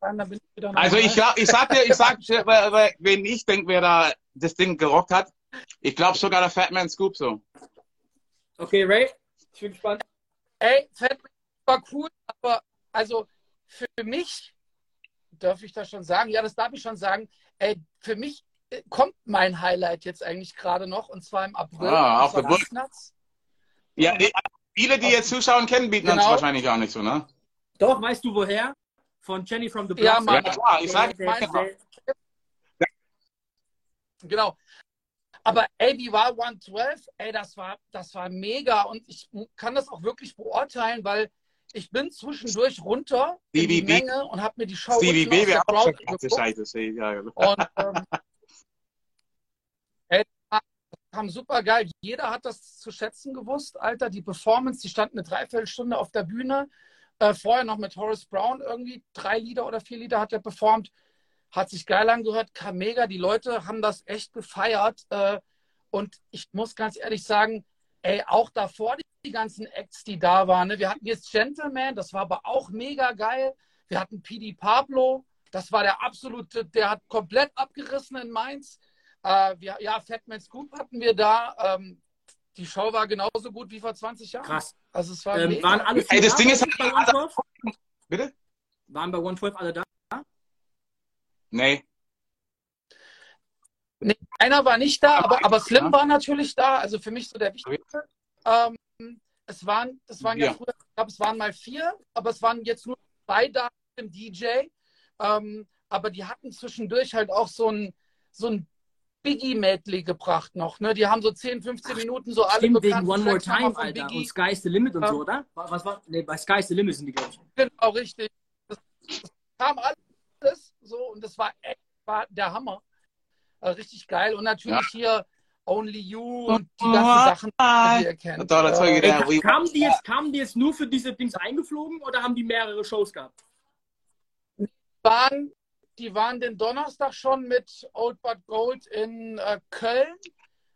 sagen, dann bin ich wieder Also ich, glaub- ich sag dir, ich sag dir, wer- wer- wen ich denke, wer da das Ding gerockt hat. Ich glaube sogar der Fat Man Scoop so. Okay, Ray, ich bin gespannt. Ey, Fat war cool, aber also für mich, darf ich das schon sagen? Ja, das darf ich schon sagen. Ey, für mich äh, kommt mein Highlight jetzt eigentlich gerade noch und zwar im April. Ah, auf der Burg. Ja, die, viele, die jetzt zuschauen, kennen bieten uns Genau. wahrscheinlich gar nicht so, ne? Doch, weißt du woher? Von Jenny from the Block. Ja, Mann. Ja, klar, ich sag, Der- der- der- Genau. Aber ey, die war 112, ey, das war, das war mega und ich kann das auch wirklich beurteilen, weil ich bin zwischendurch runter in die. Menge und habe mir die Show Stevie B wäre auch schon angeguckt. Scheiße. Ja, ja. Und ähm, kam super geil. Jeder hat das zu schätzen gewusst, Alter. Die Performance, die stand eine Dreiviertelstunde auf der Bühne. Äh, vorher noch mit Horace Brown irgendwie drei Lieder oder vier Lieder hat er performt. Hat sich geil angehört, kam mega. Die Leute haben das echt gefeiert. Äh, und ich muss ganz ehrlich sagen, ey, auch davor die, die ganzen Acts, die da waren. Ne? Wir hatten jetzt Gentleman, das war aber auch mega geil. Wir hatten PD Pablo, das war der absolute, der hat komplett abgerissen in Mainz. Äh, wir, ja, Fatman Scoop hatten wir da. Ähm, die Show war genauso gut wie vor 20 Jahren. Krass. Also es war Ähm, waren alle Ey, das da Ding ist uns bei halt- 112? Bitte? Waren bei 112 alle da? Nee. Nee, einer war nicht da, aber, aber Slim Ja. war natürlich da. Also für mich so der wichtigste. Ähm, es waren, es waren ja Ja. früher, ich glaube, es waren mal vier, aber es waren jetzt nur zwei da im DJ. Ähm, aber die hatten zwischendurch halt auch so ein, so ein Biggie-Medley gebracht noch. Ne? Die haben so 10, 15 Minuten so alle Stimmt, wegen One More Time, Alter. Biggie. Und Sky's the Limit und Ja. so, oder? Was war? Nee, bei Sky's the Limit sind die, glaube ich. Genau, richtig. Das, das kam alles so und das war echt war der Hammer. Äh, richtig geil. Und natürlich hier Only You und die ganzen Sachen, die ihr kennt. Äh. Ey, kamen, die jetzt, kamen die jetzt nur für diese Dings eingeflogen oder haben die mehrere Shows gehabt? waren, die waren den Donnerstag schon mit Old But Gold in äh, Köln.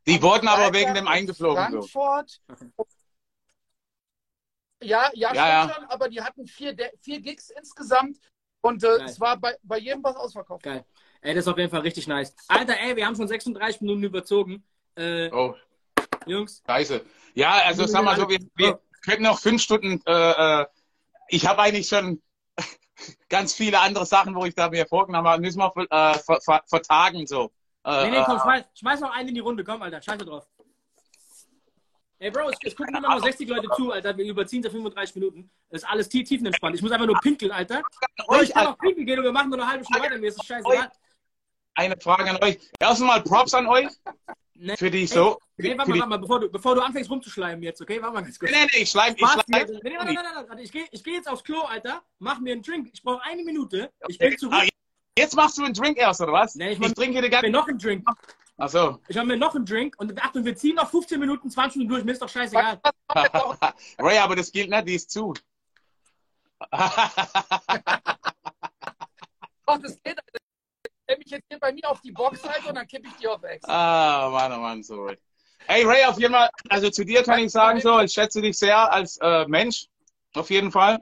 Die wurden aber wegen dem in eingeflogen. Frankfurt. Ja, ja, Ja, ja. schon, aber die hatten vier, vier Gigs insgesamt und äh, es war bei, bei jedem was ausverkauft. Geil. Ey, das ist auf jeden Fall richtig nice. Alter, ey, wir haben schon 36 Minuten überzogen. Äh, Oh, Jungs, scheiße. Ja, also sag mal so, wir, wir könnten noch fünf Stunden. Äh, äh, ich habe eigentlich schon ganz viele andere Sachen, wo ich da mir vorgenommen habe, müssen wir äh, ver, ver, vertagen so. Äh, nee, nee, komm, äh, schmeiß, schmeiß noch einen in die Runde. Komm, Alter, scheiße drauf. Ey, Bro, es, es gucken immer noch 60 Leute zu, Alter. Wir überziehen seit 35 Minuten. Das ist alles tief, tiefenentspannt. Ich muss einfach nur pinkeln, Alter. Oh, ich kann auch pinkeln gehen und wir machen nur eine halbe Stunde weiter. Mir ist das scheißegal. Eine Frage an euch. Erstmal Props an euch Nee, für die so. nee, für warte mal, warte mal, bevor du, bevor du anfängst rumzuschleimen jetzt, okay? Warte mal ganz kurz. nee, nee, ich schleim, ich schleim. jetzt. Nee, nee, warte, warte, warte, warte. Ich gehe ich geh jetzt aufs Klo, Alter. Mach mir einen Drink. Ich brauche eine Minute. Ich bin zurück. Ah, Jetzt machst du einen Drink erst, oder was? Nee, ich ich, mach- trinke Ich mir ganze. noch einen Drink. Achso. Ich habe mir noch einen Drink und Achtung, wir ziehen noch 15 Minuten, 20 Minuten durch. Mir ist doch scheißegal. Ray, aber das gilt nicht, die ist zu. Doch, das geht. Ich stell mich jetzt hier bei mir auf die Boxseite und dann kippe ich die auf Ex. Ah, Mann, oh Mann, sorry. Hey Ray, auf jeden Fall, also zu dir kann ich sagen so, ich schätze dich sehr als äh, Mensch, auf jeden Fall.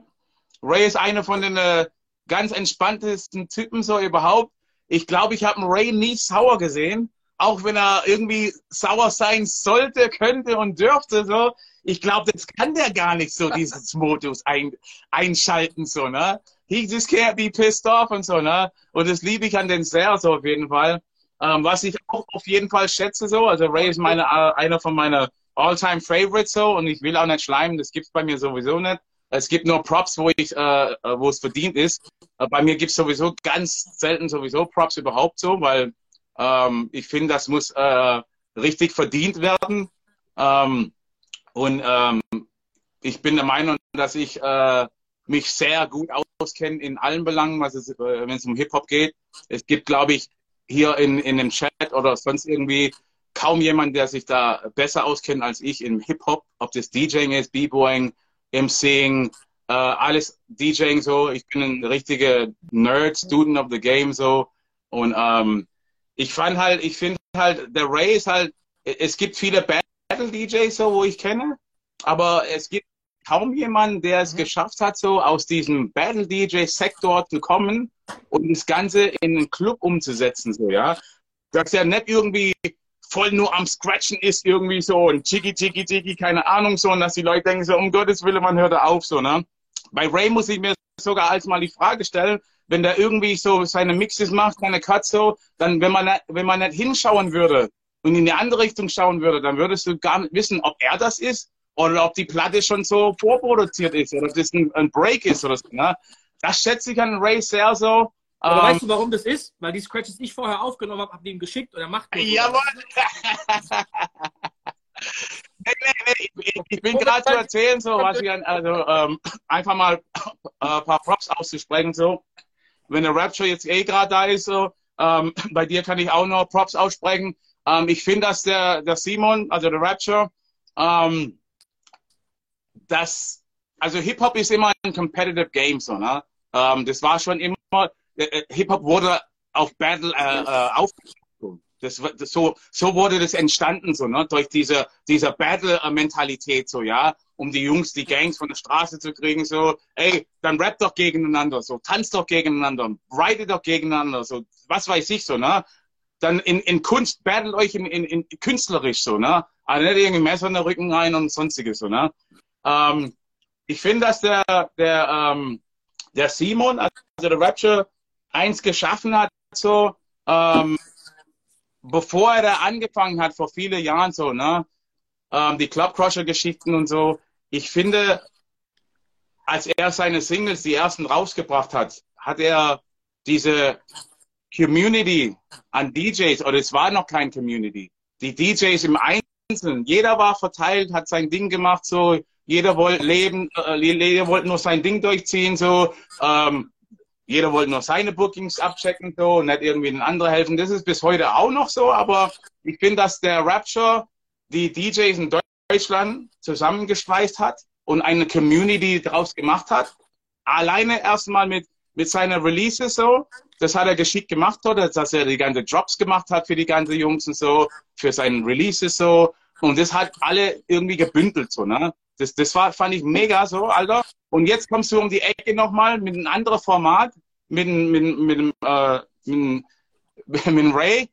Ray ist einer von den äh, ganz entspanntesten Typen so überhaupt. Ich glaube, ich habe Ray nie sauer gesehen, auch wenn er irgendwie sauer sein sollte, könnte und dürfte so. Ich glaube, das kann der gar nicht so, dieses Modus ein, einschalten so, ne? He just can't be pissed off und so, ne? Und das liebe ich an den so auf jeden Fall. Ähm, was ich auch auf jeden Fall schätze so, also Ray ist meine, äh, einer von meiner All-Time Favorites so und ich will auch nicht schleimen, das gibt's bei mir sowieso nicht. Es gibt nur Props, wo ich, äh, äh, wo es verdient ist. Äh, bei mir gibt's sowieso ganz selten sowieso Props überhaupt so, weil ähm, ich finde, das muss äh, richtig verdient werden. Ähm, und ähm, ich bin der Meinung, dass ich äh, mich sehr gut auskenne in allen Belangen, was es, äh, wenn es um Hip-Hop geht. Es gibt, glaube ich, hier in, in dem Chat oder sonst irgendwie kaum jemand, der sich da besser auskennt als ich im Hip-Hop, ob das DJing ist, B-Boying, MCing, äh, alles DJing so. Ich bin ein richtiger Nerd, Student of the Game so. Und ähm, ich fand halt, ich finde halt, der Ray ist halt, es gibt viele Battle DJs so, wo ich kenne, aber es gibt kaum jemanden, der es geschafft hat, so aus diesem Battle DJ Sektor zu kommen und das Ganze in einen Club umzusetzen, so, ja. Dass er nicht irgendwie voll nur am Scratchen ist, irgendwie so ein Chiki, Chiki, Chiki, keine Ahnung, so, und dass die Leute denken so, um Gottes Willen, man hört da auf, so, ne. Bei Ray muss ich mir sogar als mal die Frage stellen, wenn der irgendwie so seine Mixes macht, seine Cuts so, dann, wenn man, wenn man nicht hinschauen würde und in die andere Richtung schauen würde, dann würdest du gar nicht wissen, ob er das ist oder ob die Platte schon so vorproduziert ist oder ob das ein, ein Break ist oder so. Ne? Das schätze ich an Ray sehr so. Aber Ähm, weißt du, warum das ist? Weil die Scratches ich vorher aufgenommen habe, hab die ihm geschickt und er macht. Jawohl. nee, nee, ich, ich, ich bin gerade zu erzählen, so, was ich an, also ähm, einfach mal ein äh, paar Props auszusprechen, so. Wenn der Rapture jetzt eh gerade da ist, so, ähm, bei dir kann ich auch noch Props aussprechen. Ähm, ich finde, dass der, der Simon, also der Rapture, ähm, das, also Hip-Hop ist immer ein competitive Game, so, ne? Ähm, das war schon immer, äh, äh Hip-Hop wurde auf Battle äh, äh, aufgebaut. Das, das, so, so wurde das entstanden, so, ne? Durch diese, diese Battle-Mentalität, so, ja? Um die Jungs, die Gangs von der Straße zu kriegen, so, ey, dann rap doch gegeneinander, so, tanz doch gegeneinander, write doch gegeneinander, so, was weiß ich, so, ne? Dann in, in Kunst, battle euch in, in, in künstlerisch, so, ne? Also nicht irgendwie Messer in den Rücken rein und sonstiges, so, ne? Ähm, ich finde, dass der, der, ähm, der Simon, also der Rapture, eins geschaffen hat, so, ähm, bevor er da angefangen hat, vor vielen Jahren so, ne, ähm, die Clubcrusher-Geschichten und so, ich finde, als er seine Singles, die ersten rausgebracht hat, hat er diese Community an DJs, oder es war noch kein Community, die DJs im Einzelnen, jeder war verteilt, hat sein Ding gemacht, so, jeder wollte leben, äh, jeder wollte nur sein Ding durchziehen, so, ähm, jeder wollte nur seine Bookings abchecken so und nicht irgendwie den anderen helfen. Das ist bis heute auch noch so, aber ich finde, dass der Rapture die DJs in Deutschland zusammengeschweißt hat und eine Community daraus gemacht hat. Alleine erstmal mit, mit seinen Releases so. Das hat er geschickt gemacht, oder? Dass er die ganzen Drops gemacht hat für die ganzen Jungs und so, für seine Releases so. Und das hat alle irgendwie gebündelt so, ne? Das, das war, fand ich mega so, Alter. Und jetzt kommst du um die Ecke nochmal mit einem anderen Format, mit, mit, mit, äh, mit, mit Ray,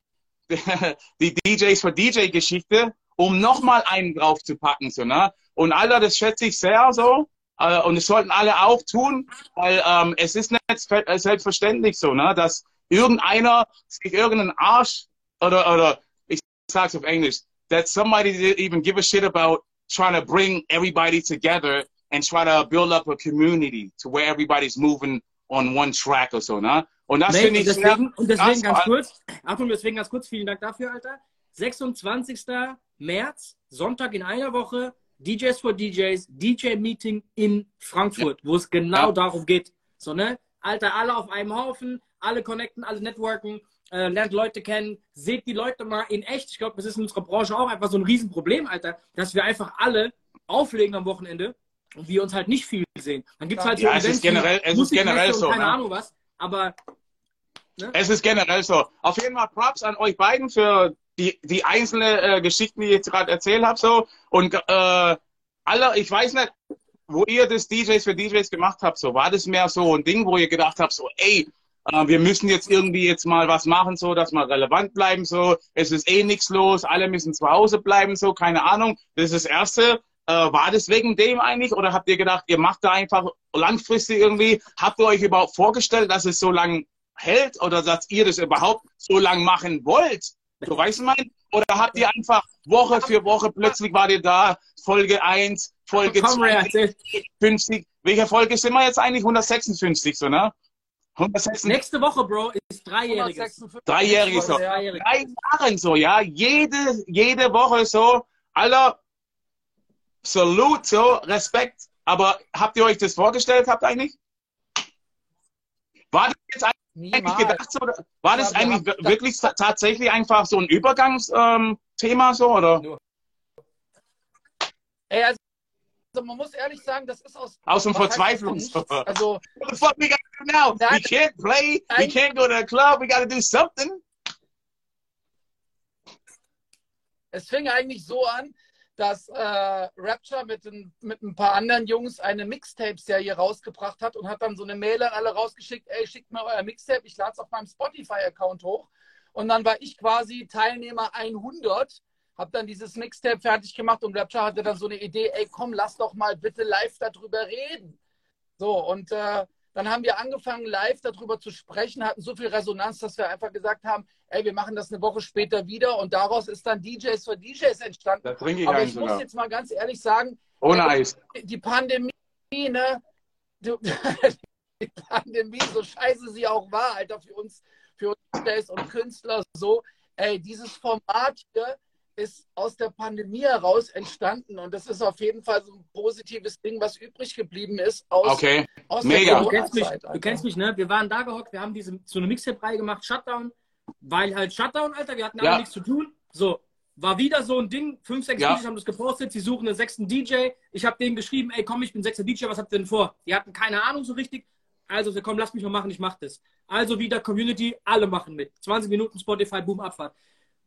die DJs für DJ-Geschichte, um nochmal einen draufzupacken, so, ne? Und Alter, das schätze ich sehr so. Äh, und es sollten alle auch tun, weil ähm, es ist nicht selbstverständlich so, ne? Dass irgendeiner sich irgendeinen Arsch oder, oder ich sag's auf Englisch, that somebody even give a shit about trying to bring everybody together and try to build up a community to where everybody's moving on one track or so, ne? Und das finde ich deswegen, und deswegen ganz kurz, Achtung, deswegen ganz kurz, vielen Dank dafür, Alter. 26. März, Sonntag in einer Woche, DJs for DJs, DJ-Meeting in Frankfurt, ja. wo es genau ja. darum geht. So, ne? Alter, alle auf einem Haufen, alle connecten, alle networken, äh, lernt Leute kennen, seht die Leute mal in echt. Ich glaube, das ist in unserer Branche auch einfach so ein Riesenproblem, Alter, dass wir einfach alle auflegen am Wochenende und wir uns halt nicht viel sehen. Dann gibt es halt so ja, es ist generell, es ist generell so. Keine ne? Ahnung was, aber. Ne? Es ist generell so. Auf jeden Fall Props an euch beiden für die, die einzelnen äh, Geschichten, die ich jetzt gerade erzählt habe. So. Und äh, alle, ich weiß nicht, wo ihr das DJs für DJs gemacht habt, so war das mehr so ein Ding, wo ihr gedacht habt, so, ey, äh, wir müssen jetzt irgendwie jetzt mal was machen, so dass wir relevant bleiben, so es ist eh nichts los, alle müssen zu Hause bleiben, so keine Ahnung. Das ist das Erste. Äh, war das wegen dem eigentlich oder habt ihr gedacht, ihr macht da einfach langfristig irgendwie? Habt ihr euch überhaupt vorgestellt, dass es so lang hält oder dass ihr das überhaupt so lang machen wollt? Du weißt mein? Oder habt ihr einfach Woche für Woche plötzlich war ihr da, Folge 1, Folge 2, 50. Welche Folge sind wir jetzt eigentlich? 156, so, ne? 156. Nächste Woche, Bro, ist dreijähriges. Dreijähriges so. Drei Jahre so, ja. Jede, jede Woche so. Aller Salut, so, Respekt. Aber habt ihr euch das vorgestellt, habt eigentlich? War das jetzt eigentlich gedacht so, war das eigentlich wirklich tatsächlich einfach so ein Übergangsthema ähm, so, oder? Ey, also also man muss ehrlich sagen, das ist aus aus dem Verzweiflung. Also what the fuck we gotta do now? we can't play, we can't go to the club, we gotta do something. Es fing eigentlich so an, dass äh, Rapture mit, ein, mit ein paar anderen Jungs eine Mixtape-Serie rausgebracht hat und hat dann so eine Mail an alle rausgeschickt, ey, schickt mir euer Mixtape, ich lade es auf meinem Spotify-Account hoch. Und dann war ich quasi Teilnehmer 100 habe dann dieses Mixtape fertig gemacht und Rapture hatte dann so eine Idee, ey komm, lass doch mal bitte live darüber reden. So, und äh, dann haben wir angefangen, live darüber zu sprechen, hatten so viel Resonanz, dass wir einfach gesagt haben, ey, wir machen das eine Woche später wieder und daraus ist dann DJs für DJs entstanden. Das ich Aber ich muss jetzt mal ganz ehrlich sagen, Ohne Eis. die Pandemie, ne, die Pandemie, so scheiße sie auch war, Alter, für uns, für uns DJs und Künstler so, ey, dieses Format hier, ist aus der Pandemie heraus entstanden und das ist auf jeden Fall so ein positives Ding, was übrig geblieben ist aus, Okay. aus Mega. Du kennst, mich, Corona-Zeit, du kennst mich, ne? Wir waren da gehockt, wir haben diese, so eine Mixtape-Reihe gemacht, Shutdown, weil halt Shutdown, Alter, wir hatten alle Ja. nichts zu tun. So, war wieder so ein Ding, fünf, sechs Ja. DJs haben das gepostet, sie suchen einen sechsten DJ. Ich habe denen geschrieben, ey, komm, ich bin sechster DJ, was habt ihr denn vor? Die hatten keine Ahnung so richtig. Also, komm, lass mich mal machen, ich mach das. Also wieder Community, alle machen mit. 20 Minuten Spotify, Boom, Abfahrt.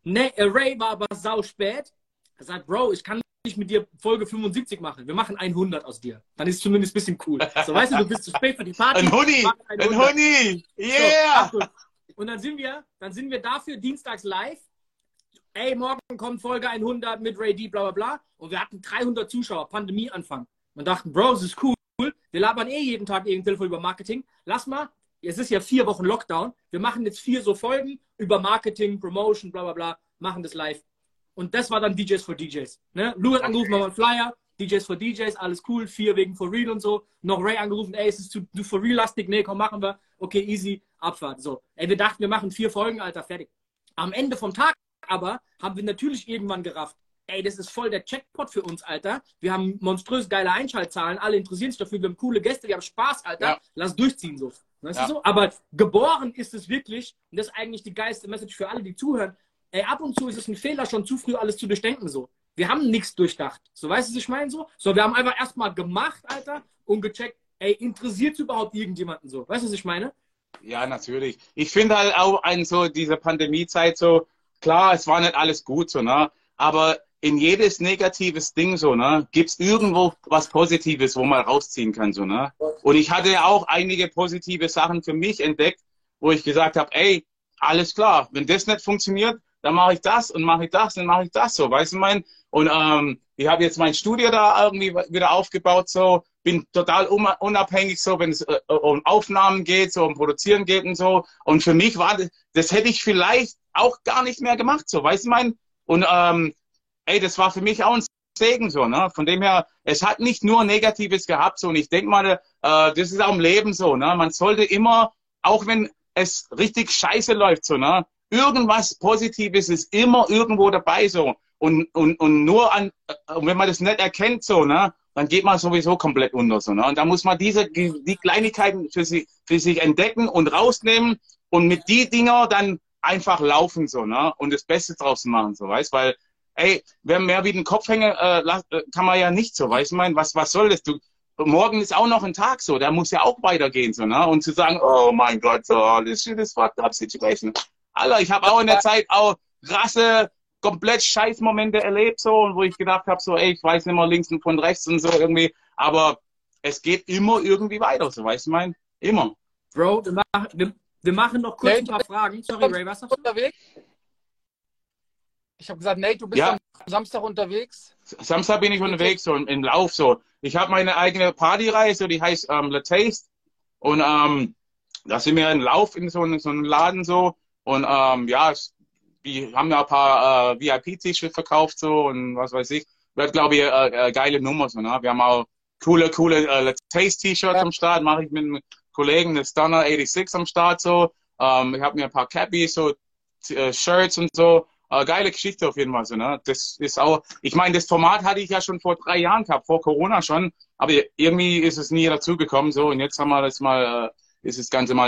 Ne, äh, Ray war aber sau spät. Er sagt, Bro, ich kann nicht mit dir Folge 75 machen. Wir machen 100 aus dir. Dann ist es zumindest ein bisschen cool. So, weißt du, du bist zu spät für die Party. Ein machen Ein 100. Hoodie. So, Yeah. Achtung. und dann sind wir, dann sind wir dafür dienstags live. Ey, morgen kommt Folge 100 mit Ray D, bla bla bla. Und wir hatten 300 Zuschauer, Pandemieanfang. Und dachten, Bro, das ist cool. Wir labern eh jeden Tag irgendein Telefon über Marketing. Lass mal, es ist ja vier Wochen Lockdown. Wir machen jetzt vier so Folgen über Marketing, Promotion, bla bla bla, machen das live. Und das war dann DJs for DJs. Ne? Lou hat angerufen, wir einen Flyer, DJs for DJs, alles cool, vier wegen for real und so. Noch Ray angerufen, ey, es ist zu du for real lastig, nee, komm, machen wir. Okay, easy, Abfahrt. So. Ey, wir dachten, wir machen vier Folgen, Alter, fertig. Am Ende vom Tag aber haben wir natürlich irgendwann gerafft, ey, das ist voll der Checkpot für uns, Alter. Wir haben monströs geile Einschaltzahlen, alle interessieren sich dafür, wir haben coole Gäste, wir haben Spaß, Alter. Ja. Lass durchziehen so. Weißt Ja. du so? Aber geboren ist es wirklich, und das ist eigentlich die geilste Message für alle, die zuhören, ey, ab und zu ist es ein Fehler, schon zu früh alles zu durchdenken so. Wir haben nichts durchdacht. So, weißt du, was ich meine so? So, wir haben einfach erstmal gemacht, Alter, und gecheckt, ey, interessiert überhaupt irgendjemanden so? Weißt du, was ich meine? Ja, natürlich. Ich finde halt auch an so dieser Pandemiezeit so, klar, es war nicht alles gut so, ne? Aber in jedes negatives Ding so, ne, gibt's irgendwo was Positives, wo man rausziehen kann, so, ne? Und ich hatte ja auch einige positive Sachen für mich entdeckt, wo ich gesagt habe, ey, alles klar, wenn das nicht funktioniert, dann mache ich das und mache ich das und mache ich das so, weißt du mein? Und ähm, ich habe jetzt mein Studio da irgendwie wieder aufgebaut, so bin total un- unabhängig, so wenn es äh, um Aufnahmen geht, so um Produzieren geht und so. Und für mich war das, das hätte ich vielleicht auch gar nicht mehr gemacht, so, weißt du mein? Und ähm, ey, das war für mich auch ein Segen so, ne? Von dem her, es hat nicht nur Negatives gehabt, so und ich denke mal, äh, das ist auch im Leben so, ne? Man sollte immer, auch wenn es richtig scheiße läuft, so, ne? Irgendwas Positives ist immer irgendwo dabei, so. Und, und, und nur an, äh, wenn man das nicht erkennt, so, ne? Dann geht man sowieso komplett unter, so, ne? Und da muss man diese, die Kleinigkeiten für sich, für sich entdecken und rausnehmen und mit die Dinger dann einfach laufen, so, ne? Und das Beste draus machen, so, weißt, weil, ey, wer mehr wie den Kopf hängen, äh, äh, kann man ja nicht so, weißt du, mein, was, was soll das? Du, morgen ist auch noch ein Tag so, der muss ja auch weitergehen, so, ne? Und zu sagen, oh mein Gott, so, this shit is fucked up situation. Alter, ich habe auch in der Zeit auch krasse, komplett scheiß Momente erlebt, so, und wo ich gedacht habe, so, ey, ich weiß nicht mehr links und von rechts und so irgendwie, aber es geht immer irgendwie weiter, so, weißt du, mein? Immer. Bro, wir machen, wir, wir machen noch kurz ein paar Fragen. Sorry, Ray, was sagst du? Ich habe gesagt, Nate, du bist Ja. am Samstag unterwegs. Samstag bin ich unterwegs, so im, Lauf, so. Ich habe meine eigene Partyreihe, so, die heißt ähm, Le Taste. Und ähm, da sind wir im Lauf in so, einem- so einem Laden so. Und ähm, ja, wir haben ja ein paar äh, VIP-T-Shirts verkauft so und was weiß ich. Wird, glaube ich, äh, äh, geile Nummer so, ne? Wir haben auch coole, coole äh, Le Taste T-Shirts Ja. am Start, mache ich mit einem Kollegen, der Stunner 86 am Start so. Ähm, ich habe mir ein paar Cappies, so äh, Shirts und so. Äh, geile Geschichte auf jeden Fall so, ne? Das ist auch, ich meine, das Format hatte ich ja schon vor drei Jahren gehabt, vor Corona schon, aber irgendwie ist es nie dazugekommen so und jetzt haben wir das mal, äh, ist das Ganze mal